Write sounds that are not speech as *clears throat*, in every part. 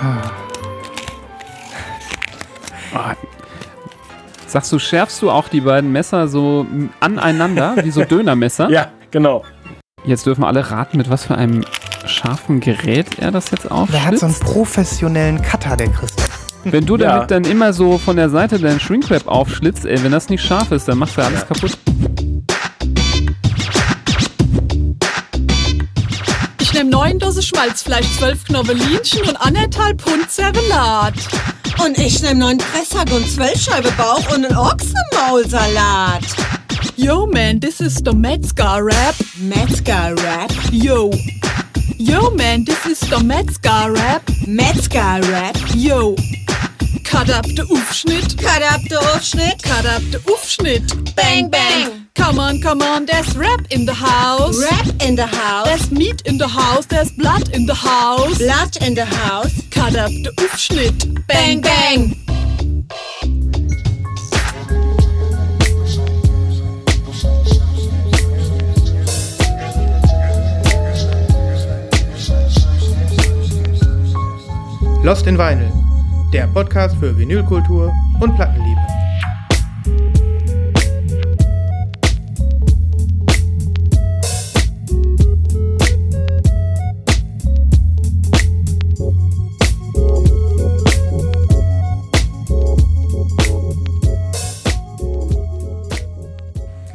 Ah. Sagst du, schärfst du auch die beiden Messer so aneinander, wie so *laughs* Dönermesser? Ja, genau. Jetzt dürfen alle raten, mit was für einem scharfen Gerät er das jetzt aufschlitzt. Der hat so einen professionellen Cutter, der Christoph. Wenn du Ja. damit dann immer so von der Seite deinen Shrinkwrap aufschlitzt, ey, wenn das nicht scharf ist, dann machst du alles kaputt. Neun Dose Schmalzfleisch, zwölf Knobbelinchen und anderthalb Pfund Servelat. Und ich nehme neun Presshack und zwölf Scheibe Bauch und einen Ochsenmaulsalat. Yo, man, this is the Metzger Rap. Metzger Rap, Yo. Yo, man, this is the Metzger Rap. Metzger Rap, Yo. Cut up the Aufschnitt. cut up the Aufschnitt. Cut up the Aufschnitt. Bang, bang. Come on, come on, there's rap in the house. Rap in the house, There's meat in the house, there's blood in the house. Blood in the house. Cut up the Aufschnitt. Bang, bang. Lost in Vinyl, der Podcast für Vinylkultur und Plattenliebe.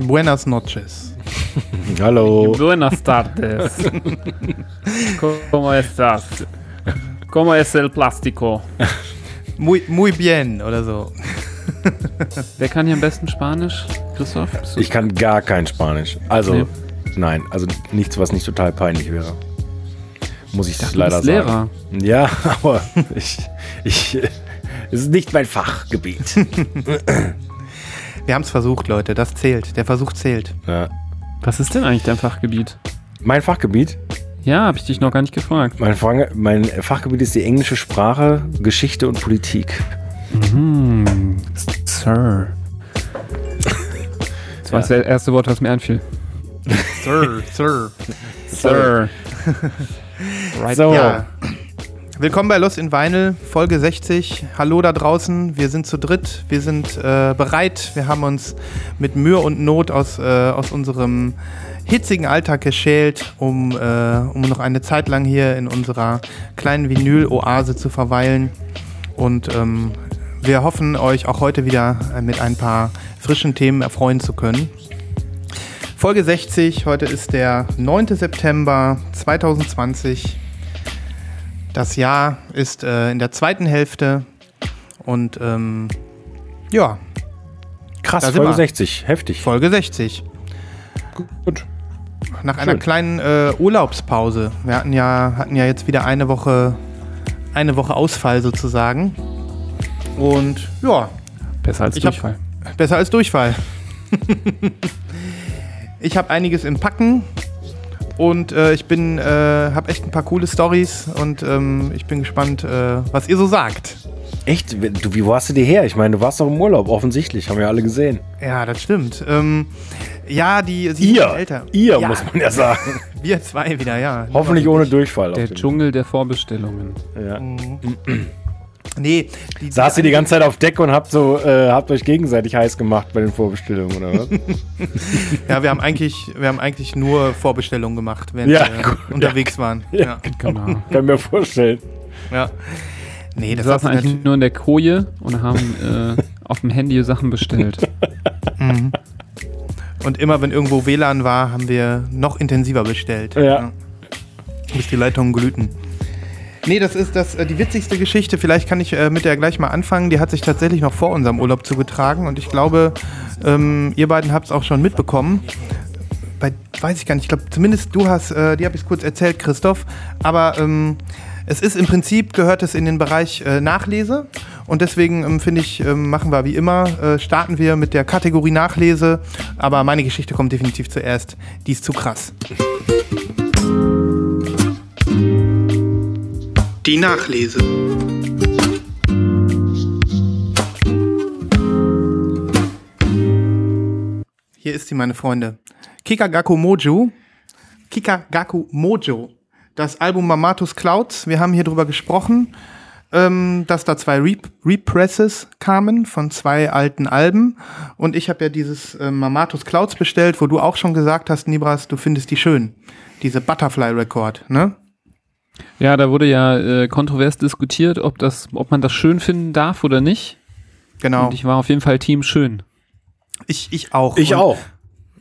Buenas noches. Hallo. Buenas tardes. ¿Cómo estás? ¿Cómo es el plástico? Muy, muy bien oder so. Wer kann hier am besten Spanisch? Christoph? Bist du- Ich kann gar kein Spanisch. Also, Nee. nein, also nichts, was nicht total peinlich wäre. Muss ich dachte, du leider bist sagen. Lehrer. Ja, *laughs* aber ich, ich, es ist nicht mein Fachgebiet. *laughs* Wir haben es versucht, Leute. Das zählt. Der Versuch zählt. Ja. Was ist denn eigentlich dein Fachgebiet? Mein Fachgebiet? Ja, habe ich dich noch gar nicht gefragt. Mein, Fach, mein Fachgebiet ist die englische Sprache, Geschichte und Politik. Hm, Sir. Das war das erste Wort, was mir einfiel. Sir, Sir. Sir. right So, Ja. Willkommen bei Lost in Vinyl, Folge 60. Hallo da draußen, wir sind zu dritt, wir sind äh, bereit. Wir haben uns mit Mühe und Not aus, äh, aus unserem hitzigen Alltag geschält, um, äh, um noch eine Zeit lang hier in unserer kleinen Vinyl-Oase zu verweilen. Und ähm, wir hoffen, euch auch heute wieder äh, mit ein paar frischen Themen erfreuen zu können. Folge 60, heute ist der 9. September 2020. Das Jahr ist äh, in der zweiten Hälfte und ähm, ja, krass, Folge wir. 60, heftig. Folge 60. Gut. Nach einer Schön. kleinen äh, Urlaubspause. Wir hatten ja, hatten ja jetzt wieder eine Woche, eine Woche Ausfall sozusagen. Und ja, Besser als Ich hab- Durchfall. besser als Durchfall. *laughs* ich habe einiges im Packen und äh, ich bin, äh, habe echt ein paar coole Stories und ähm, ich bin gespannt, äh, was ihr so sagt. Echt? Du, wie wo hast du die her? Ich meine, du warst doch im Urlaub, offensichtlich, haben wir alle gesehen. Ja, das stimmt. Ähm, ja, die sie Ihr, älter. ihr ja, muss man ja sagen. *laughs* Wir zwei wieder, ja. Hoffentlich ohne Durchfall. Der Dschungel der Vorbestellungen. Ja. *clears throat* Nee, die, Saßt ihr die ganze Zeit auf Deck und habt so, äh, habt euch gegenseitig heiß gemacht bei den Vorbestellungen, oder was? *laughs* Ja, wir haben eigentlich, wir haben eigentlich nur Vorbestellungen gemacht, wenn Ja, wir gut, unterwegs waren. Ja. Genau. *laughs* Kann mir vorstellen. ja. Nee, Wir das saßen hat eigentlich nur in der Koje und haben äh, *laughs* auf dem Handy Sachen bestellt. Mhm. Und immer wenn irgendwo WLAN war, haben wir noch intensiver bestellt. Ja. Bis die Leitungen glühten. Nee, das ist das, äh, die witzigste Geschichte. Vielleicht kann ich äh, mit der gleich mal anfangen. Die hat sich tatsächlich noch vor unserem Urlaub zugetragen. Und ich glaube, ähm, ihr beiden habt es auch schon mitbekommen. Bei, weiß ich gar nicht. Ich glaube, zumindest du hast, äh, die habe ich kurz erzählt, Christoph. Aber ähm, es ist im Prinzip, gehört es in den Bereich äh, Nachlese. Und deswegen ähm, finde ich, ähm, machen wir wie immer, äh, starten wir mit der Kategorie Nachlese. Aber meine Geschichte kommt definitiv zuerst. Die ist zu krass. Die Nachlese. Hier ist sie, meine Freunde. Kikagaku Mojo. Kikagaku Mojo. Das Album Mamatus Clouds. Wir haben hier drüber gesprochen. ähm, dass da zwei Re Represses kamen von zwei alten Alben. Und ich habe ja dieses äh, Mamatus Clouds bestellt, wo du auch schon gesagt hast, Nibras, du findest die schön. Diese Butterfly Record, ne? Ja, da wurde ja äh, kontrovers diskutiert, ob, das, ob man das schön finden darf oder nicht. Genau. Und ich war auf jeden Fall Team schön. Ich, ich auch. Ich Und, auch.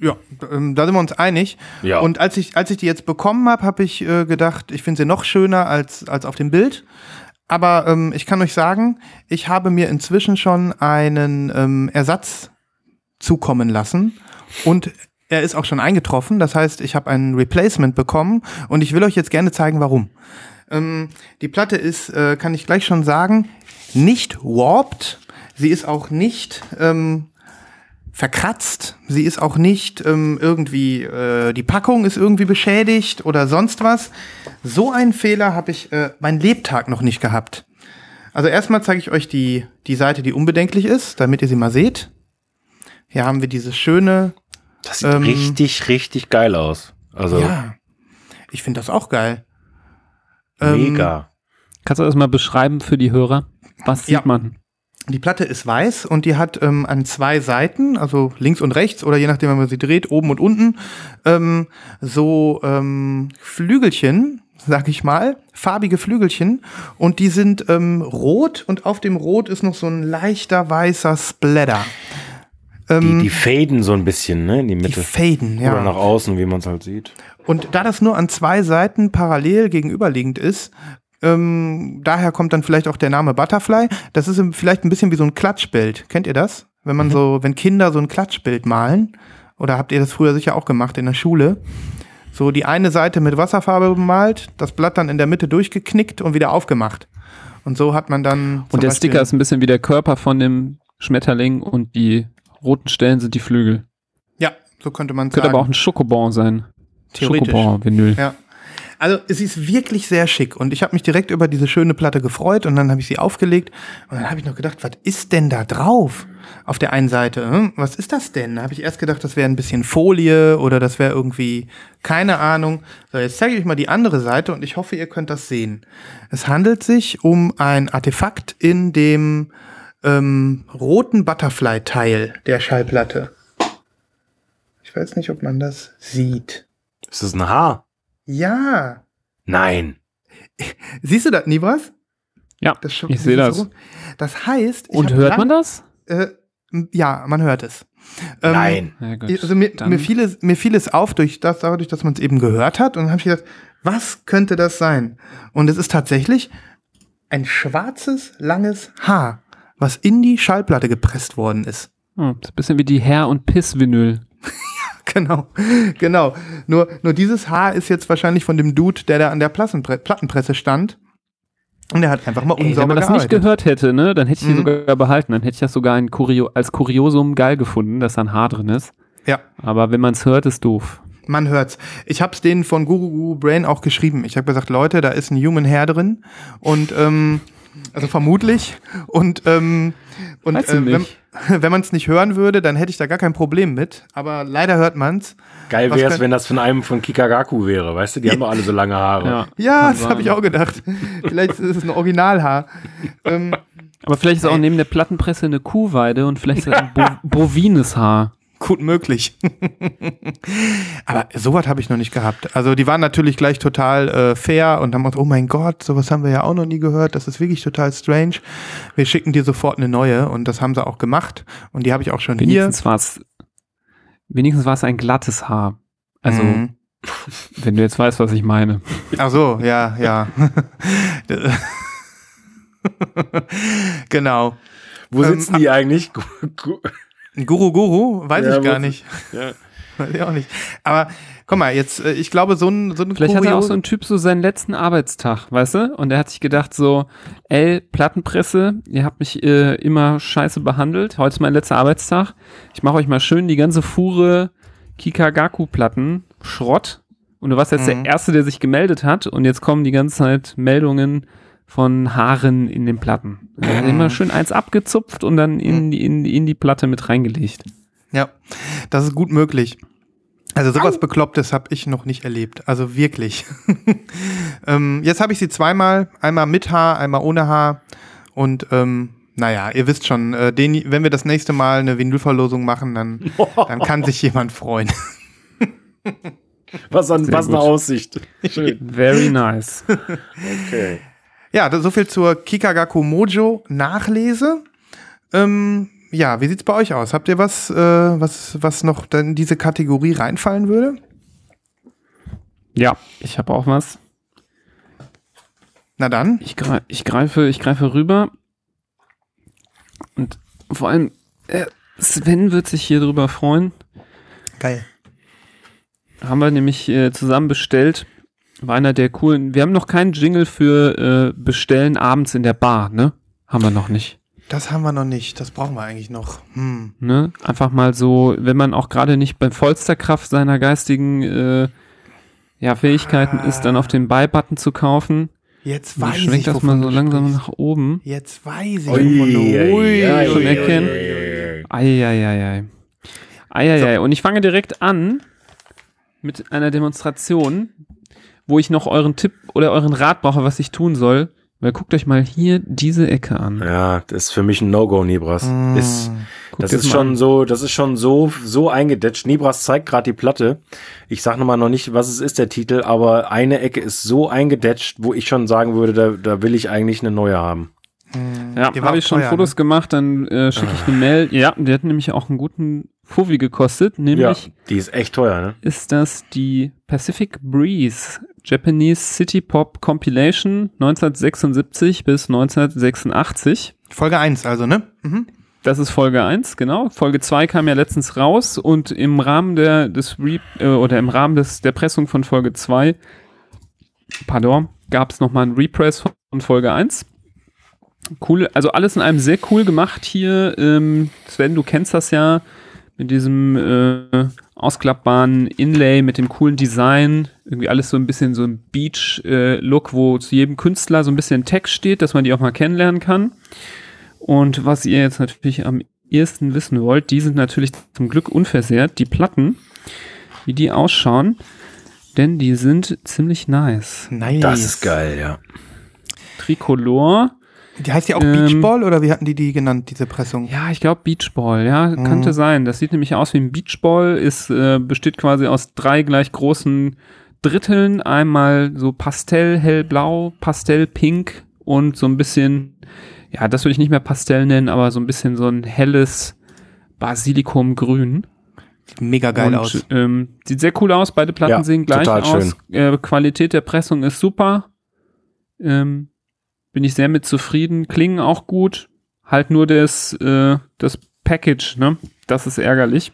Ja, ähm, da sind wir uns einig. Ja. Und als ich, als ich die jetzt bekommen habe, habe ich äh, gedacht, ich finde sie noch schöner als, als auf dem Bild. Aber ähm, ich kann euch sagen, ich habe mir inzwischen schon einen ähm, Ersatz zukommen lassen und er ist auch schon eingetroffen. Das heißt, ich habe ein Replacement bekommen und ich will euch jetzt gerne zeigen, warum. Ähm, die Platte ist, äh, kann ich gleich schon sagen, nicht warped. Sie ist auch nicht ähm, verkratzt. Sie ist auch nicht ähm, irgendwie, äh, die Packung ist irgendwie beschädigt oder sonst was. So einen Fehler habe ich äh, mein Lebtag noch nicht gehabt. Also erstmal zeige ich euch die, die Seite, die unbedenklich ist, damit ihr sie mal seht. Hier haben wir dieses schöne, Das sieht Ähm, richtig, richtig geil aus. Also ja, ich finde das auch geil. Ähm, mega. Kannst du das mal beschreiben für die Hörer? Was sieht Ja. man? Die Platte ist weiß und die hat ähm, an zwei Seiten, also links und rechts oder je nachdem, wie man sie dreht, oben und unten, ähm, so ähm, Flügelchen, sag ich mal, farbige Flügelchen und die sind ähm, rot und auf dem Rot ist noch so ein leichter weißer Splatter. Die, Ähm, die faden so ein bisschen, ne, in die die Mitte. faden, Oder nach ja. außen, wie man es halt sieht. Und da das nur an zwei Seiten parallel gegenüberliegend ist, ähm, daher kommt dann vielleicht auch der Name Butterfly. Das ist vielleicht ein bisschen wie so ein Klatschbild. Kennt ihr das? Wenn man so, wenn Kinder so ein Klatschbild malen, oder habt ihr das früher sicher auch gemacht in der Schule? So die eine Seite mit Wasserfarbe bemalt, das Blatt dann in der Mitte durchgeknickt und wieder aufgemacht. Und so hat man dann. Und der Beispiel- Sticker ist ein bisschen wie der Körper von dem Schmetterling und die roten Stellen sind die Flügel. Ja, so könnte man Könnte sagen. aber auch ein Schokobon sein. Theoretisch. Schokobon-Vinyl. Ja. Also es ist wirklich sehr schick und ich habe mich direkt über diese schöne Platte gefreut und dann habe ich sie aufgelegt und dann habe ich noch gedacht, was ist denn da drauf? Auf der einen Seite, hm, was ist das denn? Da habe ich erst gedacht, das wäre ein bisschen Folie oder das wäre irgendwie keine Ahnung. So, jetzt zeige ich euch mal die andere Seite und ich hoffe, ihr könnt das sehen. Es handelt sich um ein Artefakt in dem ähm, roten Butterfly-Teil der Schallplatte. Ich weiß nicht, ob man das sieht. Ist das ein Haar? Ja. Nein. Siehst du das, Nibras? Ja, Das ich sehe das. Ro- Das heißt, ich Und hört lang- man das? Äh, ja, man hört es. Ähm, Nein. Ja, gut. Also mir, mir, fiel es, mir fiel es auf, durch das, dadurch, dass man es eben gehört hat. Und dann habe ich gedacht, was könnte das sein? Und es ist tatsächlich ein schwarzes, langes Haar, was in die Schallplatte gepresst worden ist. Hm, ist ein bisschen wie die Herr- und Piss-Vinyl. *laughs* Genau, genau. Nur, nur dieses Haar ist jetzt wahrscheinlich von dem Dude, der da an der Plattenpre Plattenpresse stand. Und der hat einfach mal Ey, wenn unsauber man das nicht gearbeitet. gehört hätte, ne, dann hätte ich die Mhm. sogar behalten. Dann hätte ich das sogar ein Kurio als Kuriosum geil gefunden, dass da ein Haar drin ist. Ja. Aber wenn man es hört, ist doof. Man hört's. Ich hab's denen von Guru Guru Brain auch geschrieben. Ich habe gesagt, Leute, da ist ein Human Hair drin und ähm, also vermutlich und ähm, und äh, wenn, *laughs* wenn man es nicht hören würde, dann hätte ich da gar kein Problem mit. Aber leider hört man's. Geil Was wäre es, wenn das von einem von Kikagaku wäre, weißt du? Die haben doch alle so lange Haare. Ja, Ja, das habe ich auch gedacht. *laughs* Vielleicht ist es ein Originalhaar. ähm, Aber vielleicht ist auch Ey. neben der Plattenpresse eine Kuhweide und vielleicht ist das ein Bo bovines Haar. Gut möglich. *laughs* Aber sowas habe ich noch nicht gehabt. Also die waren natürlich gleich total äh, fair und haben gesagt, oh mein Gott, sowas haben wir ja auch noch nie gehört. Das ist wirklich total strange. Wir schicken dir sofort eine neue und das haben sie auch gemacht. Und die habe ich auch schon Wenigstens war es wenigstens war es ein glattes Haar. hier. Also, Mhm. *laughs* wenn du jetzt weißt, was ich meine. Ach so, ja, ja. *laughs* genau. Wo Ähm, sitzen die eigentlich? Gu- gu- Guru Guru, weiß Ja, ich gar nicht. Ja. *laughs* Weiß ich auch nicht. Aber guck mal, jetzt, äh, ich glaube, so ein, so ein Vielleicht hatte auch so ein Typ so seinen letzten Arbeitstag, weißt du? Und er hat sich gedacht so, ey, Plattenpresse, ihr habt mich äh, immer scheiße behandelt. Heute ist mein letzter Arbeitstag. Ich mache euch mal schön die ganze Fuhre Kikagaku-Platten, Schrott. Und du warst jetzt Mhm. der Erste, der sich gemeldet hat. Und jetzt kommen die ganze Zeit Meldungen von Haaren in den Platten. Mhm. immer schön eins abgezupft und dann in, die- in, die- in die Platte mit reingelegt. Ja, das ist gut möglich. Also sowas Beklopptes habe ich noch nicht erlebt. Also wirklich. *laughs* ähm, jetzt habe ich sie zweimal, einmal mit Haar, einmal ohne Haar. Und ähm, naja, ihr wisst schon, äh, den, wenn wir das nächste Mal eine Vinylverlosung machen, dann, dann kann sich jemand freuen. *laughs* Was, an, Sehr was eine. Aussicht. *laughs* Schön. Very nice. Okay. Ja, so viel zur Kikagaku Mojo Nachlese. Ähm, ja, wie sieht's bei euch aus? Habt ihr was, äh, was, was noch in diese Kategorie reinfallen würde? Ja, ich habe auch was. Na dann. Ich, greif, ich, greife, ich greife rüber. Und vor allem, äh, Sven wird sich hier drüber freuen. Geil. Haben wir nämlich äh, zusammen bestellt. War einer der coolen. Wir haben noch keinen Jingle für äh, Bestellen abends in der Bar, ne? Haben wir noch nicht. Das haben wir noch nicht. Das brauchen wir eigentlich noch. Hm. Ne? Einfach mal so, wenn man auch gerade nicht bei vollster Kraft seiner geistigen äh, ja, Fähigkeiten ist, dann auf den Buy-Button zu kaufen. Jetzt weiß schwenkt ich, das mal so langsam sprichst. nach oben. Jetzt weiß ich, Ui, schon ui, erkennen. Eieiei. Eieiei. Und ich fange direkt an mit einer Demonstration, wo ich noch euren Tipp oder euren Rat brauche, was ich tun soll. Weil guckt euch mal hier diese Ecke an. Ja, das ist für mich ein No-Go, Nibras. Mm. Ist, das ist schon an. so, das ist schon so, so eingedetscht. Nibras zeigt gerade die Platte. Ich sag nochmal noch nicht, was es ist, der Titel, aber eine Ecke ist so eingedetscht, wo ich schon sagen würde, da, da will ich eigentlich eine neue haben. Ja, Die war habe ich schon teuer, Fotos ne? gemacht, dann äh, schicke ich eine Mail. Ja, die hat nämlich auch einen guten Fuffi gekostet, nämlich Ja, die ist echt teuer, ne? ist das die Pacific Breeze Japanese City Pop Compilation 1976 bis 1986. Folge 1 also, ne? Mhm. Das ist Folge 1, genau. Folge 2 kam ja letztens raus und im Rahmen der des Re äh, oder im Rahmen des der Pressung von Folge 2 pardon, gab es nochmal ein Repress von Folge 1. Cool, also alles in einem sehr cool gemacht hier. Ähm, Sven, du kennst das ja mit diesem äh, ausklappbaren Inlay, mit dem coolen Design. Irgendwie alles so ein bisschen so ein Beach-Look, wo zu jedem Künstler so ein bisschen Text steht, dass man die auch mal kennenlernen kann. Und was ihr jetzt natürlich am ehesten wissen wollt, die sind natürlich zum Glück unversehrt, die Platten, wie die ausschauen, denn die sind ziemlich nice. Nice. Das ist geil, ja. Tricolor, Die heißt ja auch Ähm, Beachball oder wie hatten die die genannt, diese Pressung? ja, ich glaube Beachball, ja, könnte sein. Das sieht nämlich aus wie ein Beachball, ist, äh, besteht quasi aus drei gleich großen Dritteln, einmal so Pastell, hellblau, Pastell, pink und so ein bisschen, ja, das würde ich nicht mehr Pastell nennen, aber so ein bisschen so ein helles Basilikumgrün. Sieht mega geil und, aus. Ähm, sieht sehr cool aus, beide Platten Ja, sehen gleich total aus. Äh, Qualität der Pressung ist super. Ähm, bin ich sehr mit zufrieden. Klingen auch gut. Halt nur das, äh, das Package, ne? Das ist ärgerlich.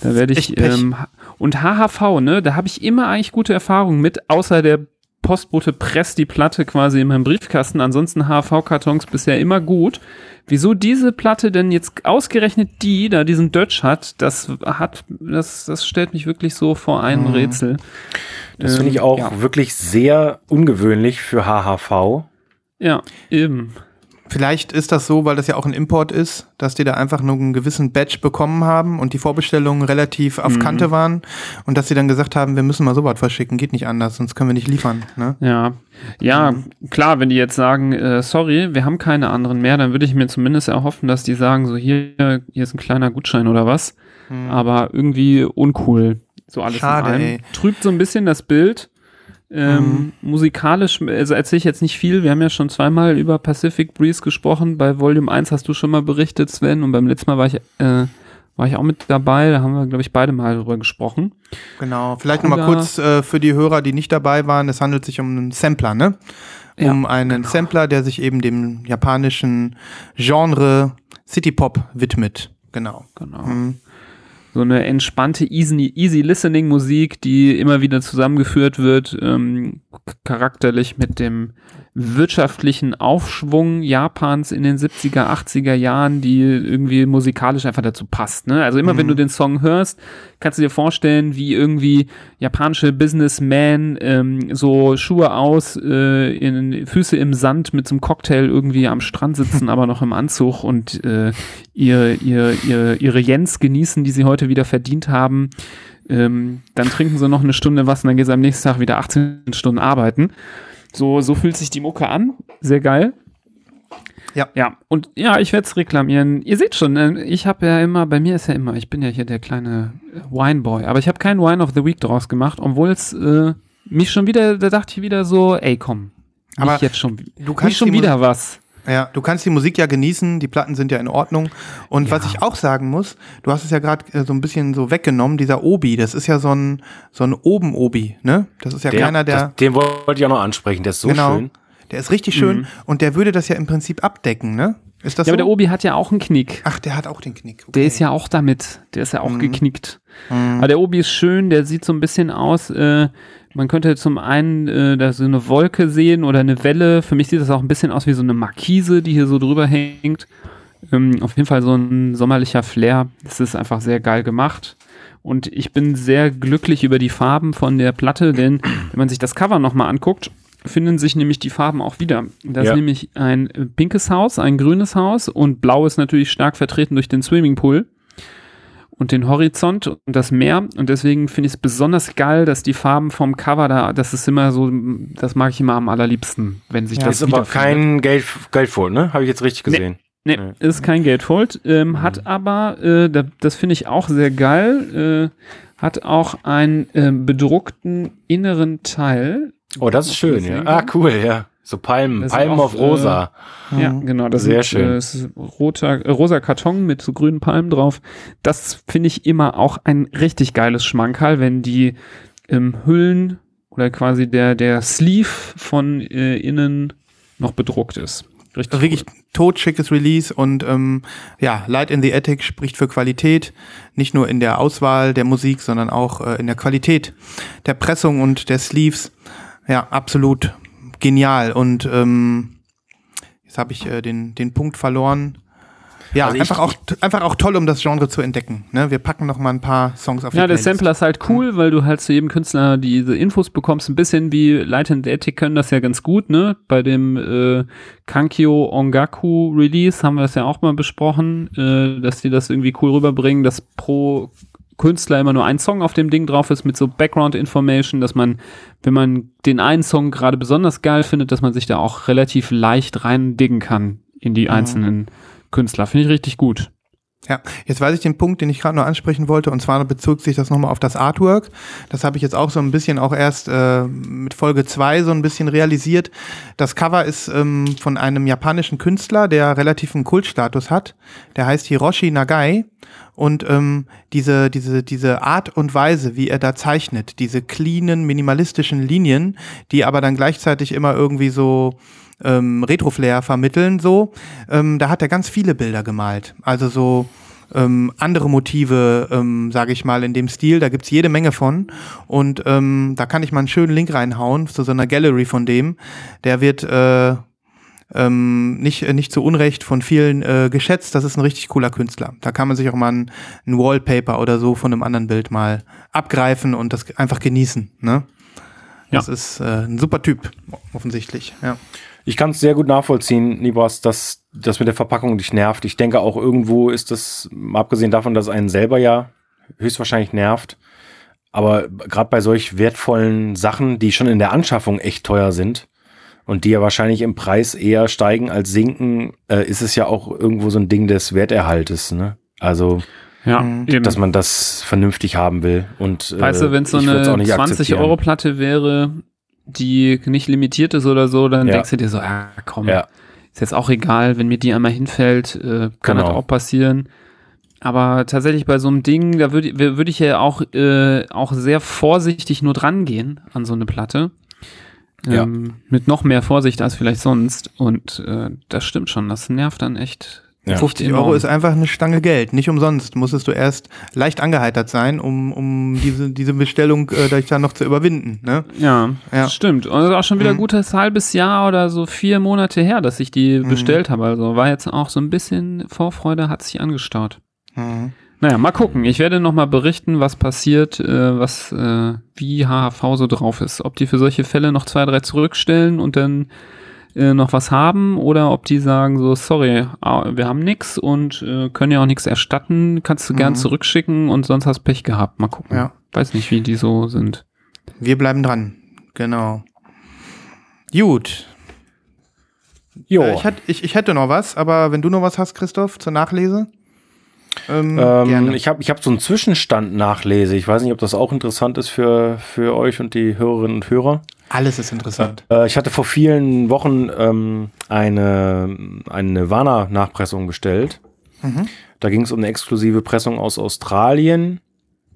Da werde ich. Ähm, und HHV, ne? Da habe ich immer eigentlich gute Erfahrungen mit, außer der Postbote presst die Platte quasi in meinem Briefkasten. Ansonsten HHV-Kartons bisher immer gut. Wieso diese Platte denn jetzt ausgerechnet die da diesen Dutch hat, das hat, das, das stellt mich wirklich so vor ein Mhm. Rätsel. Das finde ich Ähm, auch Ja, wirklich sehr ungewöhnlich für HHV. Ja eben. Vielleicht ist das so, weil das ja auch ein Import ist, dass die da einfach nur einen gewissen Badge bekommen haben und die Vorbestellungen relativ auf Mhm. Kante waren und dass sie dann gesagt haben, wir müssen mal sowas verschicken, geht nicht anders, sonst können wir nicht liefern. Ne? Ja, ja, klar, wenn die jetzt sagen, äh, sorry, wir haben keine anderen mehr, dann würde ich mir zumindest erhoffen, dass die sagen, so hier, hier ist ein kleiner Gutschein oder was. Aber irgendwie uncool. So alles Schade, in einem. ey. Trübt so ein bisschen das Bild. Ähm, Musikalisch, also erzähle ich jetzt nicht viel. Wir haben ja schon zweimal über Pacific Breeze gesprochen. Bei Volume 1 hast du schon mal berichtet, Sven. Und beim letzten Mal war ich, äh, war ich auch mit dabei. Da haben wir, glaube ich, beide mal drüber gesprochen. Genau, vielleicht nochmal kurz äh, für die Hörer, die nicht dabei waren, es handelt sich um einen Sampler, ne? Ja, Um einen Sampler, der sich eben dem japanischen Genre City Pop widmet. Genau. Genau. Mhm. So eine entspannte, easy, easy listening Musik, die immer wieder zusammengeführt wird, ähm, charakterlich mit dem wirtschaftlichen Aufschwung Japans in den 70er, 80er Jahren, die irgendwie musikalisch einfach dazu passt. Ne? Also immer wenn Mhm. du den Song hörst, kannst du dir vorstellen, wie irgendwie japanische Businessmen ähm, so Schuhe aus, äh, in Füße im Sand mit so einem Cocktail irgendwie am Strand sitzen, *laughs* aber noch im Anzug und äh, ihr, ihr, ihr, ihre Jens genießen, die sie heute wieder verdient haben. Ähm, dann trinken sie noch eine Stunde was und dann gehen sie am nächsten Tag wieder 18 Stunden arbeiten. So, so fühlt sich die Mucke an. Sehr geil. Ja. Ja, und ja, ich werde es reklamieren. Ihr seht schon, äh, ich habe ja immer, bei mir ist ja immer, ich bin ja hier der kleine äh, Wineboy, aber ich habe keinen Wine of the Week draus gemacht, obwohl es äh, mich schon wieder, da dachte ich wieder so, ey, komm. Aber nicht jetzt schon, du nicht kannst schon wieder was. Ja, du kannst die Musik ja genießen, die Platten sind ja in Ordnung. Und was ich auch sagen muss, du hast es ja gerade äh, so ein bisschen so weggenommen, dieser Obi, das ist ja so ein, so ein Oben-Obi, ne? Das ist ja keiner, der. das, den wollte ich auch noch ansprechen, der ist so genau. schön. Der ist richtig schön und der würde das ja im Prinzip abdecken, ne? Ist das Ja, so? aber der Obi hat ja auch einen Knick. Ach, der hat auch den Knick. Okay. Der ist ja auch damit, der ist ja Mhm. auch geknickt. Aber der Obi ist schön, der sieht so ein bisschen aus, äh, man könnte zum einen äh, da so eine Wolke sehen oder eine Welle. Für mich sieht das auch ein bisschen aus wie so eine Markise, die hier so drüber hängt. Ähm, auf jeden Fall so ein sommerlicher Flair. Das ist einfach sehr geil gemacht. Und ich bin sehr glücklich über die Farben von der Platte, denn wenn man sich das Cover nochmal anguckt, finden sich nämlich die Farben auch wieder. Das Ja. ist nämlich ein pinkes Haus, ein grünes Haus und blau ist natürlich stark vertreten durch den Swimmingpool und den Horizont und das Meer. Und deswegen finde ich es besonders geil, dass die Farben vom Cover da, das ist immer so, das mag ich immer am allerliebsten, wenn sich Ja, das Das ist aber kein Geld, Geldfold, ne? Habe ich jetzt richtig gesehen. Nee, Nee. ist kein Gatefold, ähm, hat aber, äh, da, das finde ich auch sehr geil, äh, hat auch einen äh, bedruckten inneren Teil. Oh, das ist schön, ja. Ah, cool, ja. So Palmen, Palmen auf rosa. Ja, genau. Das Sehr sind, schön. Äh, roter, äh, rosa Karton mit so grünen Palmen drauf. Das finde ich immer auch ein richtig geiles Schmankerl, wenn die ähm, Hüllen oder quasi der, der Sleeve von äh, innen noch bedruckt ist. Richtig. Also wirklich totschickes Release und ähm, ja, Light in the Attic spricht für Qualität, nicht nur in der Auswahl der Musik, sondern auch äh, in der Qualität der Pressung und der Sleeves. Ja, absolut genial und ähm, jetzt habe ich äh, den, den Punkt verloren. Ja, Also ich- einfach, auch, einfach auch toll, um das Genre zu entdecken. Ne? Wir packen noch mal ein paar Songs auf die Ja, der. Sampler ist halt cool, weil du halt zu jedem Künstler diese Infos bekommst. Ein bisschen wie Light and the Attic können das ja ganz gut, ne? Bei dem äh, Kankyo Ongaku Release haben wir das ja auch mal besprochen, äh, dass die das irgendwie cool rüberbringen, dass pro Künstler immer nur ein Song auf dem Ding drauf ist mit so Background Information, dass man, wenn man den einen Song gerade besonders geil findet, dass man sich da auch relativ leicht reindiggen kann in die einzelnen Künstler. Finde ich richtig gut. Ja, jetzt weiß ich den Punkt, den ich gerade nur ansprechen wollte, und zwar bezog sich das nochmal auf das Artwork. Das habe ich jetzt auch so ein bisschen auch erst äh, mit Folge 2 so ein bisschen realisiert. Das Cover ist ähm, von einem japanischen Künstler, der relativ einen Kultstatus hat. Der heißt Hiroshi Nagai. Und ähm, diese, diese, diese Art und Weise, wie er da zeichnet, diese cleanen, minimalistischen Linien, die aber dann gleichzeitig immer irgendwie so ähm, Retro-Flair vermitteln, so, ähm, da hat er ganz viele Bilder gemalt. Also so ähm, andere Motive, ähm, sage ich mal, in dem Stil, da gibt's jede Menge von. Und ähm, da kann ich mal einen schönen Link reinhauen zu so einer Gallery von dem. Der wird äh, ähm, nicht, äh, nicht zu Unrecht von vielen äh, geschätzt. Das ist ein richtig cooler Künstler. Da kann man sich auch mal ein, ein Wallpaper oder so von einem anderen Bild mal abgreifen und das einfach genießen. Ne? Das ist äh, ein super Typ, offensichtlich. Ja. Ich kann es sehr gut nachvollziehen, Nibras, dass das mit der Verpackung dich nervt. Ich denke auch irgendwo ist das, mal abgesehen davon, dass einen selber ja höchstwahrscheinlich nervt, aber gerade bei solch wertvollen Sachen, die schon in der Anschaffung echt teuer sind und die ja wahrscheinlich im Preis eher steigen als sinken, äh, ist es ja auch irgendwo so ein Ding des Werterhaltes. Ne? Also, Ja, Mhm. eben. dass man das vernünftig haben will. Und, äh, Weißt du, wenn es so eine nicht 20 akzeptieren. Euro Platte wäre, die nicht limitiert ist oder so, dann Ja. denkst du dir so, ah, komm, Ja. ist jetzt auch egal, wenn mir die einmal hinfällt, äh, kann Genau. das auch passieren. Aber tatsächlich bei so einem Ding, da würde würd ich ja auch, äh, auch sehr vorsichtig nur dran gehen an so eine Platte. Ja. Ähm, mit noch mehr Vorsicht als vielleicht sonst. Und äh, das stimmt schon, das nervt dann echt. Ja. 50 enorm. Euro ist einfach eine Stange Geld. Nicht umsonst musstest du erst leicht angeheitert sein, um, um diese, diese Bestellung äh, dich dann noch zu überwinden. Ne? Ja, Ja. das stimmt. Und das ist auch schon wieder ein Mhm. gutes halbes Jahr oder so vier Monate her, dass ich die bestellt habe. Also war jetzt auch so ein bisschen Vorfreude, hat sich angestaut. Mhm. Naja, mal gucken. Ich werde nochmal berichten, was passiert, äh, was, äh, wie HHV so drauf ist. Ob die für solche Fälle noch zwei, drei zurückstellen und dann äh, noch was haben oder ob die sagen so, sorry, wir haben nix und äh, können ja auch nichts erstatten, kannst du gern Mhm. zurückschicken und sonst hast Pech gehabt. Mal gucken. Ja. weiß nicht, wie die so sind. Wir bleiben dran. Genau. Gut. Jo. Äh, ich, hätt, ich, ich hätte noch was, aber wenn du noch was hast, Christoph, zur Nachlese? Ähm, gerne. Ähm, ich habe ich hab so einen Zwischenstand nachlese. Ich weiß nicht, ob das auch interessant ist für, für euch und die Hörerinnen und Hörer. Alles ist interessant. Äh, ich hatte vor vielen Wochen ähm, eine, eine Nirvana-Nachpressung bestellt. Mhm. Da ging es um eine exklusive Pressung aus Australien.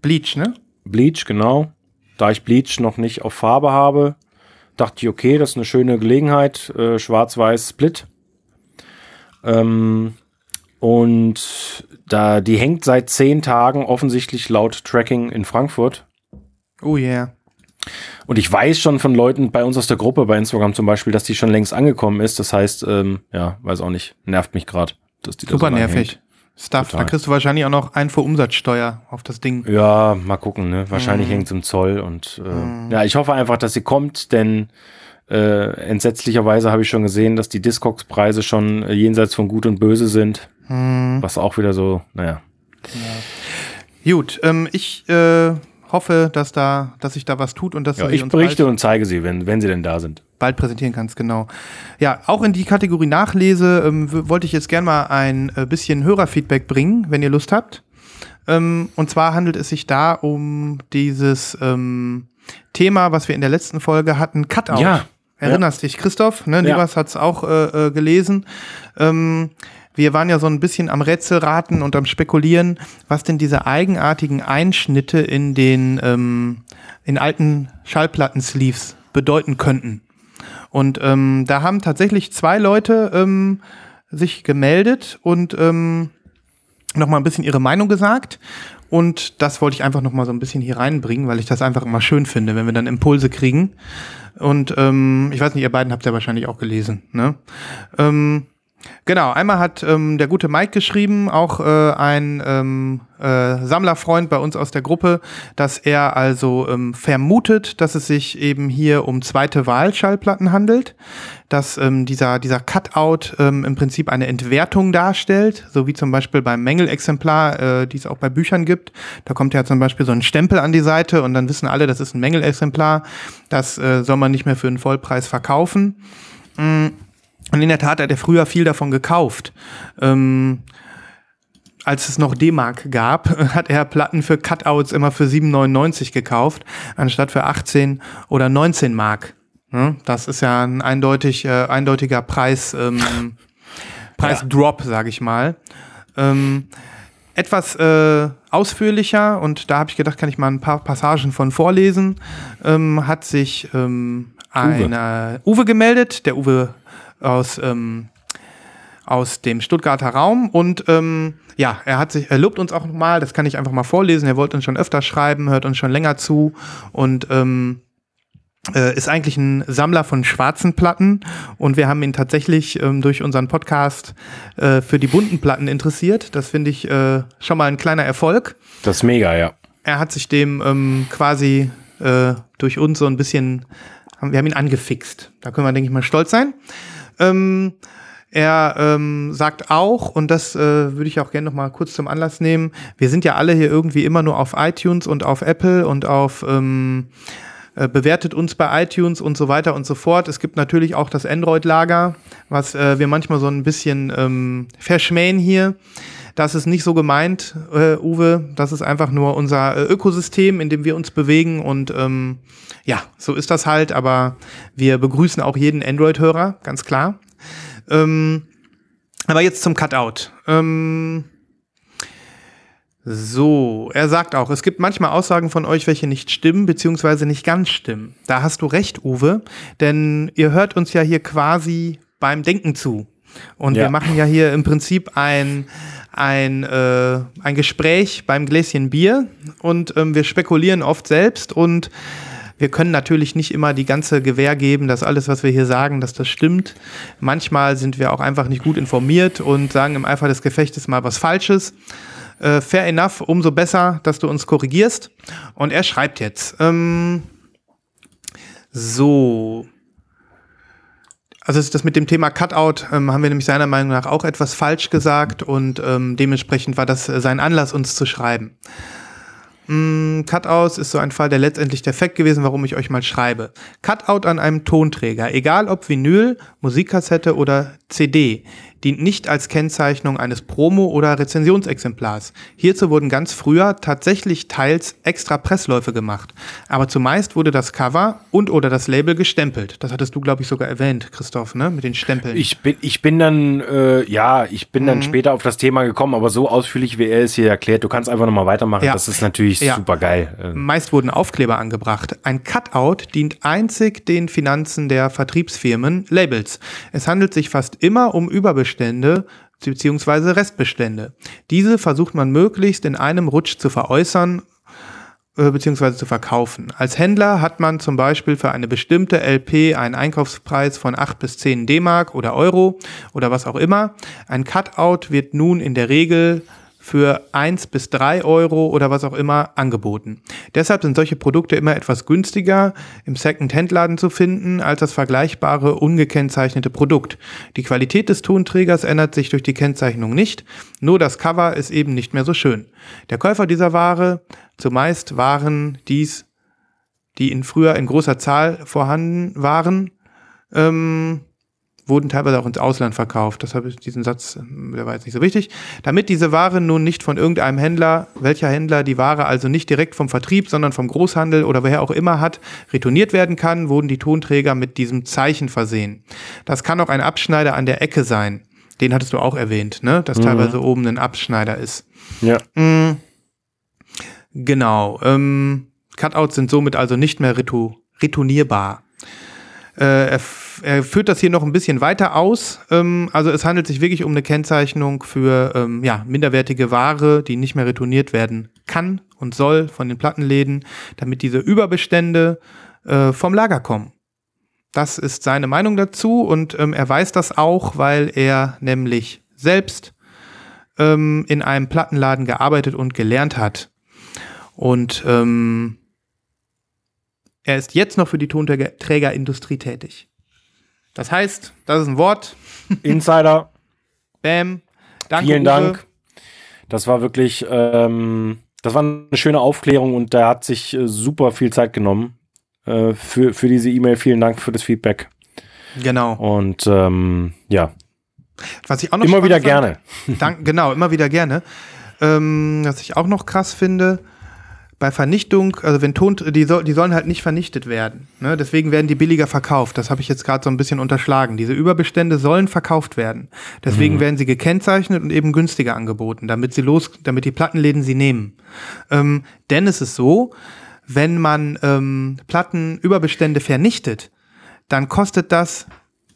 Bleach, ne? Bleach, genau. Da ich Bleach noch nicht auf Farbe habe, dachte ich, okay, das ist eine schöne Gelegenheit. Äh, Schwarz-Weiß Split. Ähm, und da, die hängt seit zehn Tagen offensichtlich laut Tracking in Frankfurt. Oh yeah. Und ich weiß schon von Leuten bei uns aus der Gruppe, bei Instagram zum Beispiel, dass die schon längst angekommen ist. Das heißt, ähm, ja, weiß auch nicht, nervt mich gerade, dass die da Super so lange nervig. hängt. Stuff. Total. Da kriegst du wahrscheinlich auch noch Einfuhrumsatzsteuer auf das Ding. Ja, mal gucken, ne? Wahrscheinlich Mhm. hängt es im Zoll und äh, ja, ich hoffe einfach, dass sie kommt, denn äh, entsetzlicherweise habe ich schon gesehen, dass die Discogs-Preise schon äh, jenseits von Gut und Böse sind. Mhm. Was auch wieder so, naja. Gut, ähm, ich äh, hoffe, dass da, dass sich da was tut und dass Ja, ich berichte und zeige sie, wenn, wenn sie denn da sind. bald präsentieren kannst, genau. Ja, auch in die Kategorie Nachlese ähm, wollte ich jetzt gerne mal ein äh, bisschen Hörerfeedback bringen, wenn ihr Lust habt. Ähm, und zwar handelt es sich da um dieses ähm, Thema, was wir in der letzten Folge hatten, Cutout. Ja. Erinnerst dich, Christoph? Ne, Ja. Nibas hat's auch äh, äh, gelesen. Ähm, wir waren ja so ein bisschen am Rätselraten und am Spekulieren, was denn diese eigenartigen Einschnitte in den ähm, in alten Schallplatten-Sleeves bedeuten könnten. Und ähm, da haben tatsächlich zwei Leute ähm, sich gemeldet und ähm, noch mal ein bisschen ihre Meinung gesagt. Und das wollte ich einfach noch mal so ein bisschen hier reinbringen, weil ich das einfach immer schön finde, wenn wir dann Impulse kriegen. Und ähm, ich weiß nicht, ihr beiden habt ja wahrscheinlich auch gelesen. Ne? Ähm, genau, einmal hat ähm, der gute Mike geschrieben, auch äh, ein ähm, äh, Sammlerfreund bei uns aus der Gruppe, dass er also ähm, vermutet, dass es sich eben hier um zweite Wahlschallplatten handelt, dass ähm, dieser, dieser Cutout ähm, im Prinzip eine Entwertung darstellt, so wie zum Beispiel beim Mängelexemplar, äh, die es auch bei Büchern gibt. Da kommt ja zum Beispiel so ein Stempel an die Seite und dann wissen alle, das ist ein Mängelexemplar, das äh, soll man nicht mehr für einen Vollpreis verkaufen. Mm, Und in der Tat hat er früher viel davon gekauft. Ähm, als es noch D-Mark gab, *laughs* hat er Platten für Cutouts immer für 7,99 gekauft, anstatt für 18 oder 19 Mark. Ne? Das ist ja ein eindeutig, äh, eindeutiger Preis, ähm, *laughs* Preisdrop, sage ich mal. Ähm, etwas äh, ausführlicher, und da habe ich gedacht, kann ich mal ein paar Passagen von vorlesen, ähm, hat sich ähm, einer Uwe gemeldet, der Uwe aus, ähm, aus dem Stuttgarter Raum. Und ähm, ja, er hat sich, er lobt uns auch nochmal, das kann ich einfach mal vorlesen. Er wollte uns schon öfter schreiben, hört uns schon länger zu und ähm, äh, ist eigentlich ein Sammler von schwarzen Platten und wir haben ihn tatsächlich ähm, durch unseren Podcast äh, für die bunten Platten interessiert. Das finde ich äh, schon mal ein kleiner Erfolg. Das ist mega, ja. Er hat sich dem ähm, quasi äh, durch uns so ein bisschen, wir haben ihn angefixt. Da können wir, denke ich mal, stolz sein. Ähm, er ähm, sagt auch, und das äh, würde ich auch gerne noch mal kurz zum Anlass nehmen, wir sind ja alle hier irgendwie immer nur auf iTunes und auf Apple und auf ähm, äh, bewertet uns bei iTunes und so weiter und so fort. Es gibt natürlich auch das Android-Lager, was äh, wir manchmal so ein bisschen ähm, verschmähen hier. Das ist nicht so gemeint, äh, Uwe. Das ist einfach nur unser äh, Ökosystem, in dem wir uns bewegen. Und ähm, ja, so ist das halt. Aber wir begrüßen auch jeden Android-Hörer, ganz klar. Ähm, aber jetzt zum Cutout. Ähm, so, er sagt auch, es gibt manchmal Aussagen von euch, welche nicht stimmen, beziehungsweise nicht ganz stimmen. Da hast du recht, Uwe, denn ihr hört uns ja hier quasi beim Denken zu. Und Ja. wir machen ja hier im Prinzip ein, ein, äh, ein Gespräch beim Gläschen Bier und ähm, wir spekulieren oft selbst und wir können natürlich nicht immer die ganze Gewähr geben, dass alles, was wir hier sagen, dass das stimmt. Manchmal sind wir auch einfach nicht gut informiert und sagen im Eifer des Gefechtes mal was Falsches. Äh, fair enough, umso besser, dass du uns korrigierst. Und er schreibt jetzt. Ähm, so. Also das mit dem Thema Cutout ähm, haben wir nämlich seiner Meinung nach auch etwas falsch gesagt und ähm, dementsprechend war das äh, sein Anlass, uns zu schreiben. Mm, Cutout ist so ein Fall, der letztendlich der Fact gewesen, warum ich euch mal schreibe. Cutout an einem Tonträger, egal ob Vinyl, Musikkassette oder CD, dient nicht als Kennzeichnung eines Promo- oder Rezensionsexemplars. Hierzu wurden ganz früher tatsächlich teils extra Pressläufe gemacht. Aber zumeist wurde das Cover und oder das Label gestempelt. Das hattest du, glaube ich, sogar erwähnt, Christoph, ne? Mit den Stempeln. Ich bin, ich bin dann, äh, ja, ich bin dann später auf das Thema gekommen, aber so ausführlich, wie er es hier erklärt, du kannst einfach nochmal weitermachen. Ja. Das ist natürlich Ja. super geil. Ähm, Meist wurden Aufkleber angebracht. Ein Cutout dient einzig den Finanzen der Vertriebsfirmen, Labels. Es handelt sich fast immer um Überbestände bzw. Restbestände. Diese versucht man möglichst in einem Rutsch zu veräußern äh, beziehungsweise zu verkaufen. Als Händler hat man zum Beispiel für eine bestimmte LP einen Einkaufspreis von 8 bis 10 D-Mark oder Euro oder was auch immer. Ein Cutout wird nun in der Regel für 1 bis 3 Euro oder was auch immer angeboten. Deshalb sind solche Produkte immer etwas günstiger im Second-Hand-Laden zu finden als das vergleichbare ungekennzeichnete Produkt. Die Qualität des Tonträgers ändert sich durch die Kennzeichnung nicht, nur das Cover ist eben nicht mehr so schön. Der Käufer dieser Ware, zumeist waren dies, die in früher in großer Zahl vorhanden waren, ähm, wurden teilweise auch ins Ausland verkauft. Das habe ich diesen Satz, ähm, der war jetzt nicht so wichtig. Damit diese Ware nun nicht von irgendeinem Händler, welcher Händler die Ware also nicht direkt vom Vertrieb, sondern vom Großhandel oder wer auch immer hat, retourniert werden kann, wurden die Tonträger mit diesem Zeichen versehen. Das kann auch ein Abschneider an der Ecke sein. Den hattest du auch erwähnt, ne? Dass teilweise oben ein Abschneider ist. ja. Genau. Ähm, Cutouts sind somit also nicht mehr retournierbar. Äh, er, er führt das hier noch ein bisschen weiter aus. Ähm, also es handelt sich wirklich um eine Kennzeichnung für ähm, ja, minderwertige Ware, die nicht mehr retourniert werden kann und soll von den Plattenläden, damit diese Überbestände äh, vom Lager kommen. Das ist seine Meinung dazu und ähm, er weiß das auch, weil er nämlich selbst ähm, in einem Plattenladen gearbeitet und gelernt hat. Und ähm, er ist jetzt noch für die Tonträgerindustrie tätig. Das heißt, das ist ein Wort. Insider, *laughs* Bam. Danke, vielen Uwe. Dank. Das war wirklich, ähm, das war eine schöne Aufklärung und der hat sich äh, super viel Zeit genommen äh, für, für diese E-Mail. Vielen Dank für das Feedback. Genau. Und ähm, ja, Was ich auch noch immer wieder spannend gerne. fand- *laughs* Dank, genau, immer wieder gerne. Ähm, was ich auch noch krass finde, bei Vernichtung, also wenn Ton, die, soll, die sollen halt nicht vernichtet werden. Ne? Deswegen werden die billiger verkauft. Das habe ich jetzt gerade so ein bisschen unterschlagen. Diese Überbestände sollen verkauft werden. Deswegen werden sie gekennzeichnet und eben günstiger angeboten, damit sie los, damit die Plattenläden sie nehmen. Ähm, denn es ist so, wenn man ähm, Plattenüberbestände vernichtet, dann kostet das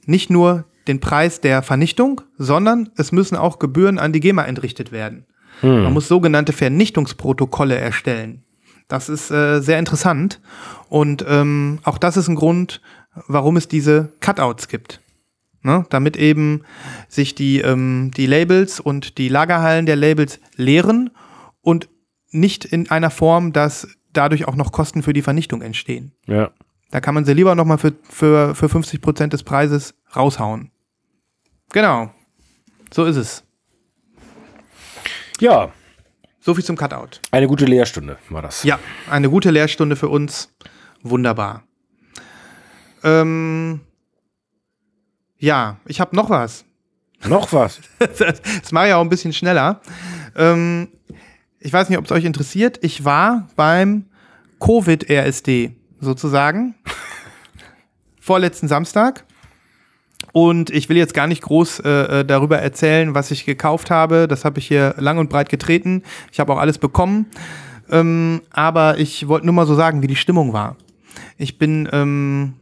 nicht nur den Preis der Vernichtung, sondern es müssen auch Gebühren an die GEMA entrichtet werden. Man muss sogenannte Vernichtungsprotokolle erstellen. Das ist äh, sehr interessant und ähm, auch das ist ein Grund, warum es diese Cutouts gibt. Ne? Damit eben sich die, ähm, die Labels und die Lagerhallen der Labels leeren und nicht in einer Form, dass dadurch auch noch Kosten für die Vernichtung entstehen. Ja. Da kann man sie lieber nochmal für, für, für 50 Prozent des Preises raushauen. Genau. So ist es. ja, So viel zum Cutout. eine gute Lehrstunde war das. Ja, eine gute Lehrstunde für uns. Wunderbar. Ähm, ja, ich habe noch was. Noch was? *laughs* Das mache ich auch ein bisschen schneller. Ähm, ich weiß nicht, ob es euch interessiert. Ich war beim Covid-RSD sozusagen. *laughs* Vorletzten Samstag. Und ich will jetzt gar nicht groß äh, äh, darüber erzählen, was ich gekauft habe. Das habe ich hier lang und breit getreten. Ich habe auch alles bekommen. Ähm, aber ich wollte nur mal so sagen, wie die Stimmung war. Ich bin ähm,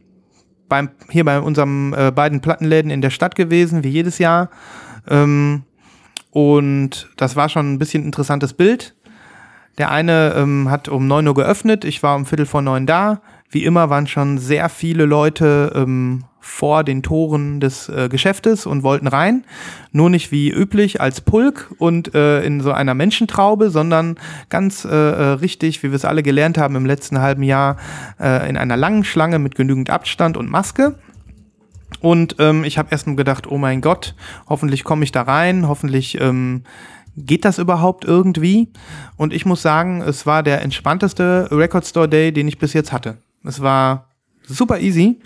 beim, hier bei unserem äh, beiden Plattenläden in der Stadt gewesen, wie jedes Jahr. Ähm, und das war schon ein bisschen interessantes Bild. Der eine ähm, hat um 9 Uhr geöffnet, ich war um Viertel vor neun da. Wie immer waren schon sehr viele Leute ähm, vor den Toren des äh, Geschäftes und wollten rein. Nur nicht wie üblich als Pulk und äh, in so einer Menschentraube, sondern ganz äh, äh, richtig, wie wir es alle gelernt haben im letzten halben Jahr, äh, in einer langen Schlange mit genügend Abstand und Maske. Und ähm, ich habe erst nur gedacht, oh mein Gott, hoffentlich komme ich da rein, hoffentlich ähm, geht das überhaupt irgendwie? Und ich muss sagen, es war der entspannteste Record Store Day, den ich bis jetzt hatte. Es war super easy,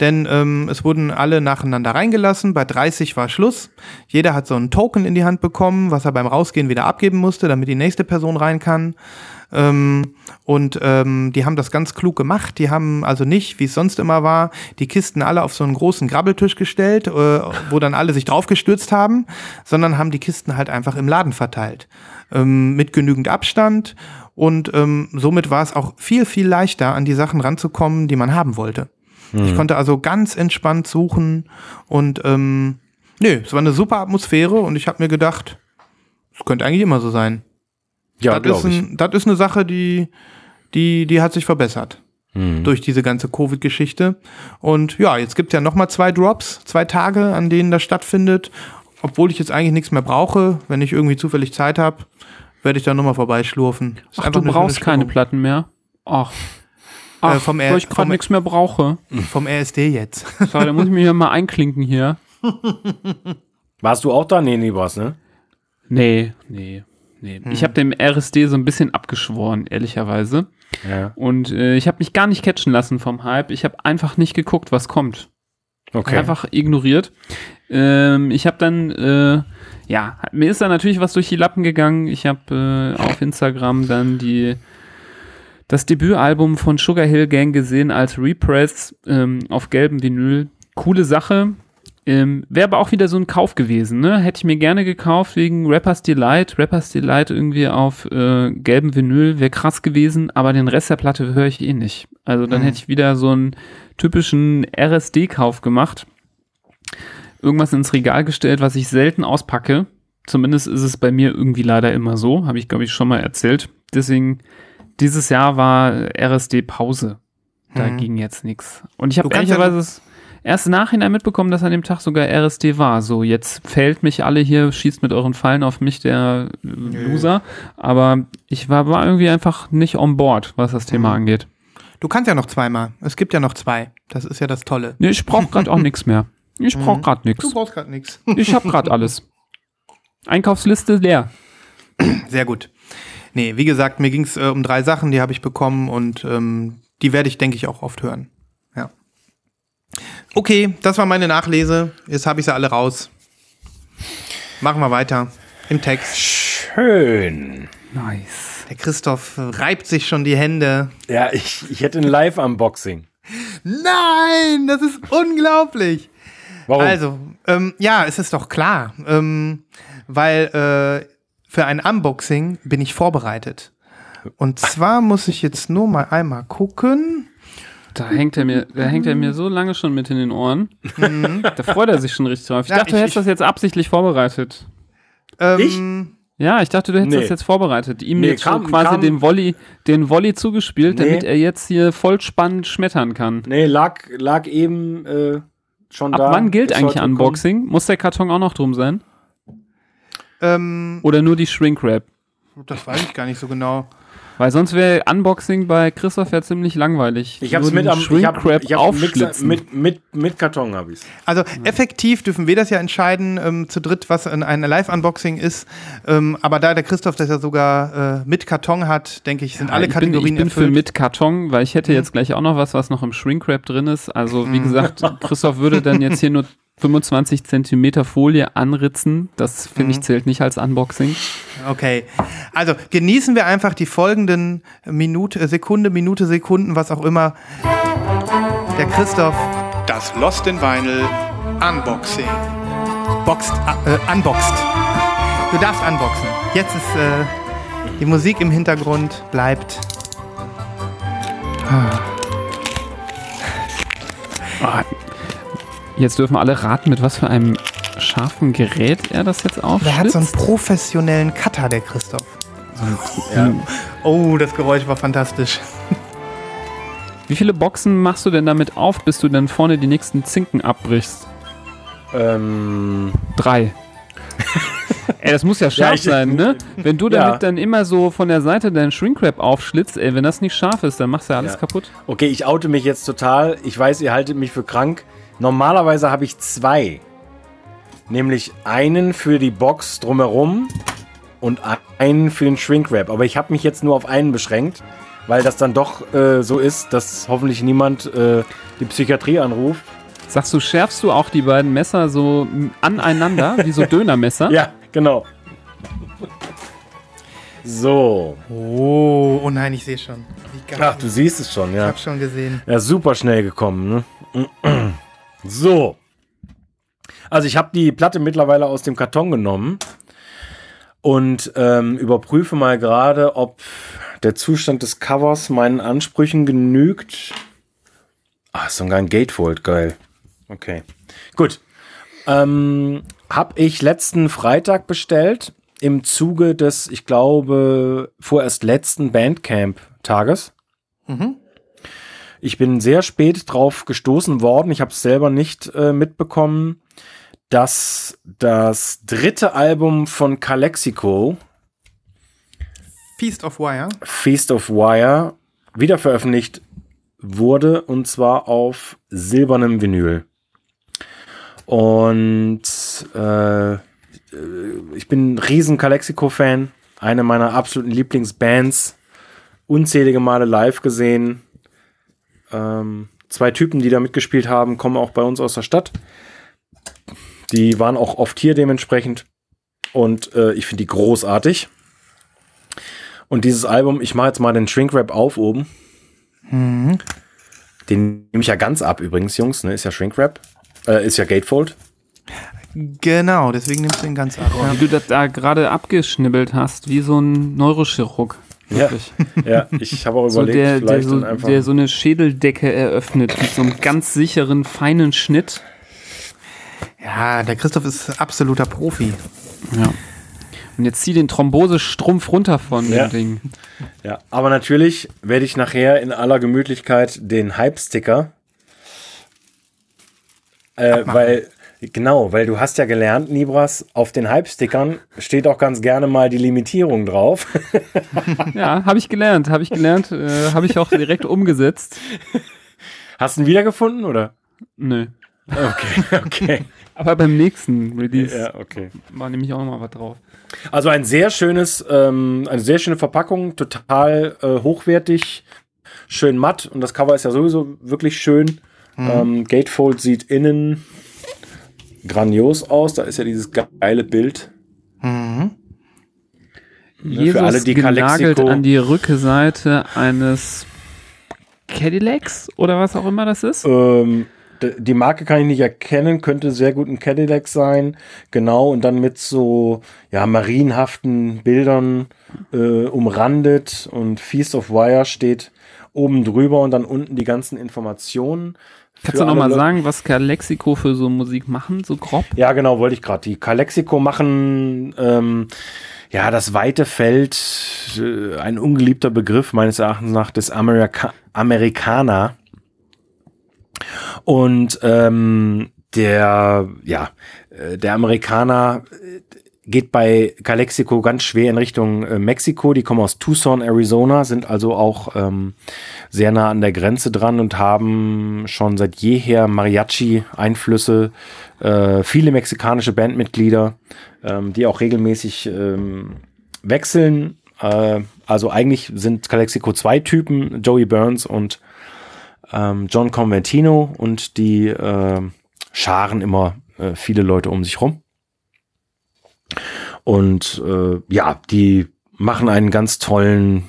denn ähm, es wurden alle nacheinander reingelassen. Bei 30 war Schluss. Jeder hat so einen Token in die Hand bekommen, was er beim Rausgehen wieder abgeben musste, damit die nächste Person rein kann. Ähm, und ähm, die haben das ganz klug gemacht. Die haben also nicht, wie es sonst immer war, die Kisten alle auf so einen großen Grabbeltisch gestellt, äh, wo dann alle sich draufgestürzt haben, sondern haben die Kisten halt einfach im Laden verteilt. Ähm, mit genügend Abstand. Und ähm, somit war es auch viel, viel leichter, an die Sachen ranzukommen, die man haben wollte. Ich konnte also ganz entspannt suchen und ähm, nee, es war eine super Atmosphäre und ich habe mir gedacht, es könnte eigentlich immer so sein. Ja, das, ist ein, das ist eine Sache, die, die, die hat sich verbessert. Mhm. Durch diese ganze Covid-Geschichte. Und ja, jetzt gibt es ja nochmal zwei Drops, zwei Tage, an denen das stattfindet. Obwohl ich jetzt eigentlich nichts mehr brauche. Wenn ich irgendwie zufällig Zeit habe, werde ich da nochmal vorbeischlurfen. Ist Ach, du brauchst keine. Platten mehr. Ach. Ach, Äh, vom weil R- ich gerade nichts mehr brauche. Vom RSD jetzt. *laughs* Sorry, da muss ich mich ja mal einklinken hier. *laughs* Warst du auch da? Nee, nee, warst, ne? Nee, nee, nee. Hm. Ich habe dem RSD so ein bisschen abgeschworen, ehrlicherweise. Ja. Und äh, ich habe mich gar nicht catchen lassen vom Hype. Ich habe einfach nicht geguckt, was kommt. Okay. Einfach ignoriert. Ähm, ich habe dann, äh, ja, mir ist da natürlich was durch die Lappen gegangen. Ich habe äh, auf Instagram dann die das Debütalbum von Sugar Hill Gang gesehen als Repress ähm, auf gelbem Vinyl. Coole Sache. Ähm, Wäre aber auch wieder so ein Kauf gewesen, ne? Hätte ich mir gerne gekauft wegen Rappers Delight. Rappers Delight irgendwie auf äh, gelbem Vinyl wäre krass gewesen, aber den Rest der Platte höre ich eh nicht. Also dann Mhm. hätte ich wieder so einen typischen RSD-Kauf gemacht. Irgendwas ins Regal gestellt, was ich selten auspacke. Zumindest ist es bei mir irgendwie leider immer so. Habe ich, glaube ich, schon mal erzählt. Deswegen, dieses Jahr war RSD Pause. Da Mhm. ging jetzt nichts. Und ich habe ja ehrlicherweise es erst Nachhinein mitbekommen, dass an dem Tag sogar RSD war. So, jetzt fällt mich alle hier, schießt mit euren Fallen auf mich, der äh, Loser. Aber ich war, war irgendwie einfach nicht on board, was das Thema Mhm. angeht. Du kannst ja noch zweimal. Es gibt ja noch zwei. Das ist ja das Tolle. Nee, ich brauche gerade auch *laughs* nichts mehr. Ich brauche gerade nichts. Du brauchst gerade nichts. *laughs* Ich habe gerade alles. Einkaufsliste leer. Sehr gut. Nee, wie gesagt, mir ging es äh, um drei Sachen, die habe ich bekommen und ähm, die werde ich, denke ich, auch oft hören. Ja. Okay, das war meine Nachlese. Jetzt habe ich sie alle raus. Machen wir weiter. Im Text. Schön. Nice. Der Christoph reibt sich schon die Hände. Ja, ich, ich hätte ein Live-Unboxing. Nein, das ist unglaublich. Warum? Also, ähm, ja, es ist doch klar. Ähm, weil äh, für ein Unboxing bin ich vorbereitet. Und zwar muss ich jetzt nur mal einmal gucken. Da hängt er mir, da hängt er mir so lange schon mit in den Ohren. *laughs* Da freut er sich schon richtig drauf. Ich Ja, dachte, du ich- hättest das jetzt absichtlich vorbereitet. Ähm, Ja, ich dachte, du hättest Nee. das jetzt vorbereitet. Ihm Nee, jetzt kam- schon quasi kam- den Volley, den Volley zugespielt, Nee. damit er jetzt hier voll spannend schmettern kann. Nee, lag, lag eben äh, schon Ab da. wann gilt eigentlich. Unboxing? Muss der Karton auch noch drum sein? ähm, Oder nur die Shrink Wrap? das weiß ich gar nicht so genau. Weil sonst wäre Unboxing bei Christoph ja ziemlich langweilig. Ich hab's Nur mit am ich hab, ich hab Mixer, aufschlitzen. mit, mit, mit Karton habe ich's. Also effektiv dürfen wir das ja entscheiden, ähm, zu dritt, was ein, ein Live-Unboxing ist. Ähm, aber da der Christoph das ja sogar äh, mit Karton hat, denke ich, sind alle ich Kategorien bin, ich bin für erfüllt. Mhm. mit Karton, weil ich hätte jetzt gleich auch noch was, was noch im Shrinkwrap drin ist. Also wie Mhm. gesagt, *laughs* Christoph würde dann jetzt hier nur 25 Zentimeter Folie anritzen. Das finde Mhm. ich zählt nicht als Unboxing. Okay. Also genießen wir einfach die folgenden Minute, Sekunde, Minute, Sekunden, was auch immer. Der Christoph. Das Lost in Vinyl Unboxing. Boxed, äh, unboxed. Du darfst unboxen. Jetzt ist äh, die Musik im Hintergrund bleibt. Ah, Jetzt dürfen alle raten, mit was für einem scharfen Gerät er das jetzt aufschlitzt. Der hat so einen professionellen Cutter, der Christoph. Ja. Oh, das Geräusch war fantastisch. *laughs* Wie viele Boxen machst du denn damit auf, bis du dann vorne die nächsten Zinken abbrichst? Ähm, Drei. *laughs* ey, das muss ja scharf ich- sein, ne? Wenn du Ja. damit dann immer so von der Seite deinen Shrinkwrap aufschlitzt, ey, wenn das nicht scharf ist, dann machst du ja alles Ja. kaputt. okay, ich oute mich jetzt total. Ich weiß, ihr haltet mich für krank. Normalerweise habe ich zwei. Nämlich einen für die Box drumherum und einen für den Shrinkwrap. Aber ich habe mich jetzt nur auf einen beschränkt, weil das dann doch äh, so ist, dass hoffentlich niemand äh, die Psychiatrie anruft. Sagst du, schärfst du auch die beiden Messer so aneinander, wie so *laughs* Dönermesser? Ja, genau. So. Oh, oh nein, ich sehe schon. Wie geil. Ach, du siehst es schon, ich ja. habe schon gesehen. Ja, super schnell gekommen. Ne? So. Also ich habe die Platte mittlerweile aus dem Karton genommen und ähm, überprüfe mal gerade, ob der Zustand des Covers meinen Ansprüchen genügt. Ah, ist sogar ein Gatefold, geil. Okay, gut. Ähm, habe ich letzten Freitag bestellt im Zuge des, ich glaube, vorerst letzten Bandcamp-Tages. Ich bin sehr spät drauf gestoßen worden. Ich habe es selber nicht äh, mitbekommen, dass das dritte Album von Calexico, Feast of Wire. Feast of Wire, wieder veröffentlicht wurde und zwar auf silbernem Vinyl. Und äh, ich bin ein riesen Calexico-Fan, eine meiner absoluten Lieblingsbands, unzählige Male live gesehen. Ähm, zwei Typen, die da mitgespielt haben, kommen auch bei uns aus der Stadt. Die waren auch oft hier dementsprechend. Und äh, ich finde die großartig. Und dieses Album, ich mache jetzt mal den Shrinkwrap auf oben. Den nehme ich ja ganz ab übrigens, Jungs. Ne? Ist ja Shrinkwrap. Äh, ist ja Gatefold. Genau, deswegen nimmst du ihn ganz ab. Ja. Wie du das da gerade abgeschnibbelt hast, wie so ein Neurochirurg. Ja, Wirklich. *laughs* ja ich habe auch So überlegt, der, der, vielleicht so, dann einfach. der so eine Schädeldecke eröffnet mit so einem ganz sicheren, feinen Schnitt. ja, der Christoph ist absoluter Profi. Ja. Und jetzt zieh den Thrombosestrumpf runter von Ja. dem Ding. ja, aber natürlich werde ich nachher in aller Gemütlichkeit den Hype-Sticker. Äh, weil, genau, weil du hast ja gelernt, Nibras, auf den Hype-Stickern steht auch ganz gerne mal die Limitierung drauf. *laughs* Ja, habe ich gelernt, habe ich gelernt, äh, habe ich auch direkt umgesetzt. Hast du ihn wiedergefunden, oder? Nö. Okay, *laughs* okay. Aber beim nächsten Release ja, okay. war nämlich auch noch mal was drauf. Also ein sehr schönes, ähm, eine sehr schöne Verpackung, total äh, hochwertig, schön matt und das Cover ist ja sowieso wirklich schön. Ähm, Gatefold sieht innen grandios aus, da ist ja dieses geile Bild. Mhm. Jesus für alle, die genagelt Calexico- an die Rückseite eines Cadillacs oder was auch immer das ist. Ähm, die Marke kann ich nicht erkennen, könnte sehr gut ein Cadillac sein. Genau, und dann mit so ja, marienhaften Bildern äh, umrandet und Feast of Wire steht oben drüber und dann unten die ganzen Informationen. Kannst du noch mal alle Le- sagen, was Calexico für so Musik machen, so grob? Ja, genau, wollte ich gerade. Die Calexico machen ähm, ja das weite Feld, äh, ein ungeliebter Begriff meines Erachtens nach des Amerika Amerikaner. Und ähm, der, ja, äh, der Amerikaner äh, geht bei Calexico ganz schwer in Richtung äh, Mexiko. Die kommen aus Tucson, Arizona, sind also auch ähm, sehr nah an der Grenze dran und haben schon seit jeher Mariachi-Einflüsse, äh, viele mexikanische Bandmitglieder, ähm, die auch regelmäßig ähm, wechseln. Äh, also eigentlich sind Calexico zwei Typen, Joey Burns und ähm, John Conventino und die äh, scharen immer äh, viele Leute um sich rum. Und äh, ja, die machen einen ganz tollen,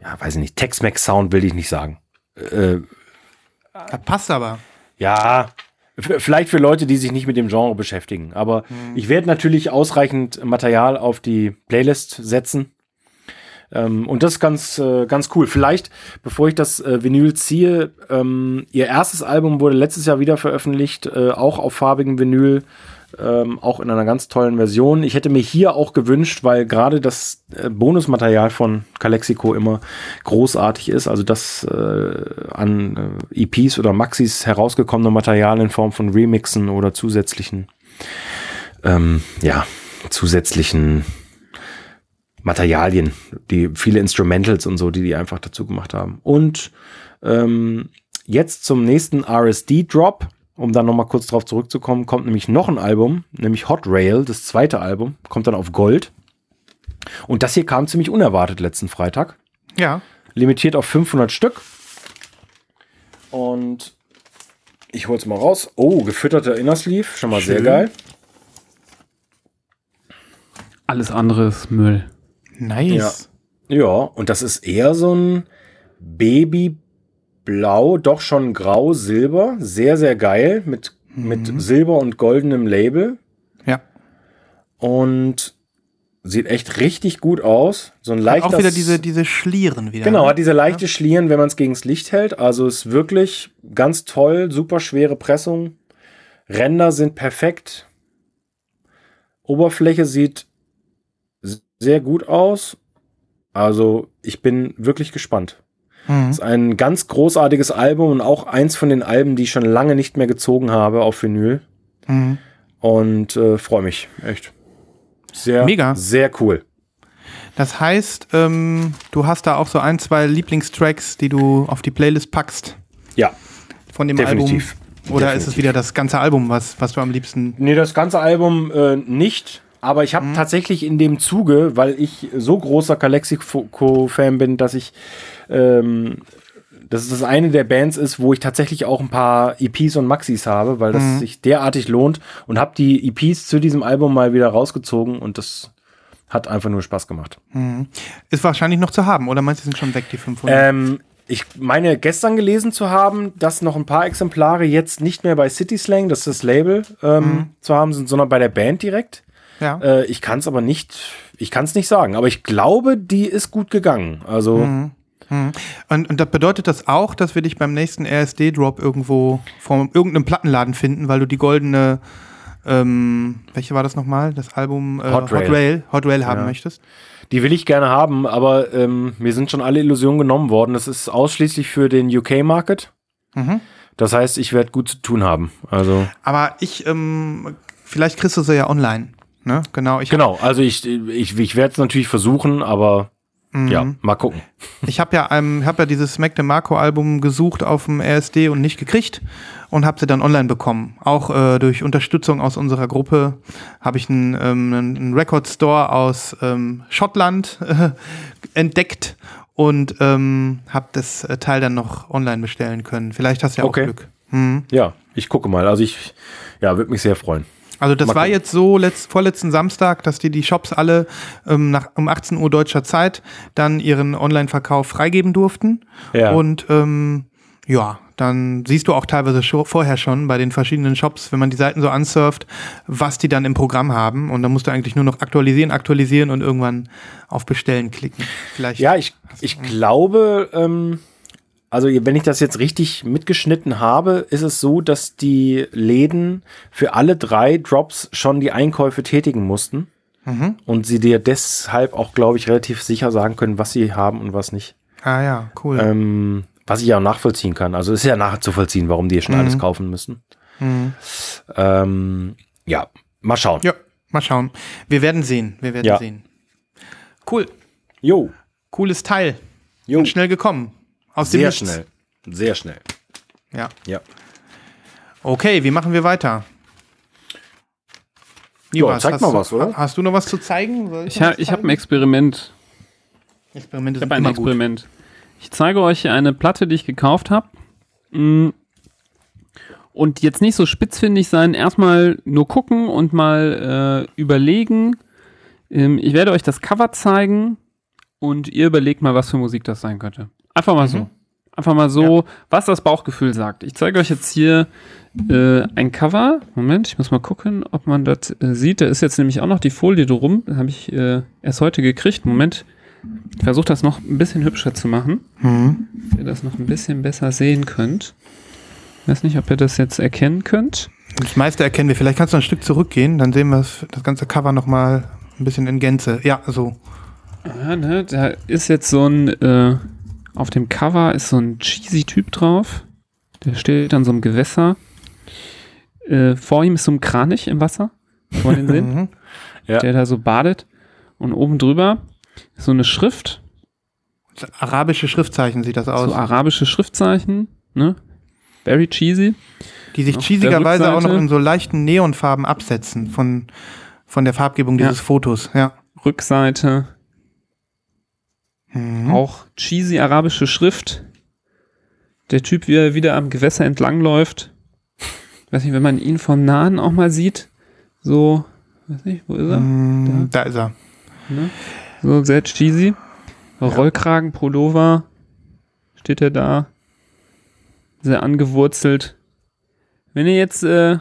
ja, weiß ich nicht, Tex-Mex-Sound will ich nicht sagen. Äh, Das passt aber. ja, vielleicht für Leute, die sich nicht mit dem Genre beschäftigen. Aber ich werde natürlich ausreichend Material auf die Playlist setzen. Ähm, und das ist ganz, äh, ganz cool. Vielleicht, bevor ich das äh, Vinyl ziehe, ähm, ihr erstes Album wurde letztes Jahr wieder veröffentlicht, äh, auch auf farbigem Vinyl, ähm, auch in einer ganz tollen Version. Ich hätte mir hier auch gewünscht, weil gerade das äh, Bonusmaterial von Calexico immer großartig ist, also das äh, an äh, EPs oder Maxis herausgekommene Material in Form von Remixen oder zusätzlichen, ähm, ja, zusätzlichen Materialien, die viele Instrumentals und so, die die einfach dazu gemacht haben. Und ähm, jetzt zum nächsten RSD-Drop, um dann nochmal kurz drauf zurückzukommen, kommt nämlich noch ein Album, nämlich Hot Rail, das zweite Album, kommt dann auf Gold. Und das hier kam ziemlich unerwartet letzten Freitag. Ja. Limitiert auf 500 Stück. Und ich hol's mal raus. Oh, gefütterter Inner Sleeve. Schon mal sehr Schön. geil. Alles andere ist Müll. Nice. Ja, und das ist eher so ein Babyblau, doch schon grau, silber. Sehr, sehr geil. Mit, mit Silber und goldenem Label. Ja. Und sieht echt richtig gut aus. So ein Hat leichter. auch wieder diese, diese Schlieren wieder. Genau, ne? hat diese leichte Schlieren, wenn man es gegens Licht hält. Also ist wirklich ganz toll, super schwere Pressung. Ränder sind perfekt. Oberfläche sieht sehr gut aus. Also ich bin wirklich gespannt. Mhm. Ist ein ganz großartiges Album und auch eins von den Alben, die ich schon lange nicht mehr gezogen habe auf Vinyl. Mhm. Und äh, freue mich, echt. Sehr, Mega. sehr cool. Das heißt, ähm, du hast da auch so ein, zwei Lieblingstracks, die du auf die Playlist packst Ja, von dem Definitiv. Album. Oder ist es Definitiv. wieder das ganze Album, was, was du am liebsten. Nee, das ganze Album äh, nicht. Aber ich habe tatsächlich in dem Zuge, weil ich so großer Calexico-Fan bin, dass ich, ähm, dass es das eine der Bands ist, wo ich tatsächlich auch ein paar EPs und Maxis habe, weil das sich derartig lohnt und habe die EPs zu diesem Album mal wieder rausgezogen und das hat einfach nur Spaß gemacht. Ist wahrscheinlich noch zu haben, oder meinst du, die sind schon weg, die 500? Ähm, ich meine gestern gelesen zu haben, dass noch ein paar Exemplare jetzt nicht mehr bei City Slang, das ist das Label, ähm, zu haben sind, sondern bei der Band direkt. ja. Äh, ich kann es aber nicht, ich kann es nicht sagen, aber ich glaube, die ist gut gegangen. Also Und, und das bedeutet das auch, dass wir dich beim nächsten RSD-Drop irgendwo vor irgendeinem Plattenladen finden, weil du die goldene, ähm, welche war das nochmal? Das Album äh, Hot Rail. Hot Rail, Hot Rail haben Ja. möchtest? die will ich gerne haben, aber ähm, mir sind schon alle Illusionen genommen worden. Das ist ausschließlich für den UK-Market. Mhm. Das heißt, ich werde gut zu tun haben. Also Aber ich, ähm, vielleicht kriegst du sie ja online. Ne? Genau. Ich genau, also ich, ich, ich werde es natürlich versuchen, aber. Ja, mal gucken. Ich habe ja, ähm, hab ja dieses Mac DeMarco Album gesucht auf dem RSD und nicht gekriegt und habe sie dann online bekommen. Auch äh, durch Unterstützung aus unserer Gruppe habe ich einen, ähm, einen Record Store aus ähm, Schottland äh, entdeckt und ähm, habe das äh, Teil dann noch online bestellen können. Vielleicht hast du ja auch Okay. Glück. Mhm. Ja, ich gucke mal. Also ich, ja, würde mich sehr freuen. Also das war jetzt so letzt, vorletzten Samstag, dass die die Shops alle ähm, nach, um 18 Uhr deutscher Zeit dann ihren Online-Verkauf freigeben durften. Ja. Und ähm, ja, dann siehst du auch teilweise vorher schon bei den verschiedenen Shops, wenn man die Seiten so ansurft, was die dann im Programm haben. Und dann musst du eigentlich nur noch aktualisieren, aktualisieren und irgendwann auf Bestellen klicken. Vielleicht. Ja, ich, ich glaube, ähm, also wenn ich das jetzt richtig mitgeschnitten habe, ist es so, dass die Läden für alle drei Drops schon die Einkäufe tätigen mussten. Und sie dir deshalb auch, glaube ich, relativ sicher sagen können, was sie haben und was nicht. Ah ja, cool. Ähm, was ich ja auch nachvollziehen kann. Also ist ja nachzuvollziehen, warum die schon alles kaufen müssen. Ähm, ja, mal schauen. ja, mal schauen. Wir werden sehen. Wir werden Ja. sehen. Cool. Jo, Cooles Teil. jo, Und schnell gekommen. Aus dem sehr Nichts. schnell. Sehr schnell. Ja. Ja. Okay, wie machen wir weiter? Ja, zeig hast mal du, was, oder? Hast du noch was zu zeigen? Soll Ich, ha ich habe ein? Experiment. Experimente Ich sind habe ein immer gut. Experiment. Ich zeige euch eine Platte, die ich gekauft habe. Mm. Und jetzt nicht so spitzfindig sein, erstmal nur gucken und mal äh, überlegen. Ähm, ich werde euch das Cover zeigen und ihr überlegt mal, was für Musik das sein könnte. Einfach mal so. Einfach mal so, was das Bauchgefühl sagt. Ich zeige euch jetzt hier äh, ein Cover. Moment, ich muss mal gucken, ob man das äh, sieht. Da ist jetzt nämlich auch noch die Folie drum. Habe ich äh, erst heute gekriegt. Moment. Ich versuche das noch ein bisschen hübscher zu machen, Mhm. dass ihr das noch ein bisschen besser sehen könnt. Ich weiß nicht, ob ihr das jetzt erkennen könnt. Das meiste erkennen wir. Vielleicht kannst du ein Stück zurückgehen, dann sehen wir das, ganze Cover nochmal ein bisschen in Gänze. Ja, so. Ja, ne, da ist jetzt so ein, äh, auf dem Cover ist so ein cheesy Typ drauf. Der steht an so einem Gewässer. Äh, vor ihm ist so ein Kranich im Wasser. Vor den *laughs* Sinn. Mhm. Ja. Der da so badet. Und oben drüber ist so eine Schrift. Arabische Schriftzeichen sieht das aus, So arabische Schriftzeichen. Ne? Very cheesy. die sich cheesigerweise auch noch in so leichten Neonfarben absetzen von, von der Farbgebung Ja. dieses Fotos. Ja. Rückseite Auch cheesy arabische Schrift. Der Typ, wie er wieder am Gewässer entlangläuft. Weiß nicht, wenn man ihn vom Nahen auch mal sieht. So, weiß nicht, wo ist er? Mm, Da ist er. So sehr cheesy. Rollkragen, Pullover. Steht er da. Sehr angewurzelt. Wenn ihr jetzt äh,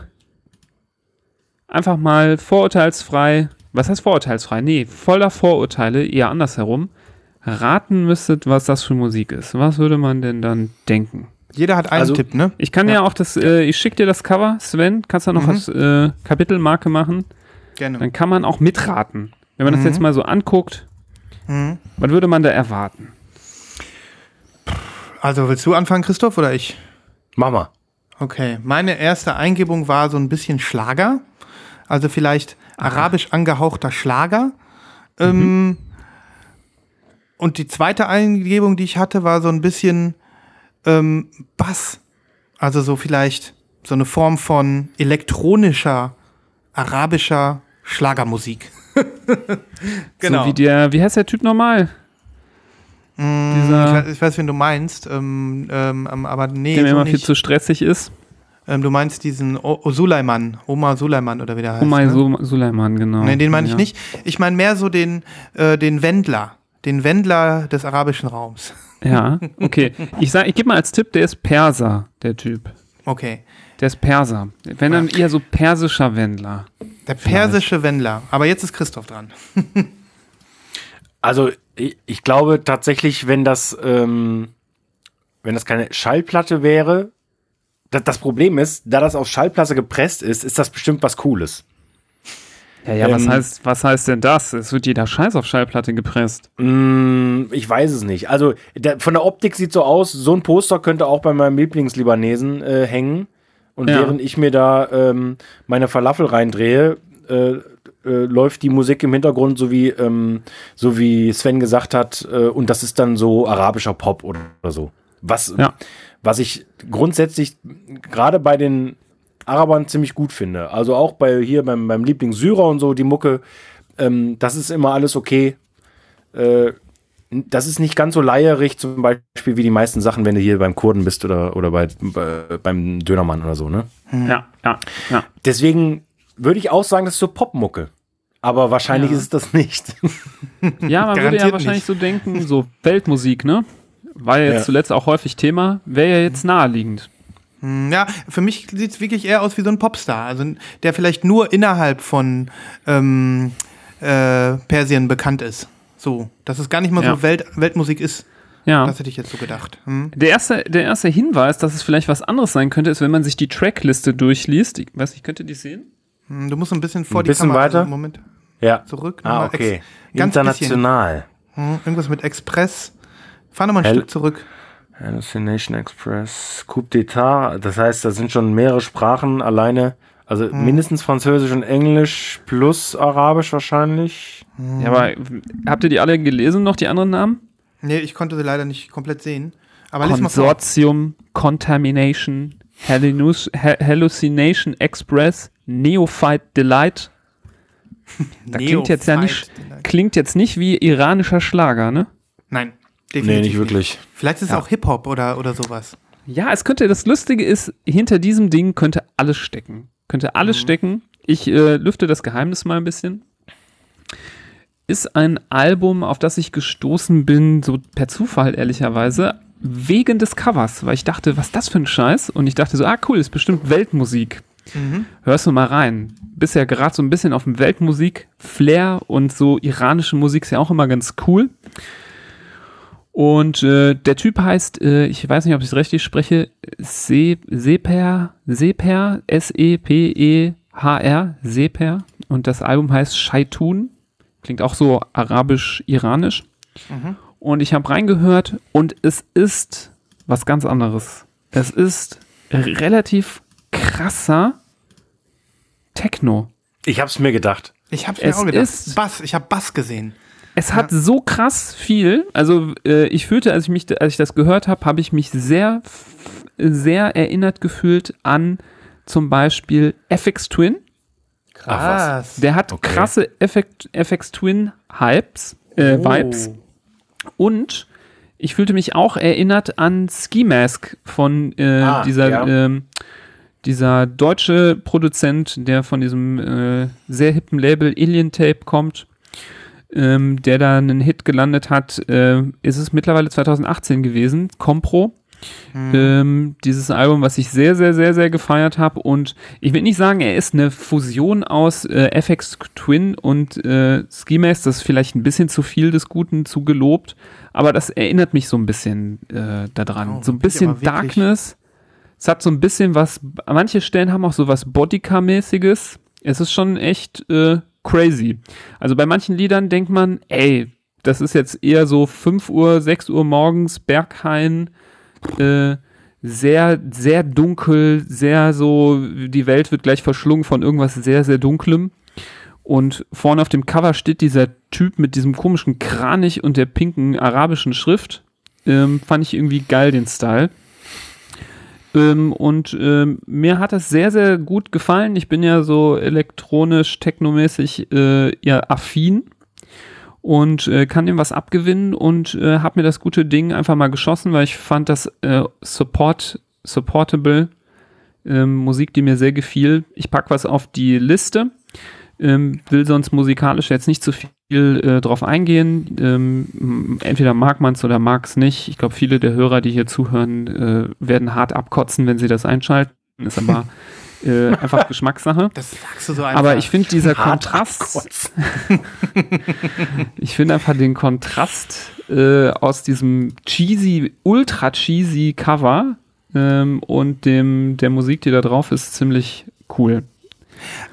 einfach mal vorurteilsfrei, was heißt vorurteilsfrei? Nee, voller Vorurteile, eher andersherum, raten müsstet, was das für Musik ist. Was würde man denn dann denken? Jeder hat einen Also- Tipp, ne? Ich kann ja, auch das, äh, ich schicke dir das Cover, Sven, kannst du noch Mhm. als äh, Kapitelmarke machen. Gerne. Dann kann man auch mitraten. Wenn man das Mhm. jetzt mal so anguckt, Mhm. was würde man da erwarten? Also willst du anfangen, Christoph, oder ich? Mach mal. Okay, meine erste Eingebung war so ein bisschen Schlager. Also vielleicht arabisch angehauchter Schlager. Ähm, und die zweite Eingebung, die ich hatte, war so ein bisschen ähm, Bass. Also so vielleicht so eine Form von elektronischer, arabischer Schlagermusik. *laughs* genau. So wie der, wie heißt der Typ normal? Mm, dieser- ich, weiß, ich weiß, wen du meinst, ähm, ähm, ähm, aber nee, Der mir so immer viel nicht. zu stressig ist. Ähm, du meinst diesen o o Suleiman, Omar Suleiman oder wie der heißt. Omar ne? Su Suleiman, genau. Nee, den meine ich Ja. nicht. Ich meine mehr so den, äh, den Wendler. Den Wendler des arabischen Raums. Ja, okay. Ich sag, ich gebe mal als Tipp, der ist Perser, der Typ. Okay. Der ist Perser. Wenn dann eher so persischer Wendler. Der persische Wendler. Aber jetzt ist Christoph dran. *laughs* Also ich, ich glaube tatsächlich, wenn das, ähm, wenn das keine Schallplatte wäre, das, das Problem ist, da das auf Schallplatte gepresst ist, ist das bestimmt was Cooles. Ja, ja, was Ähm, heißt, was heißt denn das? Es wird jeder Scheiß auf Schallplatte gepresst. Mm, ich weiß es nicht. Also der, von der Optik sieht so aus, so ein Poster könnte auch bei meinem Lieblingslibanesen äh, hängen. Und Ja. während ich mir da ähm, meine Falafel reindrehe, äh, äh, läuft die Musik im Hintergrund, so wie, ähm, so wie Sven gesagt hat, äh, und das ist dann so arabischer Pop oder, oder so. Was, Ja. was ich grundsätzlich gerade bei den Arabern ziemlich gut finde. Also auch bei hier beim, beim Lieblingssyrer und so, die Mucke, ähm, das ist immer alles okay. Äh, das ist nicht ganz so leierig, zum Beispiel wie die meisten Sachen, wenn du hier beim Kurden bist oder, oder bei, bei, beim Dönermann oder so, ne? Ja, ja, ja. Deswegen würde ich auch sagen, das ist so Popmucke. Aber wahrscheinlich Ja. ist es das nicht. *laughs* Ja, man würde ja wahrscheinlich nicht. so denken, so Weltmusik, ne? War ja jetzt Ja. zuletzt auch häufig Thema, wäre ja jetzt naheliegend. Hm, Ja, für mich sieht es wirklich eher aus wie so ein Popstar. Also der vielleicht nur innerhalb von ähm, äh, Persien bekannt ist. So, dass es gar nicht mal Ja. so Welt, Weltmusik ist. Ja. Das hätte ich jetzt so gedacht. Hm? Der erste, der erste Hinweis, dass es vielleicht was anderes sein könnte, ist, wenn man sich die Trackliste durchliest. Ich weiß nicht, könnt ihr die sehen? Hm, Du musst ein bisschen vor Ein die bisschen Kamera. weiter? Also, Moment. Ja. Zurück. Ah, okay. ex- ganz International. Hm, irgendwas mit Express. Fahr nochmal ein Hell- Stück zurück. Hallucination Express, Coup d'Etat, das heißt, da sind schon mehrere Sprachen alleine, also Hm. mindestens Französisch und Englisch plus Arabisch wahrscheinlich. Ja, aber habt ihr die alle gelesen noch, die anderen Namen? Nee, ich konnte sie leider nicht komplett sehen. Aber. Consortium, Contamination, Hallucinus- Ha- Hallucination Express, Neophyte Delight. Da klingt jetzt ja nicht, Neophyte. klingt jetzt nicht wie iranischer Schlager, ne? Nein, Nee, definitiv nicht wirklich. Vielleicht ist es auch Hip-Hop oder, oder sowas. Ja, es könnte, das Lustige ist, hinter diesem Ding könnte alles stecken. Könnte alles stecken. Ich äh, lüfte das Geheimnis mal ein bisschen. Ist ein Album, auf das ich gestoßen bin, so per Zufall ehrlicherweise, wegen des Covers, weil ich dachte, was ist das für ein Scheiß? Und ich dachte so, ah cool, ist bestimmt Weltmusik. Hörst du mal rein. Bist ja gerade so ein bisschen auf dem Weltmusik-Flair und so iranische Musik ist ja auch immer ganz cool. Und äh, der Typ heißt, äh, ich weiß nicht, ob ich es richtig spreche, Se Seper, Seper, S-E-P-E-H-R, Seper. Und das Album heißt Shaitun. Klingt auch so arabisch-iranisch. Und ich habe reingehört und es ist was ganz anderes. Es ist relativ krasser Techno. Ich hab's mir gedacht. Ich hab's mir Es auch gedacht. ist- Bass, ich habe Bass gesehen. Es hat so krass viel. Also äh, ich fühlte, als ich mich, als ich das gehört habe, habe ich mich sehr, sehr erinnert gefühlt an zum Beispiel FX Twin. Krass. Der hat Okay. krasse FX, FX Twin Hypes, äh, Oh. Vibes. Und ich fühlte mich auch erinnert an Ski Mask von äh, Ah, dieser, ja. ähm, dieser deutsche Produzent, der von diesem äh, sehr hippen Label Alien Tape kommt, ähm, der da einen Hit gelandet hat, äh, ist es mittlerweile 2018 gewesen, Compro. Ähm, dieses Album, was ich sehr, sehr, sehr, sehr gefeiert habe. Und ich will nicht sagen, er ist eine Fusion aus äh, FX Twin und äh, Ski Mask. Das ist vielleicht ein bisschen zu viel des Guten zu gelobt. Aber das erinnert mich so ein bisschen äh, daran. Oh, so ein bisschen Darkness. Es hat so ein bisschen was, manche Stellen haben auch so was Bodycar-mäßiges. Es ist schon echt äh, crazy. Also bei manchen Liedern denkt man, ey, das ist jetzt eher so 5 Uhr, 6 Uhr morgens, Berghain, äh, sehr, sehr dunkel, sehr so, die Welt wird gleich verschlungen von irgendwas sehr, sehr dunklem. Und vorne auf dem Cover steht dieser Typ mit diesem komischen Kranich und der pinken arabischen Schrift. Ähm, fand ich irgendwie geil, den Style. Ähm, und ähm, mir hat das sehr, sehr gut gefallen. Ich bin ja so elektronisch, technomäßig äh, ja affin und äh, kann dem was abgewinnen und äh, habe mir das gute Ding einfach mal geschossen, weil ich fand das äh, support, supportable ähm, Musik, die mir sehr gefiel. Ich pack was auf die Liste, ähm, will sonst musikalisch jetzt nicht zu viel äh, drauf eingehen. Ähm, entweder mag man es oder mag es nicht. Ich glaube, viele der Hörer, die hier zuhören, äh, werden hart abkotzen, wenn sie das einschalten. Ist aber *laughs* äh, einfach Geschmackssache. Das sagst du so einfach. Aber ich finde dieser Hart Kontrast, *laughs* ich finde einfach den Kontrast äh, aus diesem cheesy, ultra cheesy Cover ähm, und dem der Musik, die da drauf ist, ziemlich cool.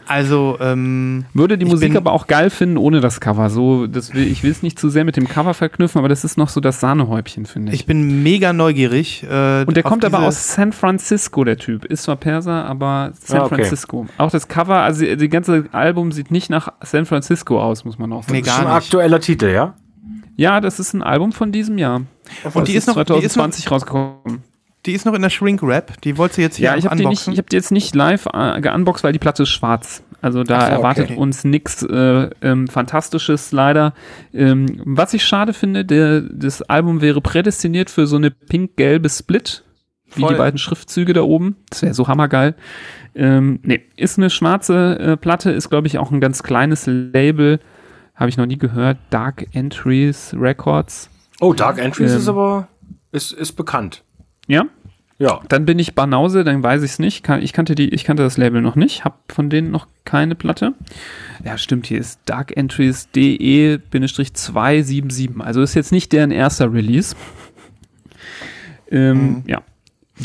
Also, ähm, Würde die Musik aber auch geil finden ohne das Cover. So, das will, ich will es nicht zu sehr mit dem Cover verknüpfen, aber das ist noch so das Sahnehäubchen, finde ich. ich bin mega neugierig. Äh, und der kommt aber aus San Francisco, der Typ. Ist zwar Perser, aber San Ah, okay. Francisco. Auch das Cover, also die ganze Album sieht nicht nach San Francisco aus, muss man auch sagen. Nee, Das ist gar ein nicht. aktueller Titel, ja? Ja, das ist ein Album von diesem Jahr. Und die Das ist noch, die ist noch, 2020 rausgekommen. Die ist noch in der Shrink-Rap. Die wolltest du jetzt hier Ja, ich habe die, nicht- unboxen. ich hab die jetzt nicht live äh, geunboxed, weil die Platte ist schwarz. Also da so, erwartet okay. uns nichts äh, ähm, Fantastisches leider. Ähm, was ich schade finde, der, das Album wäre prädestiniert für so eine pink-gelbe Split, wie Voll. die beiden Schriftzüge da oben. Das wäre so hammergeil. Ähm, nee, ist eine schwarze äh, Platte, ist glaube ich auch ein ganz kleines Label. Habe ich noch nie gehört. Dark Entries Records. Oh, Dark Entries Ähm. ist aber ist, ist bekannt. Ja, Ja. Dann bin ich Banause, dann weiß ich es nicht. Ich kannte, die, ich kannte das Label noch nicht, habe von denen noch keine Platte. Ja, stimmt, hier ist darkentries.de-277. Also ist jetzt nicht deren erster Release. Ähm, Mhm. Ja,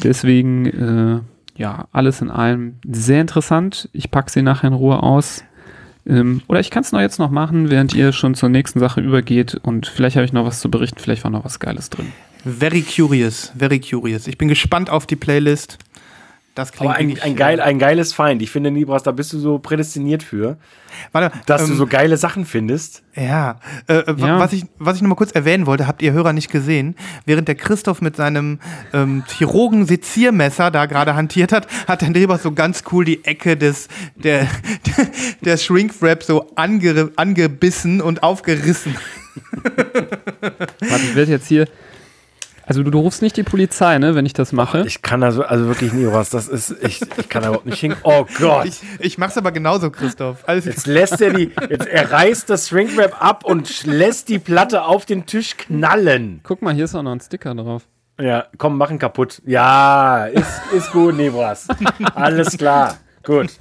deswegen, äh, ja, alles in allem sehr interessant. Ich packe sie nachher in Ruhe aus. Ähm, oder ich kann es noch jetzt noch machen, während ihr schon zur nächsten Sache übergeht. Und vielleicht habe ich noch was zu berichten, vielleicht war noch was Geiles drin. Very curious, very curious. Ich bin gespannt auf die Playlist. Das klingt Aber ein, wirklich, ein, geil, ein geiles Feind. Ich finde, Nibras, da bist du so prädestiniert für, Warte, dass ähm, du so geile Sachen findest. Ja, äh, äh, Ja. was ich, was ich noch mal kurz erwähnen wollte, habt ihr Hörer nicht gesehen. Während der Christoph mit seinem ähm, Chirurgen-Seziermesser da gerade hantiert hat, hat der Neber so ganz cool die Ecke des, der, *laughs* der, der Shrink-Wrap so ange, angebissen und aufgerissen. Warte, ich werde jetzt hier. Also du, du rufst nicht die Polizei, ne, wenn ich das mache. Ich kann also, also wirklich, Nibras, das ist, ich, ich kann da überhaupt nicht hin. Oh Gott. Ich, ich mach's aber genauso, Christoph. Also, Jetzt lässt er die, jetzt er reißt das Shrinkwrap ab und lässt die Platte auf den Tisch knallen. Guck mal, hier ist auch noch ein Sticker drauf. Ja, komm, mach ihn kaputt. Ja, ist, ist gut, Nibras. Alles klar. Gut.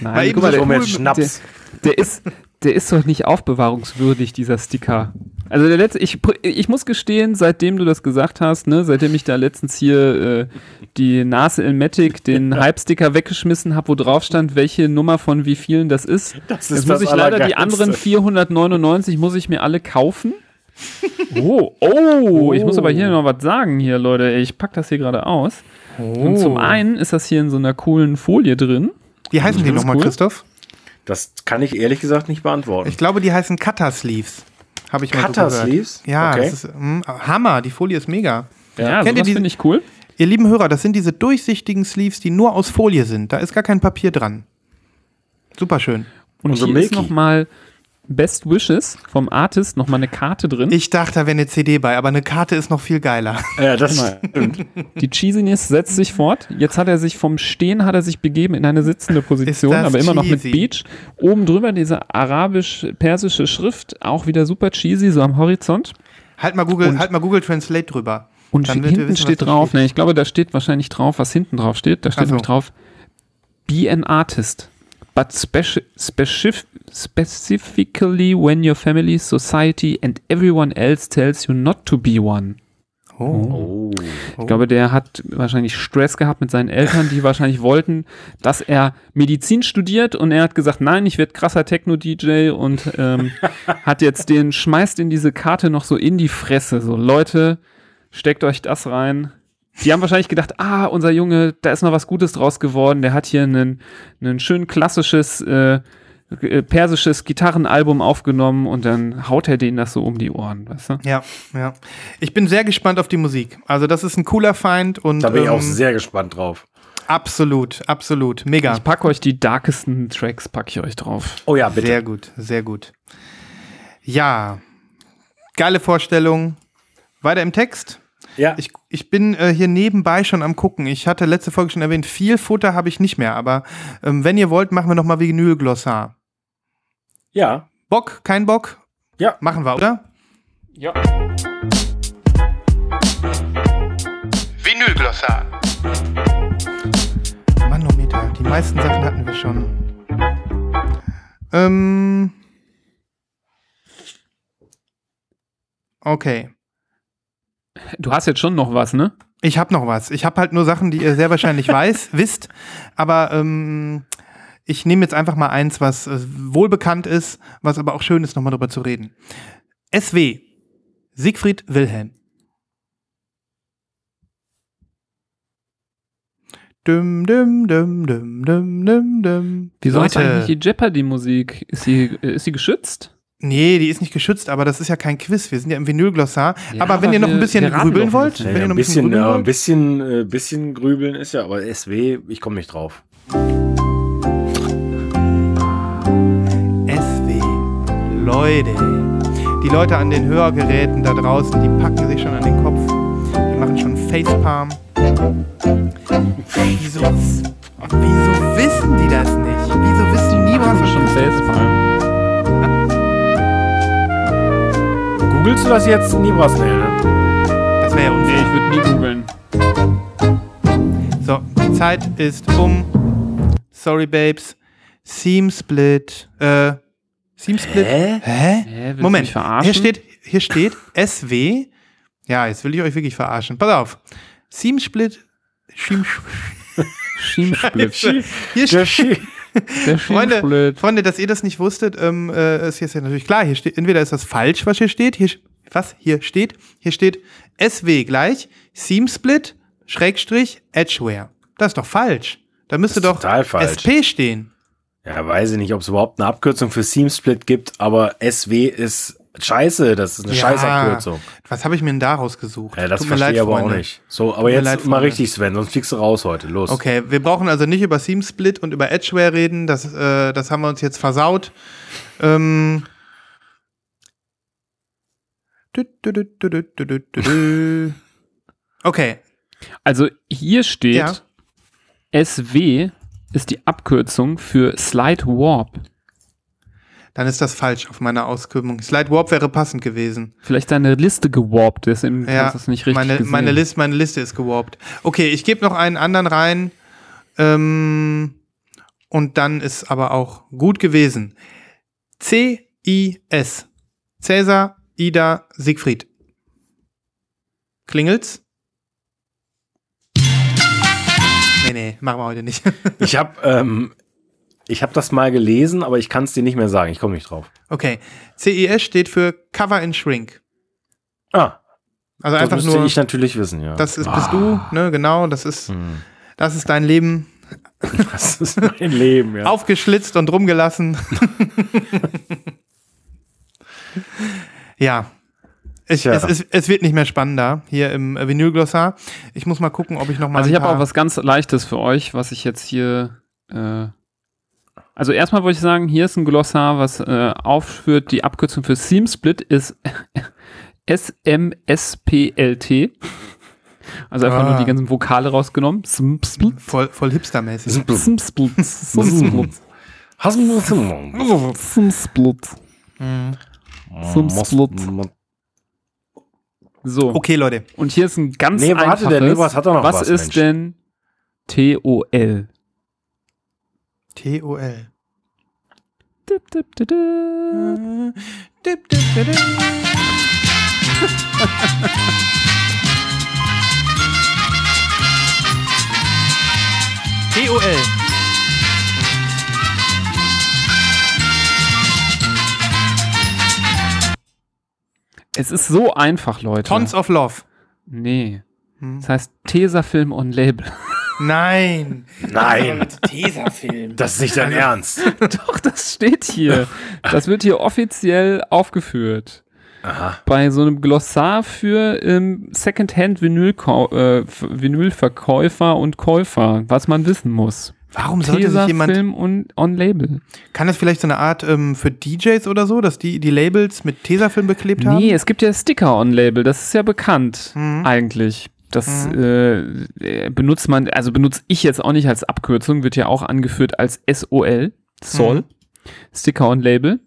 Nein, guck mal, so der, Schnaps. der ist, der ist doch nicht aufbewahrungswürdig, dieser Sticker. Also der letzte, ich, ich muss gestehen, seitdem du das gesagt hast, ne, seitdem ich da letztens hier äh, die Nase Elmatic, den *laughs* Hype-Sticker weggeschmissen habe, wo drauf stand, welche Nummer von wie vielen das ist. Das Jetzt muss ich leider die anderen 499 muss ich mir alle kaufen. *laughs* Oh, oh, ich muss aber hier noch was sagen hier, Leute. Ich pack das hier gerade aus. Und zum einen ist das hier in so einer coolen Folie drin. wie heißen die ist nochmal, cool. Christoph? Das kann ich ehrlich gesagt nicht beantworten. Ich glaube, die heißen Cutter Sleeves. Habe ich mal so Cutter gehört. Sleeves? Ja, Okay. das ist mm, Hammer. Die Folie ist mega. Ja, Kennt ihr die- finde ich cool. Ihr lieben Hörer, das sind diese durchsichtigen Sleeves, die nur aus Folie sind. Da ist gar kein Papier dran. Super schön. Und Und so hier ist Milky. Best Wishes vom Artist nochmal eine Karte drin. Ich dachte, da wäre eine CD bei, aber eine Karte ist noch viel geiler. Ja, das Mal. stimmt. Die Cheesiness setzt sich fort. Jetzt hat er sich vom Stehen hat er sich begeben in eine sitzende Position, aber immer noch mit cheesy? Beach. Oben drüber diese arabisch-persische Schrift, auch wieder super cheesy, so am Horizont. Halt mal Google, Und- halt mal Google Translate drüber. Und Dann hinten wissen, steht was da drauf, steht. ne, ich glaube, da steht wahrscheinlich drauf, was hinten drauf steht. Da steht Ach so. nämlich drauf, be an artist, but speci specif specifically when your family, society and everyone else tells you not to be one. Oh. Ich glaube, der hat wahrscheinlich Stress gehabt mit seinen Eltern, die wahrscheinlich wollten, dass er Medizin studiert und er hat gesagt, nein, ich werde krasser Techno-DJ und ähm, *laughs* hat jetzt den, schmeißt in diese Karte noch so in die Fresse. So, Leute, steckt euch das rein. Die haben wahrscheinlich gedacht, ah, unser Junge, da ist noch was Gutes draus geworden. Der hat hier einen, einen schön klassisches äh, äh, persisches Gitarrenalbum aufgenommen und dann haut er denen das so um die Ohren, weißt du? Ja, ja. Ich bin sehr gespannt auf die Musik. Also, das ist ein cooler Feind und Da bin ich auch ähm, sehr gespannt drauf. absolut, absolut. Mega. Ich packe euch die darkesten Tracks, packe ich euch drauf. Oh ja, bitte. Sehr gut, sehr gut. Ja, geile Vorstellung. Weiter im Text. Ja, Ich, ich bin äh, hier nebenbei schon am gucken. Ich hatte letzte Folge schon erwähnt, viel Futter habe ich nicht mehr, aber ähm, wenn ihr wollt, machen wir noch mal Vinylglossar. ja, Bock? Kein Bock? ja. Machen wir, oder? Ja. Vinylglossar. Manometer. Die meisten Sachen hatten wir schon. Ähm. Okay. Du hast jetzt schon noch was, ne? Ich habe noch was. Ich habe halt nur Sachen, die ihr sehr wahrscheinlich *laughs* weiß, wisst. Aber ähm, ich nehme jetzt einfach mal eins, was äh, wohlbekannt ist, was aber auch schön ist, nochmal drüber zu reden. SW. Siegfried Wilhelm. Dum, dum, dum, dum, dum, dum, dum. Wieso hast Leute. eigentlich die Jeopardy-Musik? Ist sie, äh, ist sie geschützt? Nee, die ist nicht geschützt, aber das ist ja kein Quiz. Wir sind ja im Vinylglossar. Ja, aber wenn aber ihr noch ein bisschen grübeln wollt, wenn Ja, ihr noch ein bisschen, grübeln ja, ein wollt, bisschen, äh, bisschen grübeln ist ja, aber SW, ich komme nicht drauf. SW. Leute. Die Leute an den Hörgeräten da draußen, die packen sich schon an den Kopf. Die machen schon Facepalm. Wieso, wieso wissen die das nicht? Wieso wissen die nie, was schon Facepalm. Googlest du das jetzt? Nie was, nee, ne? Das wäre ja Nee, unfair. ich würde nie googeln. So, die Zeit ist um. Sorry, Babes. Seam Split. Äh, Seam Split. Hä? Hä? Hä, Moment, hier steht, hier steht SW. Ja, jetzt will ich euch wirklich verarschen. Pass auf. Seam Split. Seam Schienensplit. *laughs* Hier steht, Freunde. Freunde, dass ihr das nicht wusstet, ähm, äh, ist jetzt ja natürlich klar. Hier steht, entweder ist das falsch, was hier steht. Hier, was hier steht? Hier steht SW gleich Seam Split Schrägstrich Edgeware. Das ist doch falsch. Da müsste doch. SP stehen. Ja, weiß ich nicht, ob es überhaupt eine Abkürzung für Seam Split gibt, aber SW ist Scheiße, das ist eine ja, Scheißabkürzung. Was habe ich mir denn daraus gesucht? Ja, das Tut verstehe ich aber Freunde. auch nicht. So, aber jetzt leid, mal richtig, Sven, sonst fliegst du raus heute. Los. Okay, wir brauchen also nicht über Seam Split und über Edgeware reden. Das, äh, das haben wir uns jetzt versaut. Ähm. Okay. Also hier steht, ja. SW ist die Abkürzung für Slide Warp dann ist das falsch auf meiner Auskümmung. Slide Warp wäre passend gewesen. Vielleicht deine Liste gewarpt, deswegen Ja, hast du es nicht richtig meine, gesehen. meine, List, meine Liste ist gewarpt. Okay, ich gebe noch einen anderen rein. Ähm, und dann ist aber auch gut gewesen. C-I-S. Cäsar, Ida, Siegfried. Klingelt's? Nee, nee, machen wir heute nicht. Ich habe ähm, ich hab das mal gelesen, aber ich kann es dir nicht mehr sagen. Ich komme nicht drauf. Okay. CIS steht für Cover and Shrink. Ah, Also das einfach müsste nur, ich natürlich wissen, ja. das ist, bist du, ne, genau, das ist, das ist dein Leben. *laughs* das ist mein Leben, ja. aufgeschlitzt und rumgelassen. *laughs* ja. Ich, Tja. es, es, es wird nicht mehr spannender hier im Vinylglossar. Ich muss mal gucken, ob ich noch mal also ich habe auch was ganz Leichtes für euch, was ich jetzt hier äh, Also erstmal wollte ich sagen, hier ist ein Glossar, was äh, aufführt, die Abkürzung für Seam-Split ist *laughs* SMSPLT. Also einfach Ah. nur die ganzen Vokale rausgenommen. Voll, voll hipstermäßig. Seam-Split. So, Okay, Leute. und hier ist ein ganz Nee, warte, einfaches. der Nibras hat doch noch was, ist Mensch. denn TOL? T-O-L. Dip, dip, dip, dip. Dip, dip, dip, dip. T-O-L. Es ist so einfach, Leute. Tons of Love. Nee. Hm. Das heißt Tesafilm on Label. Nein. Nein, Tesafilm. das ist nicht dein Ernst. *laughs* Doch, das steht hier. Das wird hier offiziell aufgeführt. Aha. Bei so einem Glossar für ähm, Secondhand-Vinylverkäufer äh, Vinylverkäufer und Käufer, was man wissen muss. Warum sollte sich jemand. Tesafilm und on Label. Kann das vielleicht so eine Art ähm, für DJs oder so, dass die die Labels mit Tesafilm beklebt haben? Nee, es gibt ja Sticker on Label, das ist ja bekannt Mhm. eigentlich. Das äh, äh, benutzt man, also benutze ich jetzt auch nicht als Abkürzung, wird ja auch angeführt als SOL, SOL, Mhm. Sticker on Label.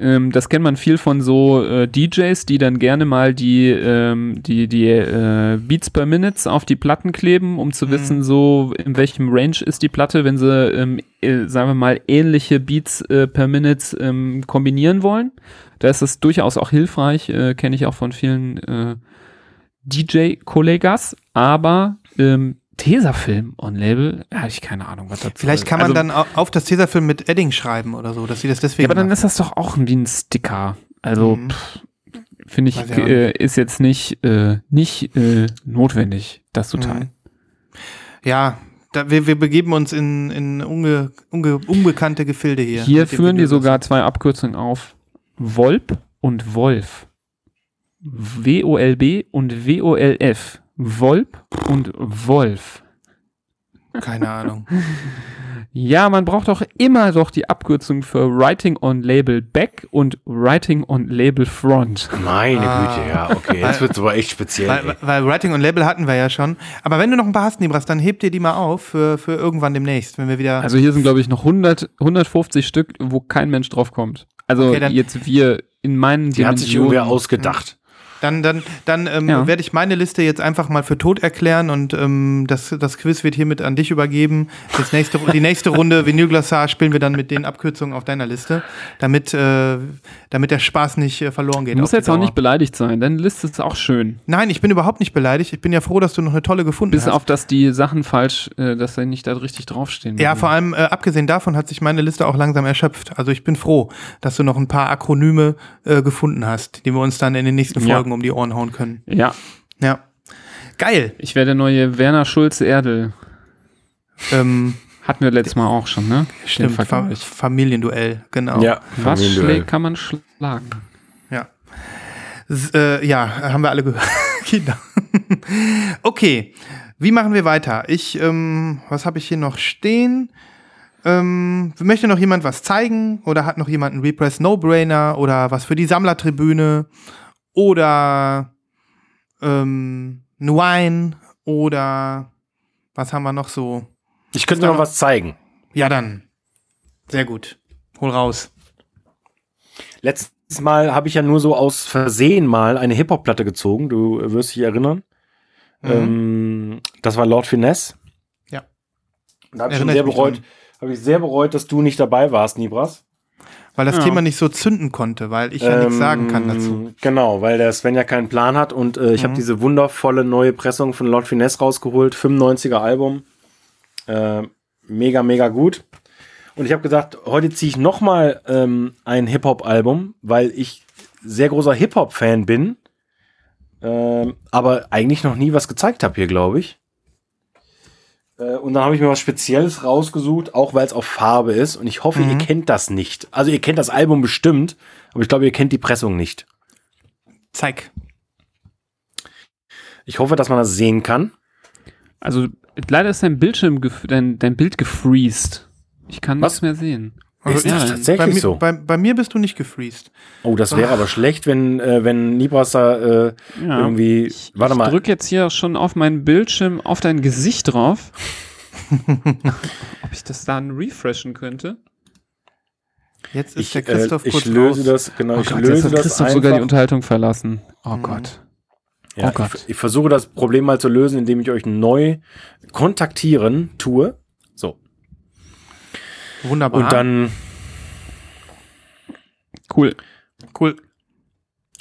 Ähm, das kennt man viel von so äh, DJs, die dann gerne mal die, ähm, die, die äh, Beats per Minutes auf die Platten kleben, um zu Mhm. wissen, so in welchem Range ist die Platte, wenn sie, ähm, äh, sagen wir mal, ähnliche Beats äh, per Minutes ähm, kombinieren wollen. Da ist es durchaus auch hilfreich, äh, kenne ich auch von vielen DJ-Kollegas, aber ähm, Tesafilm on Label, habe ich keine Ahnung, was das Vielleicht kann man Also, dann au- auf das Tesafilm mit Edding schreiben oder so, dass sie das deswegen. Ja, aber dann machen. ist das doch auch wie ein Sticker. Also, Mhm. pff, finde ich, äh, ist jetzt nicht, äh, nicht äh, notwendig, das zu teilen. Ja, da, wir, wir begeben uns in, in unge, unge, unbekannte Gefilde hier. Hier führen die sogar zwei Abkürzungen auf. Volp und Wolf. W-O-L-B und W-O-L-F. Volp und Wolf. Keine Ahnung. *laughs* Ja, man braucht doch immer doch die Abkürzung für Writing on Label Back und Writing on Label Front. Meine Ah. Güte, ja, okay. Jetzt wird es aber echt speziell. weil, weil Writing und Label hatten wir ja schon. Aber wenn du noch ein paar hast, Nibras, dann heb dir die mal auf für, für irgendwann demnächst, wenn wir wieder. Also hier sind, glaube ich, noch 100, 150 Stück, wo kein Mensch drauf kommt. Also Okay, jetzt wir in meinen Die hat sich irgendwer Dimensionen. ausgedacht. Dann, dann, dann ähm, Ja. werde ich meine Liste jetzt einfach mal für tot erklären und ähm, das, das Quiz wird hiermit an dich übergeben. Das nächste, die nächste Runde *laughs* Vinylglassar spielen wir dann mit den Abkürzungen auf deiner Liste, damit, äh, damit der Spaß nicht äh, verloren geht. Du musst jetzt auch Dauer. nicht beleidigt sein, deine Liste ist auch schön. Nein, ich bin überhaupt nicht beleidigt. Ich bin ja froh, dass du noch eine tolle gefunden Bis hast. auf, dass die Sachen falsch, äh, dass sie nicht da richtig draufstehen. Ja, vor allem äh, abgesehen davon hat sich meine Liste auch langsam erschöpft. Also ich bin froh, dass du noch ein paar Akronyme äh, gefunden hast, die wir uns dann in den nächsten Ja. Folgen um die Ohren hauen können. Ja, Ja. Geil. ich werde der neue Werner Schulze Erdel. Ähm, Hatten wir letztes Mal auch schon, ne? Stimmt, Fa. Familienduell, genau. Ja, Was schlägt, kann man schlagen. Ja. S äh, ja, haben wir alle gehört. Kinder. *laughs* okay, wie machen wir weiter? Ich, ähm, was habe ich hier noch stehen? Ähm, möchte noch jemand was zeigen oder hat noch jemand einen Repress No-Brainer oder was für die Sammlertribüne oder ähm, Wine oder was haben wir noch so? Ich könnte noch was zeigen. Ja, dann. Sehr gut. Hol raus. Letztes Mal habe ich ja nur so aus Versehen mal eine Hip-Hop-Platte gezogen. Du wirst dich erinnern. Mhm. Ähm, das war Lord Finesse. Ja. Da habe ich schon sehr bereut, habe ich sehr bereut, dass du nicht dabei warst, Nibras. Weil das Ja. Thema nicht so zünden konnte, weil ich ja nichts Ähm, sagen kann dazu. Genau, weil der Sven ja keinen Plan hat und äh, ich Mhm. habe diese wundervolle neue Pressung von Lord Finesse rausgeholt, 95er Album. Äh, mega, mega gut. Und ich habe gesagt, heute ziehe ich nochmal ähm, ein Hip-Hop-Album, weil ich sehr großer Hip-Hop-Fan bin, ähm, aber eigentlich noch nie was gezeigt habe hier, glaube ich. Äh, und dann habe ich mir was Spezielles rausgesucht, auch weil es auf Farbe ist. Und ich hoffe, ihr kennt das nicht. Also ihr kennt das Album bestimmt, aber ich glaube, ihr kennt die Pressung nicht. Zeig. Ich hoffe, dass man das sehen kann. Also leider ist dein Bildschirm, dein, dein Bild gefreezed. Ich kann Was? nichts mehr sehen. Also Ist ich- das Ja, tatsächlich bei, mir, so? bei, bei mir bist du nicht gefreezed. Oh, das wäre aber schlecht, wenn, äh, wenn Nibras da äh, Ja. irgendwie. warte ich mal. drück jetzt hier schon auf meinen Bildschirm auf dein Gesicht drauf. *laughs* Ob ich das dann refreshen könnte? Jetzt ist Ich, der äh, Christoph ich kurz löse raus. das, genau, Oh ich Gott, jetzt löse hat das Christoph einfach. sogar die Unterhaltung verlassen. Oh Mhm. Gott. ja, oh Gott. Ich, ich versuche das Problem mal zu lösen, indem ich euch neu kontaktieren tue. Wunderbar. Und dann, Cool. cool.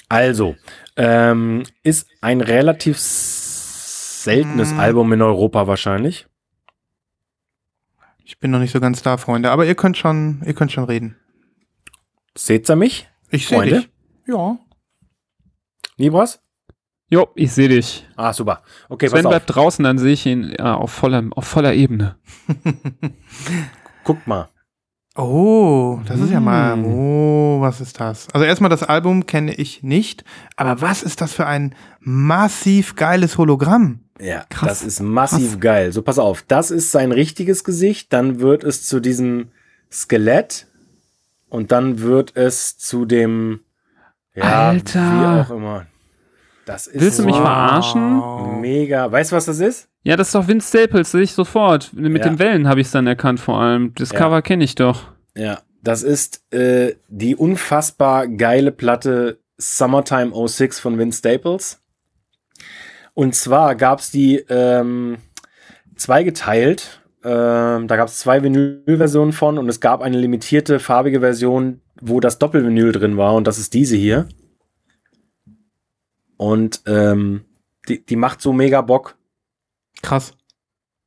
also, ähm, ist ein relativ seltenes Mm. Album in Europa wahrscheinlich. Ich bin noch nicht so ganz da, Freunde. Aber ihr könnt schon, ihr könnt schon reden. Seht ihr mich? Ich sehe dich. Ja. Nibras? Jo, ich sehe dich. Ah, super. Okay, Sven pass auf. bleibt draußen, dann sehe ich ihn ja, auf, voller, auf voller Ebene. *laughs* Guckt mal. Oh, das ist ja mal. Mm. Oh, was ist das? Also erstmal das Album kenne ich nicht, aber was ist das für ein massiv geiles Hologramm? Ja, Krass. das ist massiv geil. So, pass auf. Das ist sein richtiges Gesicht. Dann wird es zu diesem Skelett. Und dann wird es zu dem. Ja, Alter. wie auch immer. Das ist Willst du mich so verarschen? mega. Weißt du, was das ist? Ja, das ist doch Vince Staples, sehe ich sofort. Mit Ja. den Wellen habe ich es dann erkannt vor allem. Das Ja. Cover kenne ich doch. Ja, das ist äh, die unfassbar geile Platte Summertime 06 von Vince Staples. Und zwar gab es die ähm, zweigeteilt. Ähm, da gab es zwei Vinylversionen von und es gab eine limitierte farbige Version, wo das Doppelvinyl drin war und das ist diese hier. Und ähm, die, die macht so mega Bock. Krass.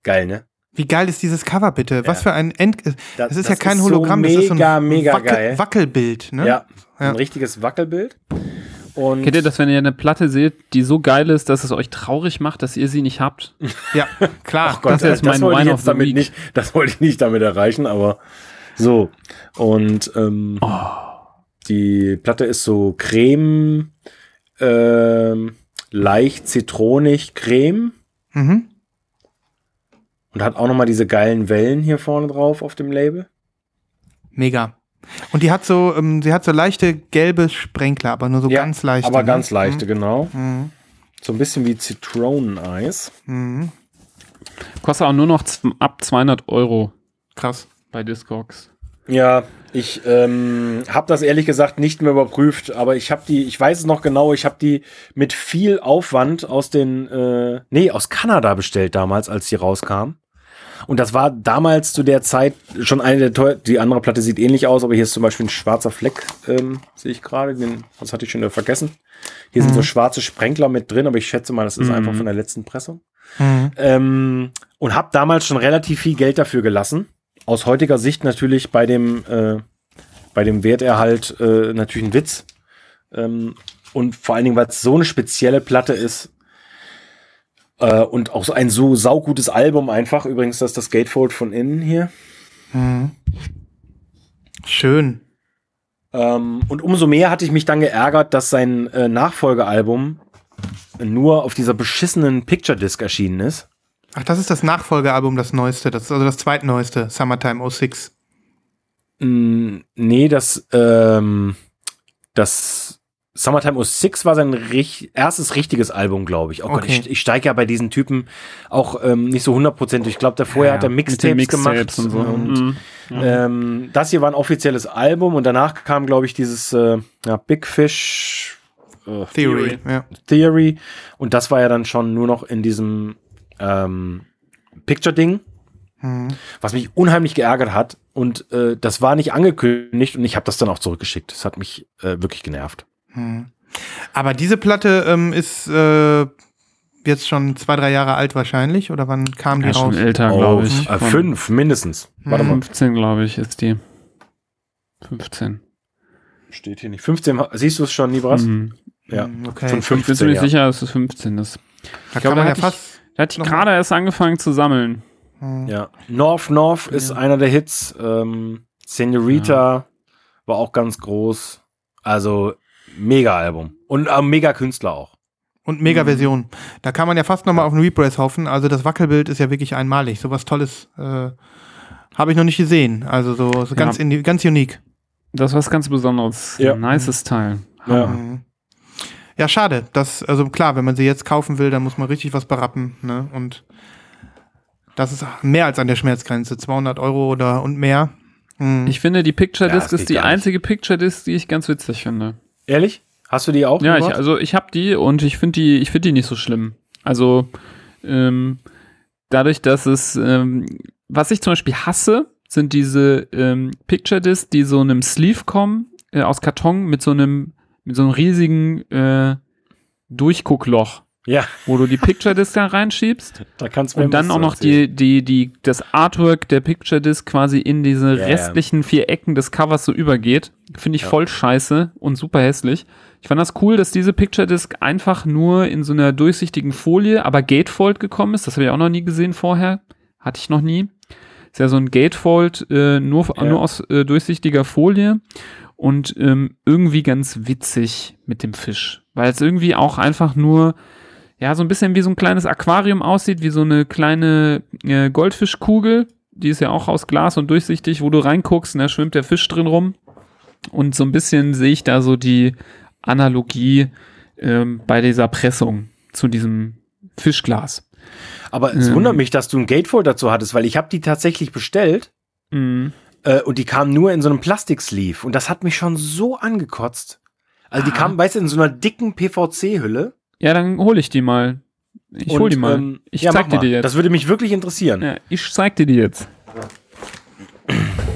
Geil, ne? Wie geil ist dieses Cover bitte? Was Ja. für ein End. Das ist ja kein so Hologramm, das ist so mega, ein mega Wackel geil. Wackelbild, ne? Ja, Ja. ein richtiges Wackelbild. Und Kennt ihr das, wenn ihr eine Platte seht, die so geil ist, dass es euch traurig macht, dass ihr sie nicht habt? *laughs* Ja, klar. Ach Gott, Das ist jetzt das mein wollte ich Wine jetzt of the damit Week. nicht, das wollte ich nicht damit erreichen, aber so. Und ähm, Oh. die Platte ist so creme, ähm, leicht zitronig creme Mhm. und hat auch nochmal diese geilen Wellen hier vorne drauf auf dem Label. Mega. Und die hat so, ähm, sie hat so leichte gelbe Sprenkler, aber nur so Ja, ganz leichte. Aber ne? ganz leichte, genau. Mhm. So ein bisschen wie Zitroneneis. Mhm. Kostet auch nur noch ab 200 Euro Krass. bei Discogs. Ja, ich ähm, habe das ehrlich gesagt nicht mehr überprüft, aber ich habe die, ich weiß es noch genau, ich habe die mit viel Aufwand aus den, äh, nee, aus Kanada bestellt damals, als die rauskam. Und das war damals zu der Zeit schon eine der teuer, die andere Platte sieht ähnlich aus, aber hier ist zum Beispiel ein schwarzer Fleck, ähm, sehe ich gerade, den, das hatte ich schon vergessen. Hier sind so schwarze Sprenkler mit drin, aber ich schätze mal, das ist Mhm. einfach von der letzten Pressung. Mhm. Ähm, und habe damals schon relativ viel Geld dafür gelassen. Aus heutiger Sicht natürlich bei dem, äh, bei dem Werterhalt äh, natürlich ein Witz. Ähm, und vor allen Dingen, weil es so eine spezielle Platte ist. Äh, und auch so ein so saugutes Album einfach. Übrigens, das ist das Gatefold von innen hier. Mhm. Schön. Ähm, und umso mehr hatte ich mich dann geärgert, dass sein äh, Nachfolgealbum nur auf dieser beschissenen Picture Disc erschienen ist. Ach, das ist das Nachfolgealbum, das neueste, das ist also das zweitneueste, Summertime 06. Mm, Nee, das, ähm, das Summertime 06 war sein rich erstes richtiges Album, glaube ich. Oh Gott, Okay. ich, ich steige ja bei diesen Typen auch ähm, nicht so hundertprozentig. Ich glaube, der vorher hat er Mit den Mixtapes gemacht. Mixtapes und so. Und, Mhm. ähm, das hier war ein offizielles Album und danach kam, glaube ich, dieses äh, ja, Big Fish äh, Theory. Ja. Theory. Und das war ja dann schon nur noch in diesem ähm, Picture-Ding, Mhm. was mich unheimlich geärgert hat. Und äh, das war nicht angekündigt und ich habe das dann auch zurückgeschickt. Das hat mich äh, wirklich genervt. Mhm. Aber diese Platte ähm, ist äh, jetzt schon zwei, drei Jahre alt wahrscheinlich, oder wann kam die Ja, schon raus? älter, Oh, glaube ich. äh, fünf mindestens. Warte mal, 15, glaube ich, ist die. 15. steht hier nicht. 15, siehst du es schon, Nibras? Mhm. Ja, Mhm, Okay. von Ich bin 15. ziemlich Ja. sicher, dass es 15 ist. Da glaub, kann man da ja ich- fast. Da hatte ich Nochmal. gerade erst angefangen zu sammeln. Mhm. ja. North North ist einer der Hits. Ähm, Senorita war auch ganz groß. Also mega Album. Und äh, mega Künstler auch. Und Mega-Version. Da kann man ja fast nochmal auf einen Repress hoffen. Also das Wackelbild ist ja wirklich einmalig. Sowas Tolles äh, Habe ich noch nicht gesehen. Also so, so ganz, Ja. indi- ganz unique. Das ist was ganz Besonderes. Ja. Ein nices Teil. Ja. Mhm. Ja, schade. Das, also klar, wenn man sie jetzt kaufen will, dann muss man richtig was berappen. Ne? Und das ist mehr als an der Schmerzgrenze. 200 Euro oder und mehr. Mhm. Ich finde, die Picture Ja, Disc geht ist die nicht. einzige Picture Disc, die ich ganz witzig finde. Ehrlich? Hast du die auch? Ja, ich, also ich habe die und ich finde die, ich finde die nicht so schlimm. Also ähm, dadurch, dass es, ähm, was ich zum Beispiel hasse, sind diese ähm, Picture Discs, die so einem Sleeve kommen äh, aus Karton mit so einem, mit so einem riesigen äh, Durchguckloch, ja, wo du die Picture Disc da reinschiebst *laughs* da kannst du und dann auch noch erzählen. die, die, die, das Artwork der Picture Disc quasi in diese ja. restlichen vier Ecken des Covers so übergeht. Finde ich Ja. voll scheiße und super hässlich. Ich fand das cool, dass diese Picture Disc einfach nur in so einer durchsichtigen Folie, aber Gatefold gekommen ist. Das habe ich auch noch nie gesehen vorher. Hatte ich noch nie. Ist ja so ein Gatefold äh, nur, Ja. nur aus äh, durchsichtiger Folie und ähm, irgendwie ganz witzig mit dem Fisch. Weil es irgendwie auch einfach nur ja, so ein bisschen wie so ein kleines Aquarium aussieht, wie so eine kleine äh, Goldfischkugel. Die ist ja auch aus Glas und durchsichtig, wo du reinguckst und da schwimmt der Fisch drin rum. Und so ein bisschen sehe ich da so die Analogie ähm, bei dieser Pressung zu diesem Fischglas. Aber es Ähm. wundert mich, dass du ein Gatefold dazu hattest, weil ich habe die tatsächlich bestellt Mhm. Äh, und die kamen nur in so einem Plastiksleeve und das hat mich schon so angekotzt. Also die Ah. kamen, weißt du, in so einer dicken PVC-Hülle. Ja, dann hole ich die mal. Ich hol die mal. ähm, ich ja, zeig dir mal. die jetzt. Das würde mich wirklich interessieren. ja, ich zeig dir die jetzt.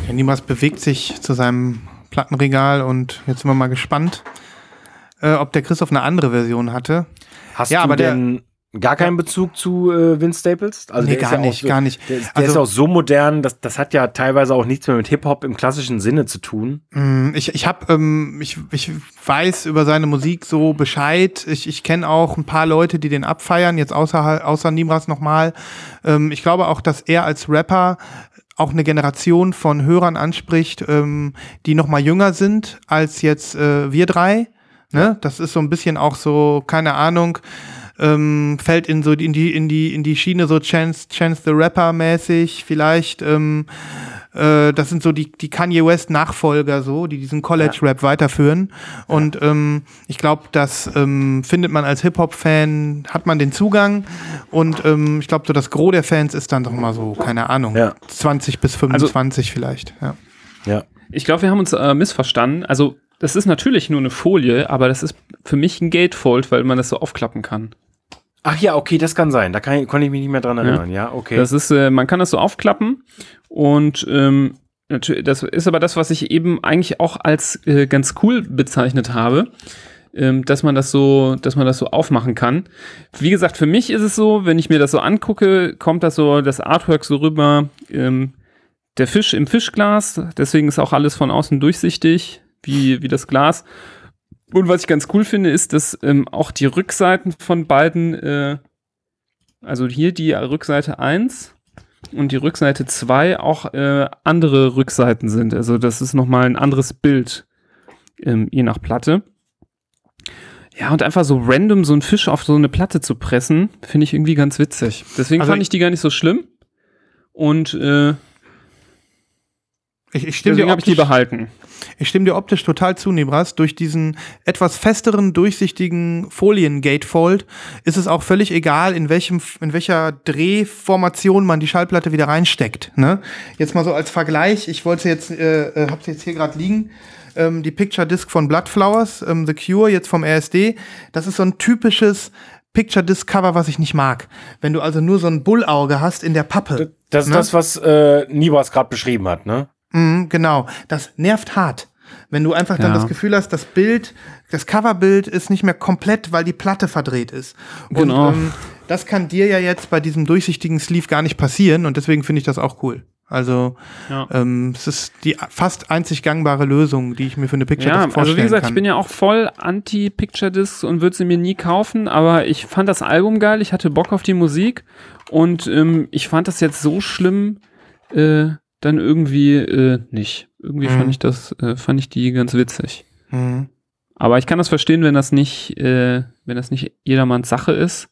Ja, Niemals bewegt sich zu seinem Plattenregal und jetzt sind wir mal gespannt, äh, ob der Christoph eine andere Version hatte. Hast Ja, du aber der- denn gar keinen Bezug zu äh, Vince Staples? Also Nee, gar ja nicht, so, gar nicht. Der, der Also- ist auch so modern, das, das hat ja teilweise auch nichts mehr mit Hip-Hop im klassischen Sinne zu tun. Mm, Ich, ich habe, ähm, ich, ich weiß über seine Musik so Bescheid. Ich, ich kenne auch ein paar Leute, die den abfeiern, jetzt außer, außer Nimras nochmal. Ähm, ich glaube auch, dass er als Rapper auch eine Generation von Hörern anspricht, ähm, die noch mal jünger sind als jetzt äh, wir drei. Ne? Das ist so ein bisschen auch so, keine Ahnung, ähm, fällt in so in die in die in die Schiene so Chance Chance the Rapper mäßig vielleicht. Ähm, äh, das sind so die die Kanye West Nachfolger so, die diesen College Rap weiterführen. Und ähm, ich glaube, das ähm, findet man als Hip Hop Fan hat man den Zugang. Und ähm, ich glaube, so das Gros der Fans ist dann doch mal so, keine Ahnung, Ja. 20 bis 25 vielleicht. Ja. Ja. Ich glaube, wir haben uns äh, missverstanden. Also, das ist natürlich nur eine Folie, aber das ist für mich ein Gatefold, weil man das so aufklappen kann. Ach ja, okay, das kann sein. Da kann, ich- konnte ich mich nicht mehr dran erinnern. Ja, okay. Das ist, äh, man kann das so aufklappen und ähm, natür- das ist aber das, was ich eben eigentlich auch als äh, ganz cool bezeichnet habe, ähm, dass man das so, dass man das so aufmachen kann. Wie gesagt, für mich ist es so, wenn ich mir das so angucke, kommt das so das Artwork so rüber. Ähm, der Fisch im Fischglas, deswegen ist auch alles von außen durchsichtig, wie, wie das Glas. Und was ich ganz cool finde, ist, dass ähm, auch die Rückseiten von beiden, äh, also hier die Rückseite 1 und die Rückseite 2 auch äh, andere Rückseiten sind. Also das ist nochmal ein anderes Bild, ähm, je nach Platte. Ja, und einfach so random so einen Fisch auf so eine Platte zu pressen, finde ich irgendwie ganz witzig. Deswegen Also fand ich die gar nicht so schlimm. Und äh, Ich, ich stimme dir deswegen habe ich die optisch- behalten. Ich stimme dir optisch total zu, Nebras. Durch diesen etwas festeren, durchsichtigen Folien-Gatefold ist es auch völlig egal, in, welchem, in welcher Drehformation man die Schallplatte wieder reinsteckt. Ne? Jetzt mal so als Vergleich, ich wollte jetzt, äh, äh, hab's jetzt hier gerade liegen, ähm, die Picture Disc von Bloodflowers, ähm, The Cure, jetzt vom RSD. Das ist so ein typisches Picture Disc Cover, was ich nicht mag. Wenn du also nur so ein Bullauge hast in der Pappe. das ist Ne? das, was äh, Nibras gerade beschrieben hat, ne? Mhm, genau. Das nervt hart. Wenn du einfach dann Ja. das Gefühl hast, das Bild, das Coverbild ist nicht mehr komplett, weil die Platte verdreht ist. Und Genau. ähm, das kann dir ja jetzt bei diesem durchsichtigen Sleeve gar nicht passieren und deswegen finde ich das auch cool. Also Ja. ähm, es ist die fast einzig gangbare Lösung, die ich mir für eine Picture Ja, Disc vorstellen also wie gesagt, kann. ich bin ja auch voll anti-Picture-Discs und würde sie mir nie kaufen, aber ich fand das Album geil, ich hatte Bock auf die Musik und ähm, ich fand das jetzt so schlimm äh, dann irgendwie äh, nicht. Irgendwie Mhm. fand ich das, äh, fand ich die ganz witzig. Mhm. Aber ich kann das verstehen, wenn das nicht, äh, wenn das nicht jedermanns Sache ist.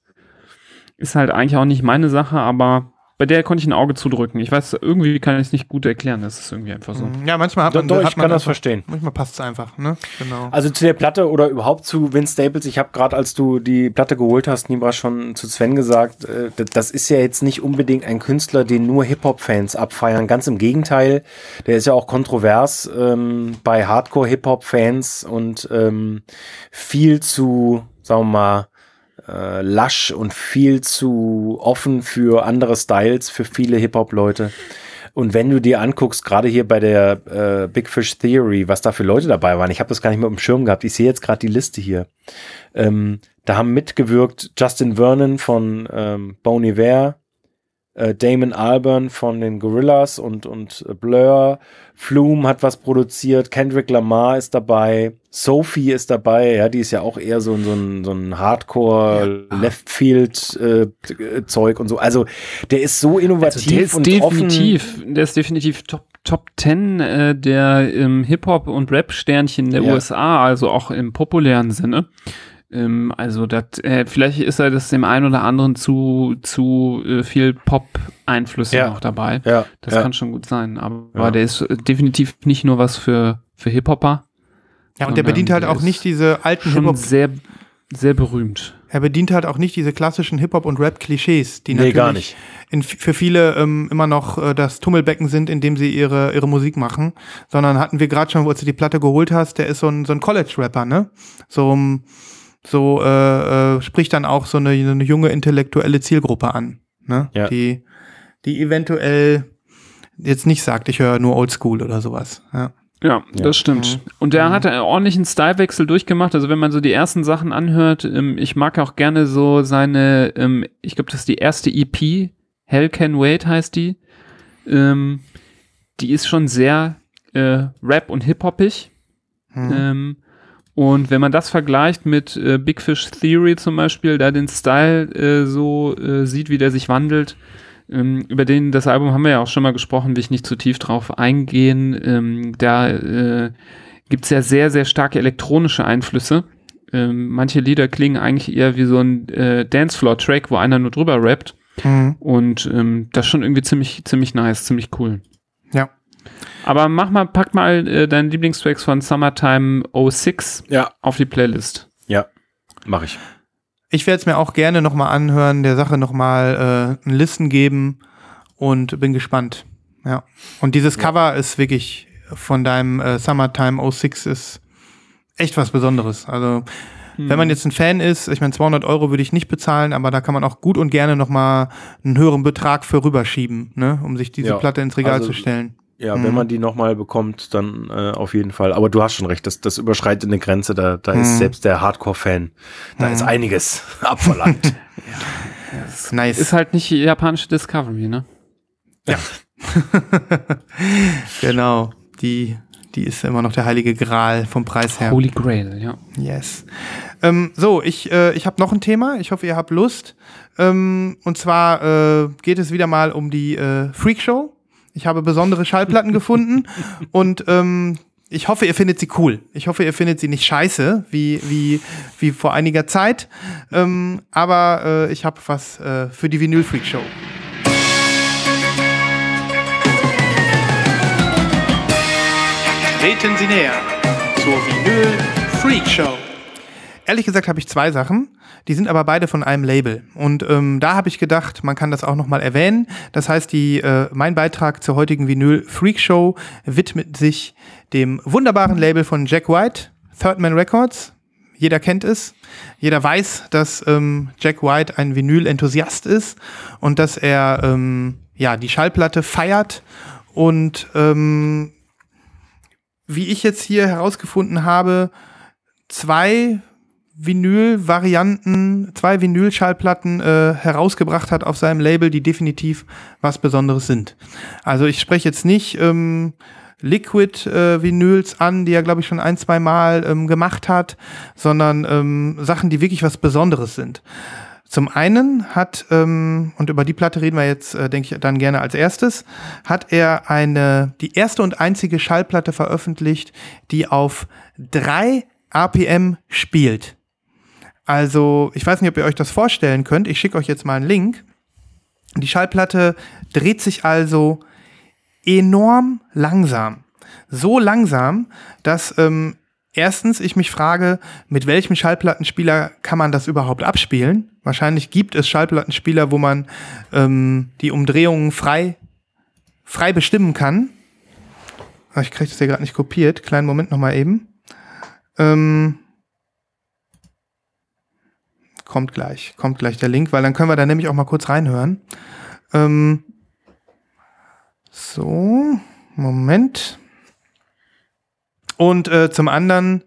Ist halt eigentlich auch nicht meine Sache, aber bei der konnte ich ein Auge zudrücken. Ich weiß, irgendwie kann ich es nicht gut erklären. Das ist irgendwie einfach so. Ja, manchmal hat Doch, man, doch, hat ich man kann das einfach- verstehen. Manchmal passt es einfach, ne? Genau. Also zu der Platte oder überhaupt zu Vince Staples, ich habe gerade, als du die Platte geholt hast, Nibra schon zu Sven gesagt, äh, das ist ja jetzt nicht unbedingt ein Künstler, den nur Hip-Hop-Fans abfeiern. Ganz im Gegenteil, der ist ja auch kontrovers ähm, bei Hardcore-Hip-Hop-Fans und ähm, viel zu, sagen wir mal, äh, lasch und viel zu offen für andere Styles, für viele Hip-Hop-Leute. Und wenn du dir anguckst, gerade hier bei der äh, Big Fish Theory, was da für Leute dabei waren, ich habe das gar nicht mehr auf dem Schirm gehabt, ich sehe jetzt gerade die Liste hier. Ähm, da haben mitgewirkt Justin Vernon von ähm, Bon Iver, äh, Damon Albarn von den Gorillas und, und äh, Blur, Flume hat was produziert, Kendrick Lamar ist dabei, Sophie ist dabei, ja, die ist ja auch eher so, ein- so ein, so ein Hardcore Left Field äh, Zeug und so. Also der ist so innovativ Also der ist und definitiv, der ist definitiv Top, Top 10 äh, der ähm, Hip-Hop- und Rap-Sternchen der Ja. USA, also auch im populären Sinne. Ähm, also dat, äh, vielleicht ist er das dem einen oder anderen zu, zu äh, viel Pop-Einflüsse Ja. noch dabei. Ja, Das ja. kann schon gut sein, aber Ja. der ist äh, definitiv nicht nur was für, für Hip-Hopper, Ja, und der bedient halt der auch nicht diese alten schon Hip-Hop. sehr, sehr berühmt. Er bedient halt auch nicht diese klassischen Hip-Hop- und Rap-Klischees, die Nee, natürlich gar nicht. In, für viele ähm, immer noch äh, das Tummelbecken sind, in dem sie ihre, ihre Musik machen. Sondern hatten wir gerade schon, wo du die Platte geholt hast, der ist so ein, so ein College-Rapper, ne? So, ähm, so äh, äh, spricht dann auch so eine, eine junge intellektuelle Zielgruppe an, ne? Ja. Die, die eventuell jetzt nicht sagt, ich höre nur Oldschool oder sowas. Ja. Ja, Ja. das stimmt. Und der hat einen ordentlichen Stylewechsel durchgemacht. Also wenn man so die ersten Sachen anhört, ähm, ich mag auch gerne so seine, ähm, ich glaube, das ist die erste EP, Hell Can Wait heißt die. Ähm, die ist schon sehr äh, Rap und Hip-Hoppig. Hm. Und wenn man das vergleicht mit äh, Big Fish Theory zum Beispiel, da den Style äh, so äh, sieht, wie der sich wandelt, ähm, über den das Album haben wir ja auch schon mal gesprochen, will ich nicht zu tief drauf eingehen. Ähm, da äh, gibt es ja sehr, sehr starke elektronische Einflüsse. Ähm, manche Lieder klingen eigentlich eher wie so ein äh, Dancefloor-Track, wo einer nur drüber rappt. Hm. Und ähm, das ist schon irgendwie ziemlich, ziemlich nice, ziemlich cool. Ja. Aber mach mal, pack mal äh, deine Lieblingstracks von Summertime 06 Ja, auf die Playlist. ja, mache ich. Ich werde es mir auch gerne nochmal anhören, der Sache nochmal äh, einen Listen geben und bin gespannt. Ja. Und dieses Cover ist wirklich von deinem äh, Summertime 06 ist echt was Besonderes. Also, wenn man jetzt ein Fan ist, ich meine, 200 Euro würde ich nicht bezahlen, aber da kann man auch gut und gerne nochmal einen höheren Betrag für rüberschieben, ne, um sich diese Ja, Platte ins Regal also- zu stellen. Ja, Mhm. wenn man die nochmal bekommt, dann äh, auf jeden Fall. Aber du hast schon recht, das, das überschreitet eine Grenze, da, da Mhm. ist selbst der Hardcore-Fan, da ist einiges *laughs* abverlangt. *laughs* Nice. Ist halt nicht japanische Discovery, ne? *laughs* genau. Die, die ist immer noch der heilige Gral vom Preis her. Holy Grail, ja. Yes. Ähm, so, ich, äh, ich habe noch ein Thema. Ich hoffe, ihr habt Lust. Ähm, und zwar äh, geht es wieder mal um die äh, Freak Show. Ich habe besondere Schallplatten *laughs* gefunden und ähm, ich hoffe, ihr findet sie cool. Ich hoffe, ihr findet sie nicht scheiße, wie, wie, wie vor einiger Zeit. Ähm, aber äh, ich habe was äh, für die Vinyl Freak Show. Treten Sie näher zur Vinyl Freak Show. Ehrlich gesagt habe ich zwei Sachen, die sind aber beide von einem Label. Und ähm, da habe ich gedacht, man kann das auch nochmal erwähnen. Das heißt, die, äh, mein Beitrag zur heutigen Vinyl Freak Show widmet sich dem wunderbaren Label von Jack White, Third Man Records. Jeder kennt es. Jeder weiß, dass ähm, Jack White ein Vinyl-Enthusiast ist und dass er ähm, ja, die Schallplatte feiert und ähm, wie ich jetzt hier herausgefunden habe, zwei Vinyl-Varianten, zwei Vinyl-Schallplatten äh, herausgebracht hat auf seinem Label, die definitiv was Besonderes sind. Also ich spreche jetzt nicht ähm, Liquid-Vinyls an, die er, glaube ich, schon ein, zwei Mal ähm, gemacht hat, sondern ähm, Sachen, die wirklich was Besonderes sind. Zum einen hat, ähm, und über die Platte reden wir jetzt, äh, denke ich, dann gerne als erstes, hat er eine, die erste und einzige Schallplatte veröffentlicht, die auf drei APM spielt. Also, ich weiß nicht, ob ihr euch das vorstellen könnt. Ich schicke euch jetzt mal einen Link. Die Schallplatte dreht sich also enorm langsam. So langsam, dass ähm, erstens ich mich frage, mit welchem Schallplattenspieler kann man das überhaupt abspielen? Wahrscheinlich gibt es Schallplattenspieler, wo man ähm, die Umdrehungen frei, frei bestimmen kann. Ah, Ich kriege das hier gerade nicht kopiert. Kleinen Moment noch mal eben. Ähm, kommt gleich, kommt gleich der Link, weil dann können wir da nämlich auch mal kurz reinhören. Ähm, so, Moment. Und äh, zum anderen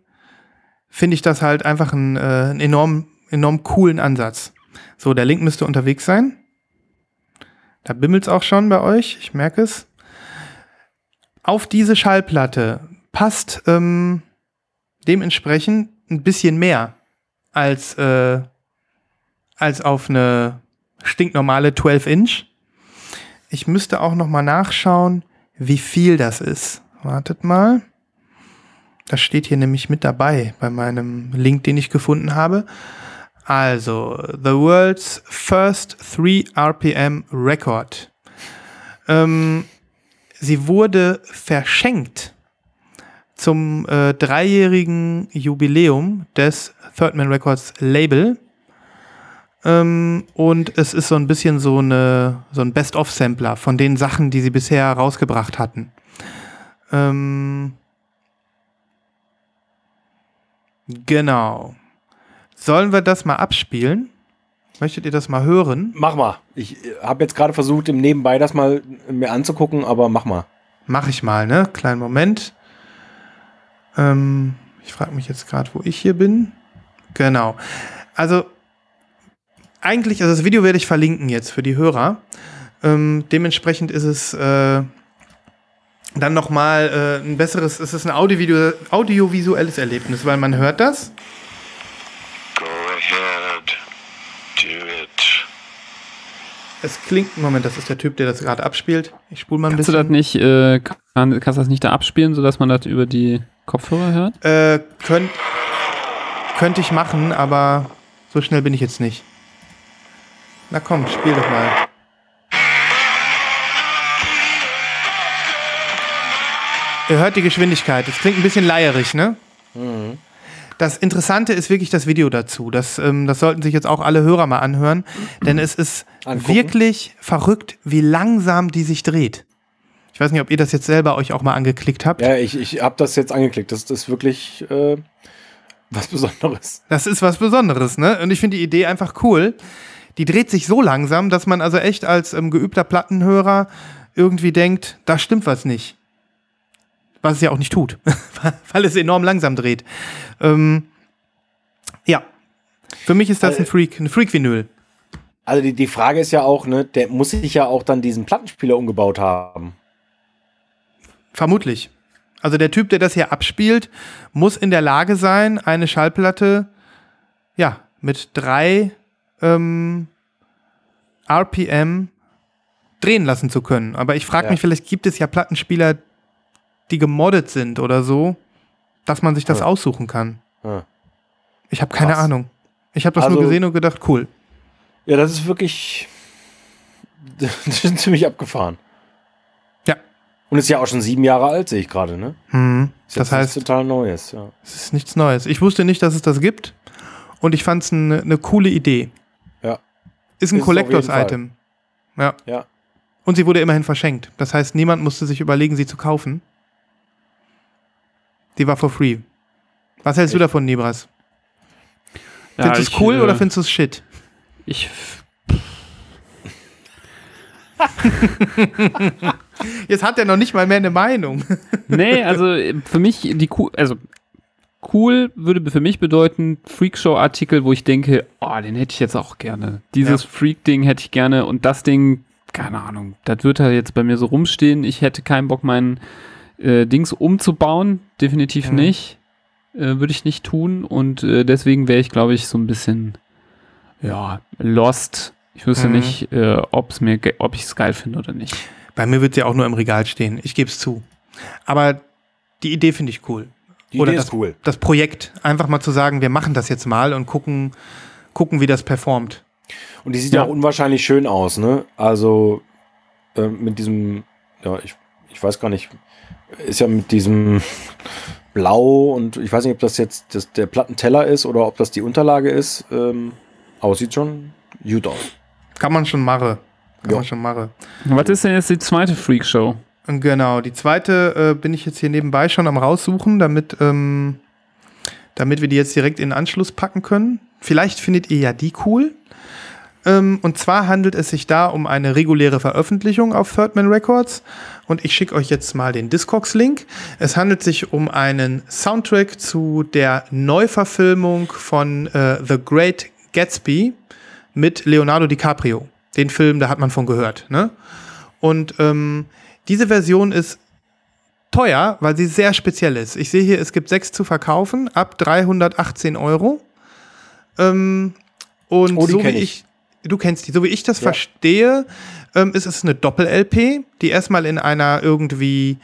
finde ich das halt einfach einen, äh, enorm, enorm coolen Ansatz. So, der Link müsste unterwegs sein. Da bimmelt's auch schon bei euch, ich merke es. Auf diese Schallplatte passt ähm, dementsprechend ein bisschen mehr als, äh, als auf eine stinknormale 12-Inch. Ich müsste auch noch mal nachschauen, wie viel das ist. Wartet mal. Das steht hier nämlich mit dabei bei meinem Link, den ich gefunden habe. Also, the world's first 3 RPM record. Ähm, sie wurde verschenkt zum äh, dreijährigen Jubiläum des Third Man Records Label. Ähm, und es ist so ein bisschen so, eine, so ein Best-of-Sampler von den Sachen, die sie bisher rausgebracht hatten. Ähm, genau. Sollen wir das mal abspielen? Möchtet ihr das mal hören? Mach mal. Ich habe jetzt gerade versucht, im Nebenbei das mal mir anzugucken, aber mach mal. Mach ich mal, ne? Kleinen Moment. Ähm, ich frage mich jetzt gerade, wo ich hier bin. Genau. Also, eigentlich, also das Video werde ich verlinken jetzt für die Hörer. Ähm, dementsprechend ist es äh, dann nochmal äh, ein besseres, es ist ein Audio audiovisuelles Erlebnis, weil man hört das. Go ahead. Do it. Es klingt, Moment, das ist der Typ, der das gerade abspielt. Ich spule mal ein Kannst du das bisschen. nicht, äh, kann, kannst du das nicht da abspielen, sodass man das über die Kopfhörer hört? Äh, könnt, könnte ich machen, aber so schnell bin ich jetzt nicht. Na komm, spiel doch mal. Ihr hört die Geschwindigkeit. Es klingt ein bisschen leierig, ne? Das Interessante ist wirklich das Video dazu. Das, ähm, das sollten sich jetzt auch alle Hörer mal anhören, denn es ist Angucken. wirklich verrückt, wie langsam die sich dreht. Ich weiß nicht, ob ihr das jetzt selber euch auch mal angeklickt habt. Ja, ich, ich habe das jetzt angeklickt. Das, das ist wirklich äh, was Besonderes. Das ist was Besonderes, ne? Und ich finde die Idee einfach cool. Die dreht sich so langsam, dass man also echt als ähm, geübter Plattenhörer irgendwie denkt, da stimmt was nicht. Was es ja auch nicht tut, *laughs* weil es enorm langsam dreht. Ähm, ja. Für mich ist das ein Freak, ein Freak-Vinyl. Also die, die Frage ist ja auch, ne, der muss sich ja auch dann diesen Plattenspieler umgebaut haben. Vermutlich. Also der Typ, der das hier abspielt, muss in der Lage sein, eine Schallplatte, ja, mit drei ähm, RPM drehen lassen zu können. Aber ich frage Ja. mich, vielleicht gibt es ja Plattenspieler, die gemoddet sind oder so, dass man sich das Ja. aussuchen kann. Ja. Ich habe keine Krass. Ahnung. Ich habe das Also- nur gesehen und gedacht, cool. Ja, das ist wirklich *laughs* das ist ziemlich abgefahren. Ja. Und ist ja auch schon sieben Jahre alt, sehe ich gerade, ne? Hm. Ist Das heißt, total Neues, ja. es ist nichts Neues. Ich wusste nicht, dass es das gibt und ich fand es eine eine coole Idee. Ist ein Collectors-Item. Ja. Ja. Und sie wurde immerhin verschenkt. Das heißt, niemand musste sich überlegen, sie zu kaufen. Die war for free. Was hältst du Echt? davon, Nibras? Ja, Findest du es ich, cool äh, oder findest du es shit? Ich, Jetzt hat er noch nicht mal mehr eine Meinung. nee, also äh, für mich, die cool, also cool würde für mich bedeuten, Freakshow-Artikel, wo ich denke, oh, den hätte ich jetzt auch gerne. Dieses Freak-Ding hätte ich gerne und das Ding, keine Ahnung, das wird halt jetzt bei mir so rumstehen. Ich hätte keinen Bock, meinen äh, Dings umzubauen, definitiv Mhm. nicht. Äh, würde ich nicht tun und äh, deswegen wäre ich, glaube ich, so ein bisschen, ja, lost. Ich wüsste Mhm. nicht, äh, ob's mir, ob ich es geil finde oder nicht. Bei mir wird sie auch nur im Regal stehen. Ich gebe es zu. Aber die Idee finde ich cool. Die Oder Idee das, ist cool. das Projekt, einfach mal zu sagen, wir machen das jetzt mal und gucken, gucken wie das performt. Und die sieht Ja. auch unwahrscheinlich schön aus, ne? Also äh, mit diesem, ja, ich, ich weiß gar nicht, ist ja mit diesem *laughs* Blau und ich weiß nicht, ob das jetzt das, der Plattenteller ist oder ob das die Unterlage ist. Ähm, aber sieht schon gut aus. Kann man schon machen. Kann Ja. man schon machen. Was ist denn jetzt die zweite Freakshow? Genau, die zweite äh, bin ich jetzt hier nebenbei schon am raussuchen, damit, ähm, damit wir die jetzt direkt in den Anschluss packen können. Vielleicht findet ihr ja die cool. Ähm, und zwar handelt es sich da um eine reguläre Veröffentlichung auf Thirdman Records. Und ich schicke euch jetzt mal den Discogs-Link. Es handelt sich um einen Soundtrack zu der Neuverfilmung von äh, The Great Gatsby mit Leonardo DiCaprio. Den Film, da hat man von gehört. Ne? Und ähm, diese Version ist teuer, weil sie sehr speziell ist. Ich sehe hier, es gibt sechs zu verkaufen, ab 318 Euro. Ähm, und Oh, so wie ich. ich. du kennst die, so wie ich das Ja. verstehe, ähm, ist es eine Doppel-LP, die erstmal in einer irgendwie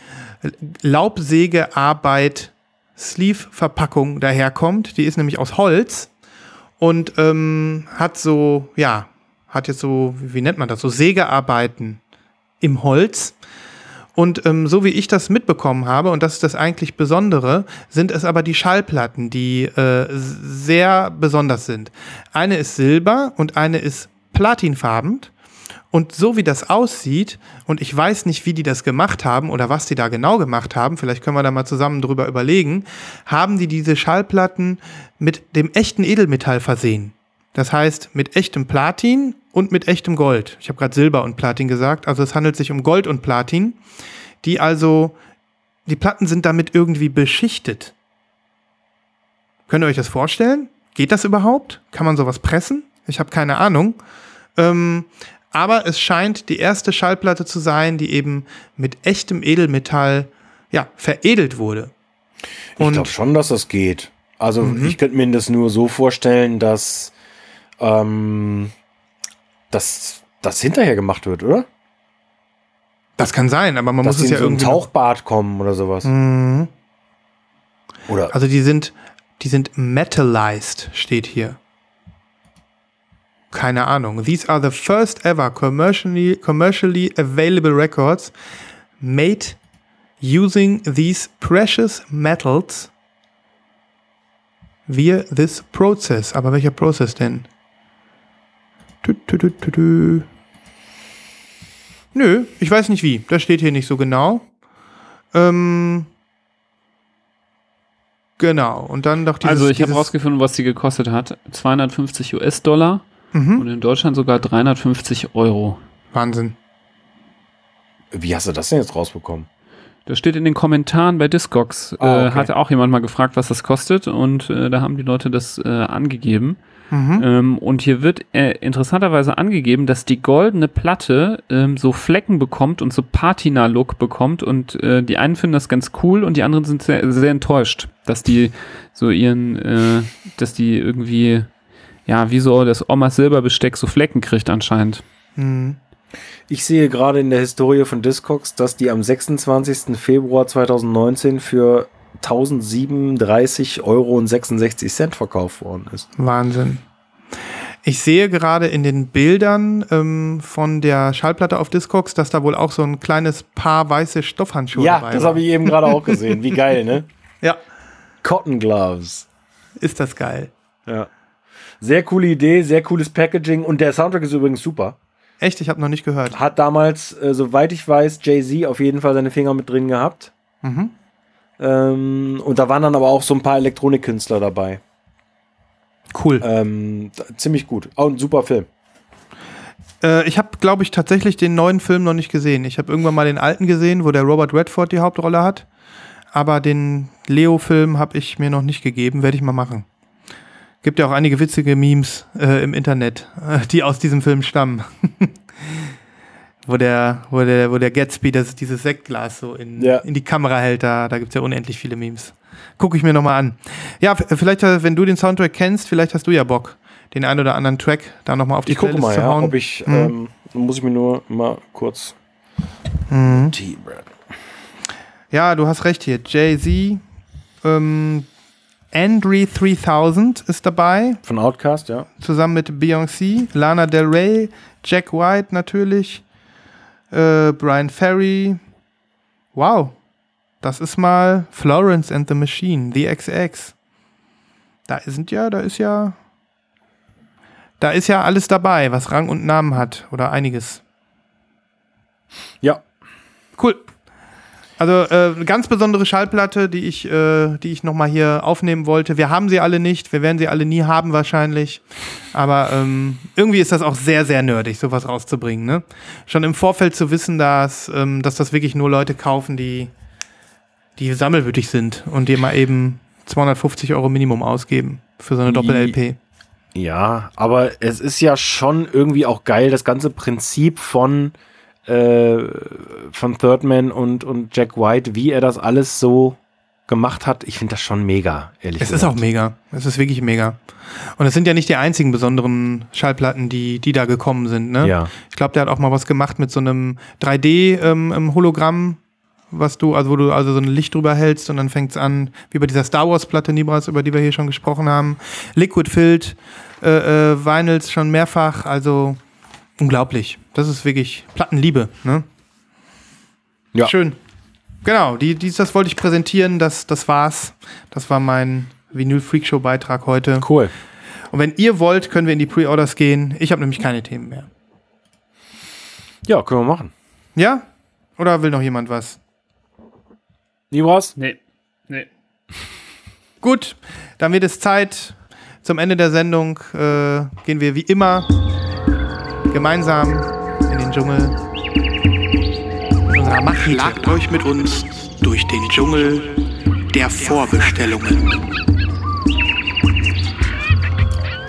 Laubsägearbeit Sleeve-Verpackung daherkommt. Die ist nämlich aus Holz und ähm, hat so, ja, hat jetzt so, wie nennt man das, so Sägearbeiten im Holz. Und ähm, so wie ich das mitbekommen habe, und das ist das eigentlich Besondere, sind es aber die Schallplatten, die äh, sehr besonders sind. Eine ist silber und eine ist platinfarben. Und so wie das aussieht, und ich weiß nicht, wie die das gemacht haben oder was die da genau gemacht haben, vielleicht können wir da mal zusammen drüber überlegen, haben die diese Schallplatten mit dem echten Edelmetall versehen. Das heißt, mit echtem Platin und mit echtem Gold. Ich habe gerade Silber und Platin gesagt, also es handelt sich um Gold und Platin, die also, die Platten sind damit irgendwie beschichtet. Könnt ihr euch das vorstellen? Geht das überhaupt? Kann man sowas pressen? Ich habe keine Ahnung. Ähm, aber es scheint die erste Schallplatte zu sein, die eben mit echtem Edelmetall ja, veredelt wurde. Ich Und- glaube schon, dass das geht. Also Mhm. ich könnte mir das nur so vorstellen, dass ähm, dass das hinterher gemacht wird, oder? Das kann sein, aber man dass muss es ja in so irgendwie. Tauchbad kommen oder sowas. Mhm. Oder Also die sind, die sind metallized, steht hier. Keine Ahnung. These are the first ever commercially, commercially available records made using these precious metals via this process. Aber welcher Prozess denn? Tü, tü, tü. Nö, ich weiß nicht wie. Das steht hier nicht so genau. Ähm, genau. Und dann doch dieses. also ich habe rausgefunden, was die gekostet hat. 250 US-Dollar Mhm. und in Deutschland sogar 350 Euro. Wahnsinn. wie hast du das denn jetzt rausbekommen? Das steht in den Kommentaren bei Discogs. Ah, äh, okay. hatte auch jemand mal gefragt, was das kostet und äh, da haben die Leute das äh, angegeben. Mhm. Ähm, und hier wird äh, interessanterweise angegeben, dass die goldene Platte ähm, so Flecken bekommt und so Patina-Look bekommt und äh, die einen finden das ganz cool und die anderen sind sehr, sehr enttäuscht, dass die so ihren, äh, dass die irgendwie, ja, wie so das Omas Silberbesteck so Flecken kriegt anscheinend. Mhm. Ich sehe gerade in der Historie von Discogs, dass die am 26. Februar 2019 für 1037 Euro und 66 Cent verkauft worden ist. Wahnsinn. Ich sehe gerade in den Bildern ähm, von der Schallplatte auf Discogs, dass da wohl auch so ein kleines Paar weiße Stoffhandschuhe Ja, dabei das war. habe ich eben gerade auch gesehen. Wie geil, ne? *laughs* Ja, Cotton Gloves. ist das geil. Ja. Sehr coole Idee, sehr cooles Packaging und der Soundtrack ist übrigens super. Echt, ich habe noch nicht gehört. Hat damals, äh, soweit ich weiß, Jay-Z auf jeden Fall seine Finger mit drin gehabt. Mhm. Ähm, und da waren dann aber auch so ein paar Elektronikkünstler dabei. Cool. Ähm, ziemlich gut. Auch ein super Film. Äh, ich habe, glaube ich, tatsächlich den neuen Film noch nicht gesehen. Ich habe irgendwann mal den alten gesehen, wo der Robert Redford die Hauptrolle hat. Aber den Leo-Film habe ich mir noch nicht gegeben. Werde ich mal machen. Gibt ja auch einige witzige Memes äh, im Internet, äh, die aus diesem Film stammen. *laughs* wo, der, wo, der, wo der Gatsby das, dieses Sektglas so in, Ja. in die Kamera hält. Da, da gibt es ja unendlich viele Memes. Gucke ich mir nochmal an. Ja, vielleicht, äh, wenn du den Soundtrack kennst, vielleicht hast du ja Bock, den einen oder anderen Track da nochmal auf die Ich gucke mal, zu ja, hauen. ob ich, Mhm. ähm, muss ich mir nur mal kurz. Mhm. Ja, du hast recht hier. Jay-Z, ähm, Andre 3000 ist dabei, Von Outcast, ja. zusammen mit Beyoncé, Lana Del Rey, Jack White natürlich, äh, Brian Ferry. Wow, das ist mal Florence and the Machine, The XX. Da sind ja, da ist ja, da ist ja alles dabei, was Rang und Namen hat oder einiges. Ja. Cool. Also äh, eine ganz besondere Schallplatte, die ich, äh, die ich nochmal hier aufnehmen wollte. Wir haben sie alle nicht, wir werden sie alle nie haben wahrscheinlich. Aber ähm, irgendwie ist das auch sehr, sehr nerdig, sowas rauszubringen. Ne? Schon im Vorfeld zu wissen, dass, ähm, dass das wirklich nur Leute kaufen, die, die sammelwürdig sind und die mal eben 250 Euro Minimum ausgeben für so eine Doppel-LP. Ja, aber es ist ja schon irgendwie auch geil, das ganze Prinzip von, äh, von Thirdman und, und Jack White, wie er das alles so gemacht hat. Ich finde das schon mega, ehrlich Es ist gesagt. auch mega. Es ist wirklich mega. Und es sind ja nicht die einzigen besonderen Schallplatten, die, die da gekommen sind. Ne? Ja. Ich glaube, der hat auch mal was gemacht mit so einem 3D-Hologramm, was du, also wo du also so ein Licht drüber hältst und dann fängt es an, wie bei dieser Star Wars-Platte Nibras, über die wir hier schon gesprochen haben. Liquid Filled, äh, äh, Vinyls schon mehrfach, also unglaublich. Das ist wirklich Plattenliebe, ne? Ja. Schön. Genau, die, dies, das wollte ich präsentieren, das, das war's. Das war mein Vinyl Freak Show Beitrag heute. Cool. Und wenn ihr wollt, können wir in die Pre-Orders gehen. Ich habe nämlich keine Themen mehr. Ja, können wir machen. Ja? Oder will noch jemand was? Nibras? Nee. Nee. *laughs* Gut, dann wird es Zeit. Zum Ende der Sendung äh, gehen wir wie immer gemeinsam in den Dschungel. Mit unserer Macht. Schlagt euch mit uns durch den Dschungel der Vorbestellungen.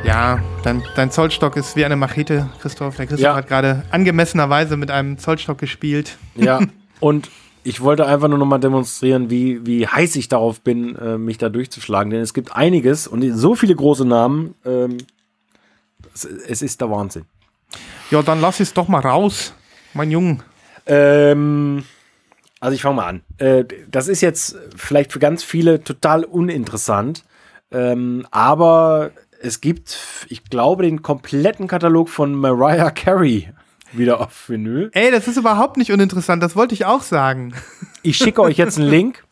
Ja, dein, dein Zollstock ist wie eine Machete, Christoph. Der Christoph Ja. hat gerade angemessenerweise mit einem Zollstock gespielt. Ja. *laughs* und ich wollte einfach nur noch mal demonstrieren, wie, wie heiß ich darauf bin, äh, mich da durchzuschlagen. Denn es gibt einiges und so viele große Namen. Ähm, es, es ist der Wahnsinn. Ja, dann lass es doch mal raus, mein Junge. Ähm, also ich fange mal an. Äh, das ist jetzt vielleicht für ganz viele total uninteressant, ähm, aber es gibt, ich glaube, den kompletten Katalog von Mariah Carey wieder auf Vinyl. Ey, das ist überhaupt nicht uninteressant, das wollte ich auch sagen. Ich schicke euch jetzt einen Link.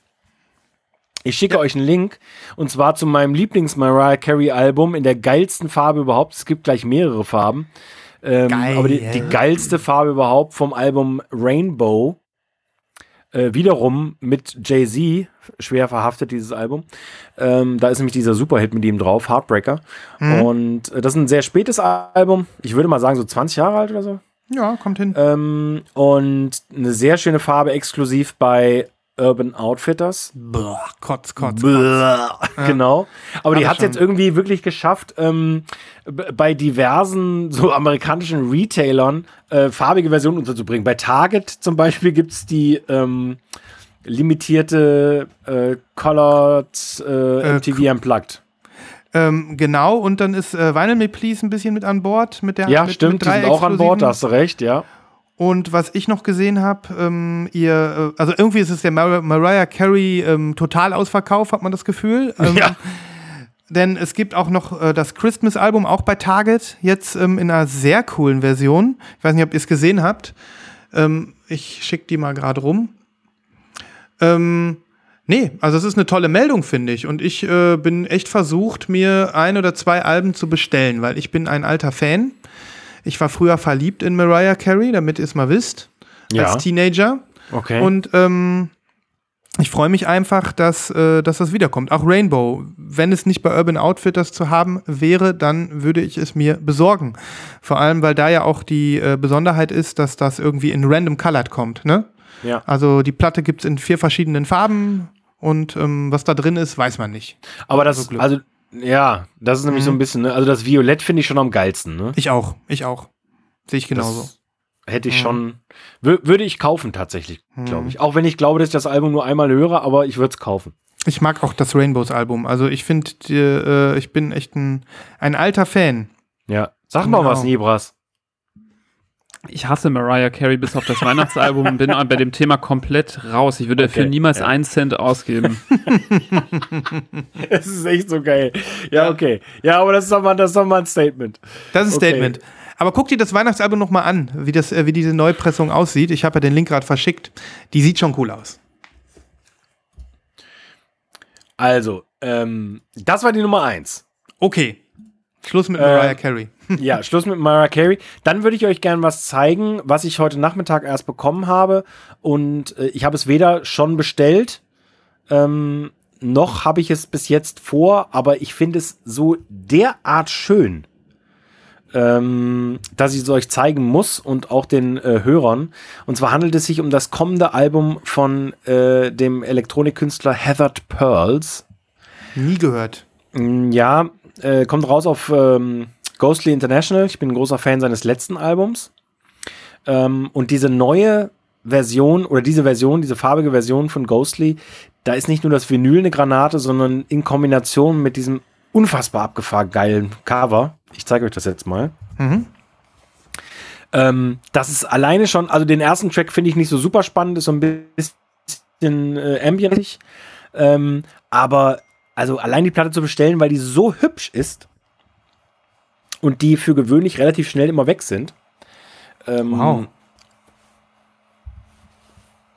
Ich schicke euch einen Link und zwar zu meinem Lieblings-Mariah Carey-Album in der geilsten Farbe überhaupt. Es gibt gleich mehrere Farben. Ähm, Geil. aber die, die geilste Farbe überhaupt vom Album Rainbow. Äh, wiederum mit Jay-Z, schwer verhaftet dieses Album. Ähm, da ist nämlich dieser Superhit mit ihm drauf, Heartbreaker. Und äh, das ist ein sehr spätes Album. Ich würde mal sagen, so 20 Jahre alt oder so. Ja, kommt hin. Ähm, und eine sehr schöne Farbe exklusiv bei Urban Outfitters. Boah, kotz, kotz. Genau. Aber die Aber hat es jetzt irgendwie wirklich geschafft, ähm, bei diversen so amerikanischen Retailern äh, farbige Versionen unterzubringen. Bei Target zum Beispiel gibt es die ähm, limitierte äh, Colored äh, Äh, MTV Unplugged. Ähm, genau, und dann ist äh, Vinyl Me Please ein bisschen mit an Bord. Mit der, Ja, mit, stimmt, mit die sind auch an Bord, da hast du recht, ja. Und was ich noch gesehen habe, ähm, ihr, äh, also irgendwie ist es der Mar Mariah Carey ähm, Totalausverkauf, hat man das Gefühl. Ähm, Ja. Denn es gibt auch noch äh, das Christmas-Album, auch bei Target, jetzt ähm, in einer sehr coolen Version. Ich weiß nicht, ob ihr es gesehen habt. Ähm, ich schicke die mal gerade rum. Ähm, nee, also es ist eine tolle Meldung, finde ich. Und ich äh, bin echt versucht, mir ein oder zwei Alben zu bestellen, weil ich bin ein alter Fan. Ich war früher verliebt in Mariah Carey, damit ihr es mal wisst, Ja. als Teenager. Okay. Und ähm, ich freue mich einfach, dass, äh, dass das wiederkommt. Auch Rainbow. Wenn es nicht bei Urban Outfitters zu haben wäre, dann würde ich es mir besorgen. Vor allem, weil da ja auch die äh, Besonderheit ist, dass das irgendwie in Random Colored kommt. Ne? ja. Also die Platte gibt es in vier verschiedenen Farben und ähm, was da drin ist, weiß man nicht. Aber das, Glück. also, ja, das ist nämlich so ein bisschen, ne? also das Violett finde ich schon am geilsten, ne? Ich auch, ich auch. Sehe ich genauso. Das hätte ich Mhm. schon, wür würde ich kaufen tatsächlich, glaube ich. Auch wenn ich glaube, dass ich das Album nur einmal höre, aber ich würde es kaufen. Ich mag auch das Rainbows-Album. Also ich finde, äh, ich bin echt ein, ein alter Fan. Ja. Sag mal Genau. was, Nibras. Ich hasse Mariah Carey bis auf das Weihnachtsalbum und *laughs* bin bei dem Thema komplett raus. Ich würde dafür Okay, niemals ja. einen Cent ausgeben. *laughs* Es ist echt so geil. Ja, okay. Ja, aber das ist doch mal, das ist doch mal ein Statement. Das ist ein Okay. Statement. Aber guck dir das Weihnachtsalbum noch mal an, wie, das, äh, wie diese Neupressung aussieht. Ich habe ja den Link gerade verschickt. Die sieht schon cool aus. Also, ähm, das war die Nummer eins. Okay. Schluss mit Äh, Mariah Carey. *laughs* Ja, Schluss mit Mariah Carey. Dann würde ich euch gerne was zeigen, was ich heute Nachmittag erst bekommen habe. Und äh, ich habe es weder schon bestellt, ähm, noch habe ich es bis jetzt vor, aber ich finde es so derart schön, ähm, dass ich es euch zeigen muss und auch den äh, Hörern. Und zwar handelt es sich um das kommende Album von äh, dem Elektronikkünstler Heathered Pearls. Nie gehört. Mm, Ja, äh, kommt raus auf ähm, Ghostly International. Ich bin ein großer Fan seines letzten Albums. Ähm, und diese neue Version oder diese Version, diese farbige Version von Ghostly, da ist nicht nur das Vinyl eine Granate, sondern in Kombination mit diesem unfassbar abgefahren geilen Cover. Ich zeige euch das jetzt mal. Ähm, das ist alleine schon, also den ersten Track finde ich nicht so super spannend, ist so ein bisschen äh, ambientig. Ähm, aber also allein die Platte zu bestellen, weil die so hübsch ist und die für gewöhnlich relativ schnell immer weg sind. Ähm, Wow.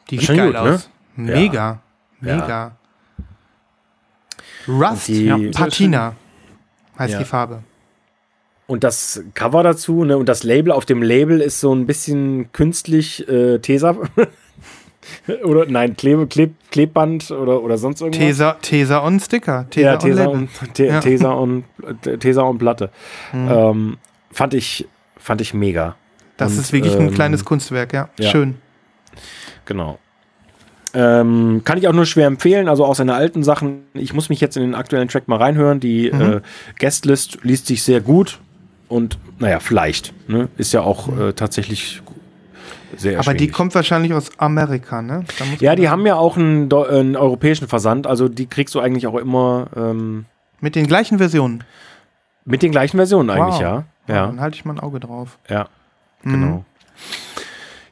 Die sieht geil gut, ne? aus. Mega. Mega. Rust. die- ja, Patina heißt Ja. die Farbe. Und das Cover dazu, ne, und das Label auf dem Label ist so ein bisschen künstlich äh, Tesa. *laughs* *laughs* oder nein, Klebe, Kleb, Klebband oder, oder sonst irgendwas. Tesa, Tesa und Sticker. Tesa ja, und Tesa und, *laughs* Te Ja. Tesa *laughs* und Tesa und Platte. Ähm, fand ich fand ich mega. Das und, ist wirklich ein ähm, kleines Kunstwerk, ja. ja. Schön. Genau. Ähm, kann ich auch nur schwer empfehlen, also auch seine alten Sachen. Ich muss mich jetzt in den aktuellen Track mal reinhören. Die äh, Guestlist liest sich sehr gut und naja, vielleicht. Ne? Ist ja auch äh, tatsächlich sehr Aber die kommt wahrscheinlich aus Amerika, ne? Ja, die haben ja auch einen, äh, einen europäischen Versand, also die kriegst du eigentlich auch immer ähm, Mit den gleichen Versionen. mit den gleichen Versionen eigentlich, Wow. ja. Ja. Dann halte ich mal ein Auge drauf. ja, Mhm. genau.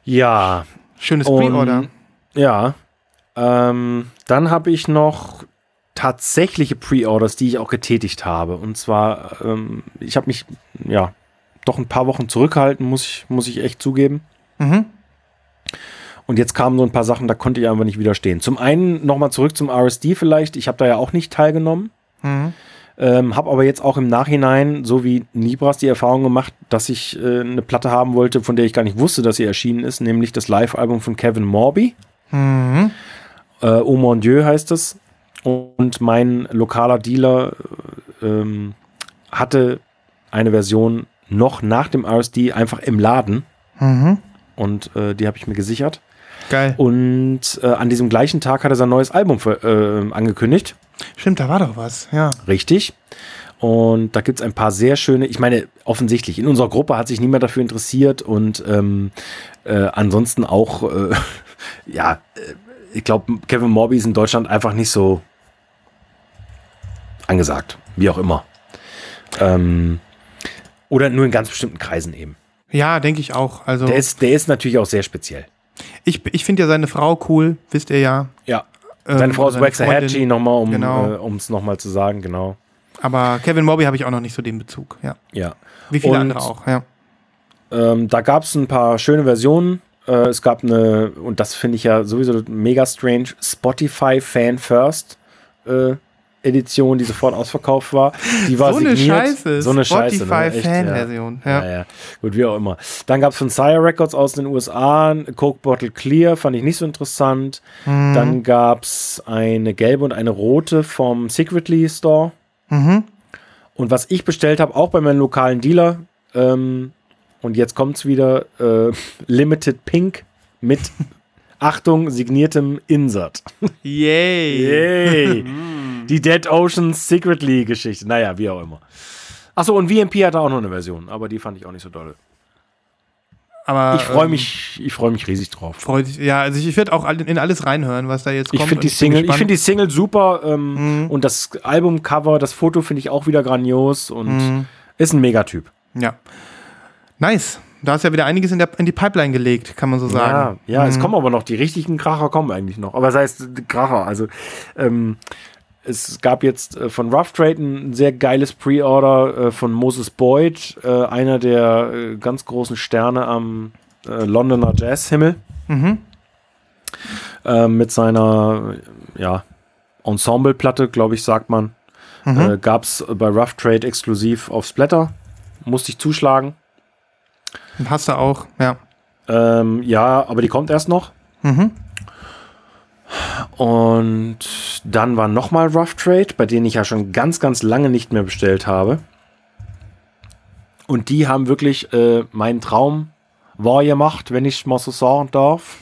Ja, Schönes Pre-Order. Ja. Ähm, dann habe ich noch tatsächliche Pre-Orders, die ich auch getätigt habe. Und zwar, ähm, ich habe mich, ja, doch ein paar Wochen zurückgehalten, muss ich, muss ich echt zugeben. Mhm. Und jetzt kamen so ein paar Sachen, da konnte ich einfach nicht widerstehen. Zum einen nochmal zurück zum RSD vielleicht. Ich habe da ja auch nicht teilgenommen. Mhm. Ähm, habe aber jetzt auch im Nachhinein, so wie Nibras, die Erfahrung gemacht, dass ich äh, eine Platte haben wollte, von der ich gar nicht wusste, dass sie erschienen ist, nämlich das Live-Album von Kevin Morby. Mhm. Äh, oh mon Dieu heißt es. Und mein lokaler Dealer äh, ähm, hatte eine Version noch nach dem RSD einfach im Laden. Mhm. Und äh, die habe ich mir gesichert. Geil. Und äh, an diesem gleichen Tag hat er sein neues Album ver- äh, angekündigt. Stimmt, da war doch was. Ja. Richtig. Und da gibt es ein paar sehr schöne, ich meine, offensichtlich, in unserer Gruppe hat sich niemand dafür interessiert und ähm, äh, ansonsten auch, äh, *laughs* ja, äh, ich glaube, Kevin Morby ist in Deutschland einfach nicht so angesagt, wie auch immer. Ähm, oder nur in ganz bestimmten Kreisen eben. Ja, denke ich auch. Also Der ist, der ist natürlich auch sehr speziell. ich, ich finde ja seine Frau cool, wisst ihr ja. Ja. Ähm, Seine Frau ist Waxahachie, nochmal, um Genau. es nochmal zu sagen, genau. Aber Kevin Morby habe ich auch noch nicht so den Bezug. Ja. Ja. Wie viele Und- andere auch. Ja. Ähm, da gab es ein paar schöne Versionen. Äh, es gab eine, und das finde ich ja sowieso mega strange, Spotify Fan First äh, Edition, die sofort ausverkauft war. Die war So eine signiert. Scheiße. So eine Scheiße. Spotify ne? Echt, Fan-Version. Ja. Ja. Ja, ja. Gut, wie auch immer. Dann gab es von Sire Records aus den USA Coke Bottle Clear, fand ich nicht so interessant. Mhm. Dann gab es eine gelbe und eine rote vom Secretly Store. Mhm. Und was ich bestellt habe, auch bei meinem lokalen Dealer, ähm, und jetzt kommt es wieder, äh, *laughs* Limited Pink mit, Achtung, signiertem Insert. Yay. Yay! *laughs* Die Dead Oceans Secretly Geschichte. Naja, wie auch immer. Achso, und VMP hatte auch noch eine Version, aber die fand ich auch nicht so doll. Aber Ich freue ähm, mich, ich freue mich riesig drauf. Freut sich, ja, also ich werde auch in alles reinhören, was da jetzt Ich kommt. finde die Single, ich finde die Single super ähm, Mhm. und das Albumcover, das Foto finde ich auch wieder grandios und Mhm. ist ein Megatyp. Ja. Nice. Da hast du ja wieder einiges in, der, in die Pipeline gelegt, kann man so Ja, sagen. ja, es Mhm. kommen aber noch, die richtigen Kracher kommen eigentlich noch. Aber das heißt Kracher, also ähm, es gab jetzt äh, von Rough Trade ein sehr geiles Pre-Order äh, von Moses Boyd, äh, einer der äh, ganz großen Sterne am äh, Londoner Jazzhimmel. Mhm. Äh, mit seiner ja, Ensemble-Platte, glaube ich, sagt man. Mhm. Gab es bei Rough Trade exklusiv auf Splatter. Musste ich zuschlagen. Hast du auch, ja. Ähm, ja, aber die kommt erst noch. Mhm. Und dann war nochmal Rough Trade, bei denen ich ja schon ganz, ganz lange nicht mehr bestellt habe. Und die haben wirklich äh, meinen Traum wahr gemacht, wenn ich mal so sagen darf.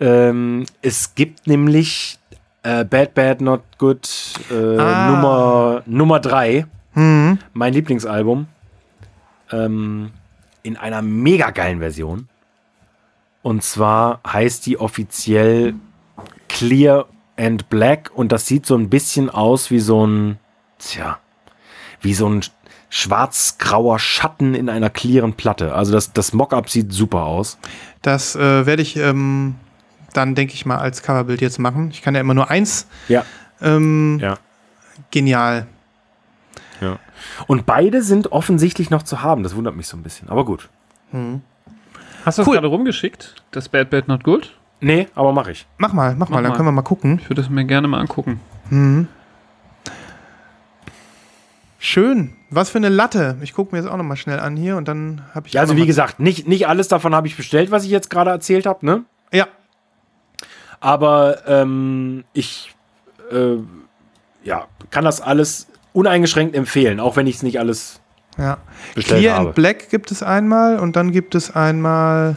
Ähm, es gibt nämlich äh, Bad Bad Not Good äh, Ah. Nummer, Nummer 3, Mhm. mein Lieblingsalbum, ähm, in einer mega geilen Version. Und zwar heißt die offiziell Clear and Black und das sieht so ein bisschen aus wie so ein, tja, wie so ein schwarz-grauer Schatten in einer clearen Platte. Also das, das Mockup sieht super aus. Das äh, werde ich ähm, dann, denke ich mal, als Coverbild jetzt machen. Ich kann ja immer nur eins. Ja. Ähm, Ja. Genial. ja. Und beide sind offensichtlich noch zu haben. Das wundert mich so ein bisschen. Aber gut. Hast du das Cool. gerade rumgeschickt? Das Bad Bad Not Good? Nee, aber mache ich. Mach mal, mach, mal, Mach dann mal. können wir mal gucken. Ich würde es mir gerne mal angucken. Mhm. Schön. Was für eine Latte. Ich gucke mir das auch noch mal schnell an hier und dann habe ich. Ja, also wie mal- gesagt, nicht, nicht alles davon habe ich bestellt, was ich jetzt gerade erzählt habe, ne? Ja, Aber ähm, ich äh, ja, kann das alles uneingeschränkt empfehlen, auch wenn ich es nicht alles ja. bestellt Clear habe. and Black gibt es einmal und dann gibt es einmal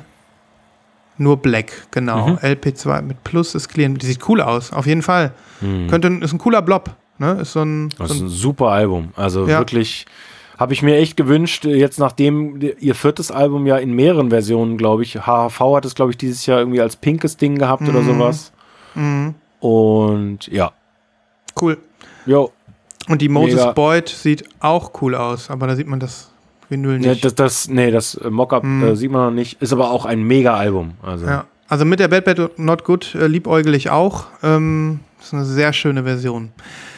nur Black, genau. Mhm. LP2 mit Plus ist Clear. Die sieht cool aus, auf jeden Fall. Könnte, ist ein cooler Blob. Ne? Ist so ein, Mhm. Das so ist ein super Album. Also Ja. wirklich habe ich mir echt gewünscht, jetzt nachdem ihr viertes Album ja in mehreren Versionen, glaube ich, HHV hat es, glaube ich, dieses Jahr irgendwie als pinkes Ding gehabt oder sowas. Mhm. Und ja, cool. jo, Und die Moses Mega. Boyd sieht auch cool aus, aber da sieht man das Vinyl nicht. das, das, nee, das äh, Mockup äh, sieht man noch nicht, ist aber auch ein Mega-Album. Also, Ja, also mit der Bad Bad Not Good äh, liebäugel ich auch. Ähm, das ist eine sehr schöne Version.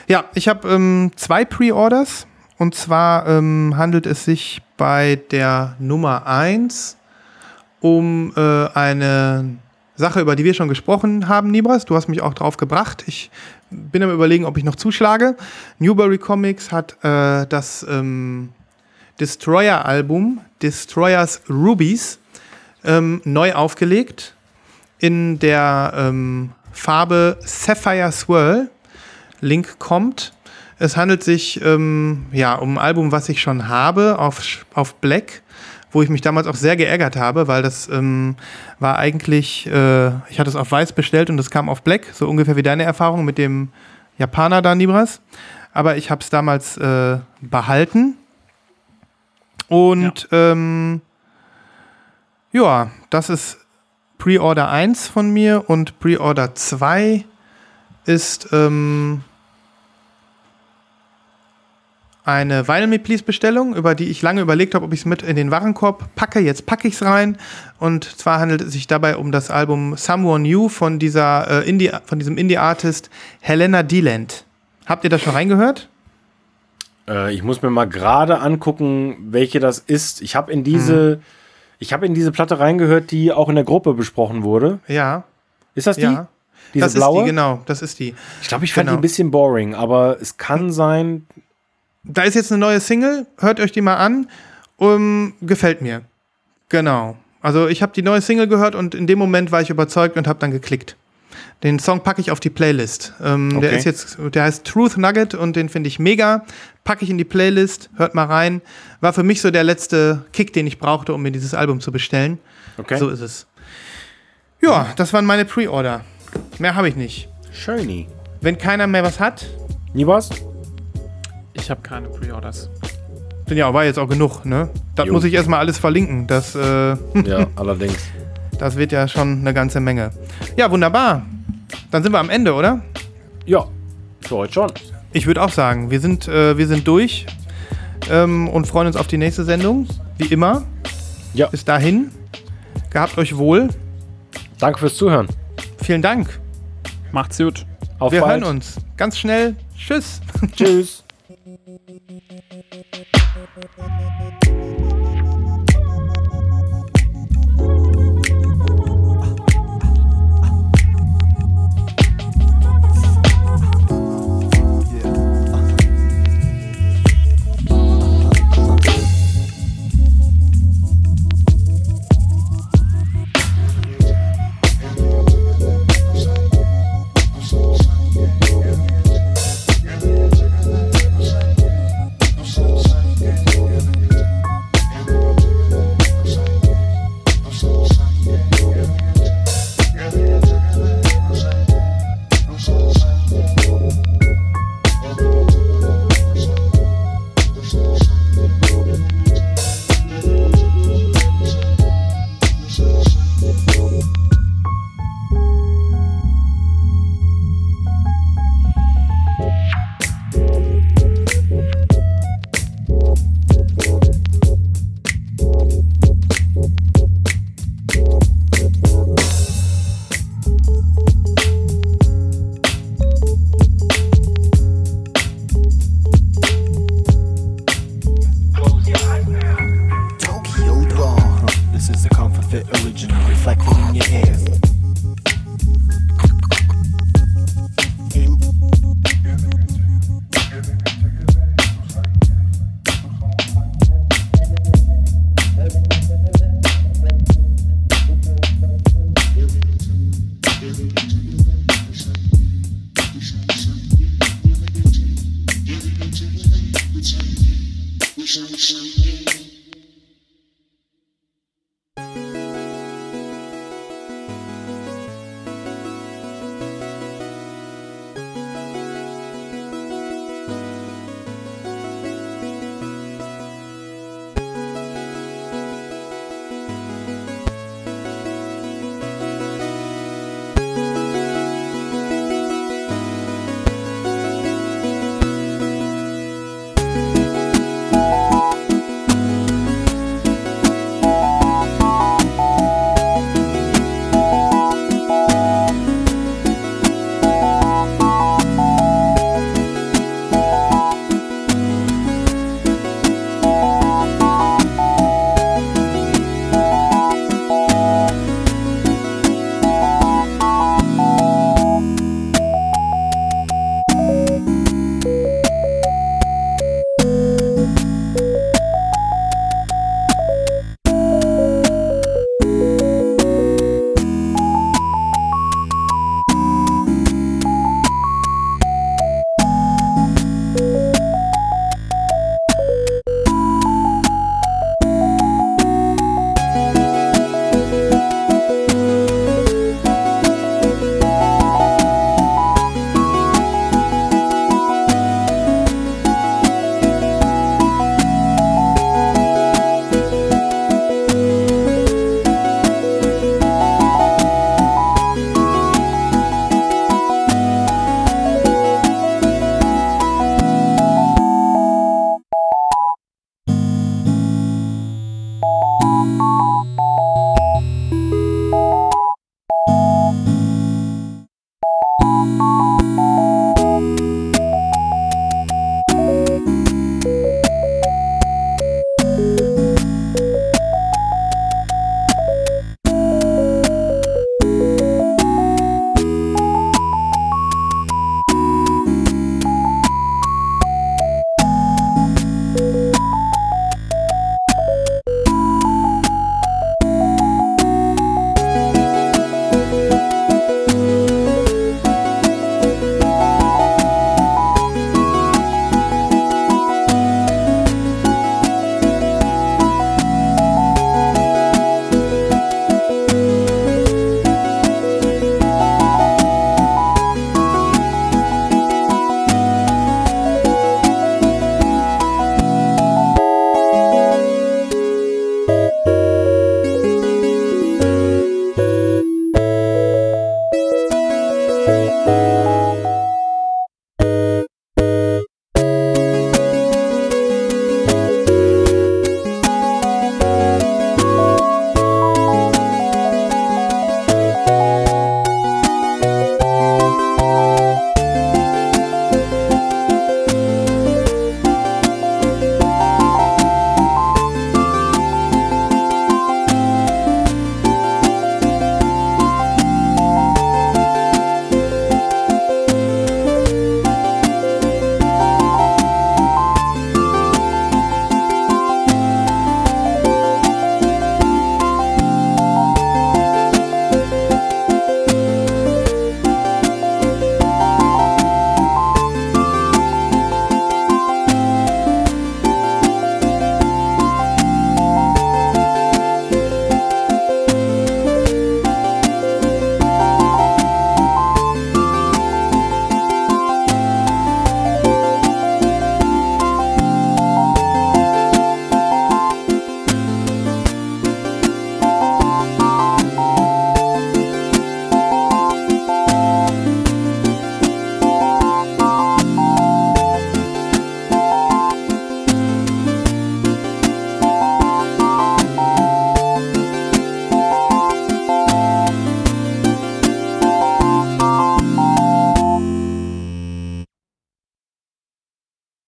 Ja, ich habe ähm, zwei Pre-Orders. Und zwar ähm, handelt es sich bei der Nummer 1 um äh, eine Sache, über die wir schon gesprochen haben, Nibras. Du hast mich auch drauf gebracht. Ich bin am überlegen, ob ich noch zuschlage. Newberry Comics hat äh, das ähm, Destroyer-Album Destroyers Rubies ähm, neu aufgelegt in der ähm, Farbe Sapphire Swirl. Link kommt. Es handelt sich ähm, ja, um ein Album, was ich schon habe auf, auf Black, wo ich mich damals auch sehr geärgert habe, weil das ähm, war eigentlich, äh, ich hatte es auf Weiß bestellt und es kam auf Black, so ungefähr wie deine Erfahrung mit dem Japaner da, Nibras. Aber ich habe es damals äh, behalten. Und ähm, ja, das ist Pre-Order 1 von mir und Pre-Order 2 ist ähm, eine Vinyl Me Please Bestellung, über die ich lange überlegt habe, ob ich es mit in den Warenkorb packe. Jetzt packe ich es rein. Und zwar handelt es sich dabei um das Album Someone New von, dieser, äh, Indie, von diesem Indie-Artist Helena Deland. Habt ihr das schon reingehört? Äh, ich muss mir mal gerade angucken, welche das ist. Ich habe in diese, ich habe in diese Platte reingehört, die auch in der Gruppe besprochen wurde. Ja. Ist das die? Ja. Diese das blaue? ist die, genau. Das ist die. Ich glaube, ich fand Genau. die ein bisschen boring, aber es kann sein. Da ist jetzt eine neue Single, hört euch die mal an. Um, gefällt mir. Genau. Also ich habe die neue Single gehört und in dem Moment war ich überzeugt und habe dann geklickt. Den Song packe ich auf die Playlist. Ähm, Der Okay. ist jetzt, der heißt Truth Nugget und den finde ich mega. Packe ich in die Playlist, hört mal rein. War für mich so der letzte Kick, den ich brauchte, um mir dieses Album zu bestellen. Okay. So ist es. Ja, das waren meine Pre-Order. Mehr habe ich nicht. Schöni. Wenn keiner mehr was hat, Nie was? Ich habe keine Pre-Orders. Denn ja, war jetzt auch genug, ne? Das Jo. muss ich erstmal alles verlinken. Das, äh, *laughs* Ja, allerdings. das wird ja schon eine ganze Menge. Ja, wunderbar. Dann sind wir am Ende, oder? Ja, für heute schon. Ich würde auch sagen, wir sind, äh, wir sind durch ähm, und freuen uns auf die nächste Sendung, wie immer. Ja. Bis dahin, gehabt euch wohl. Danke fürs Zuhören. Vielen Dank. Macht's gut. Auf Wir bald. hören uns. Ganz schnell. Tschüss. Tschüss. *laughs*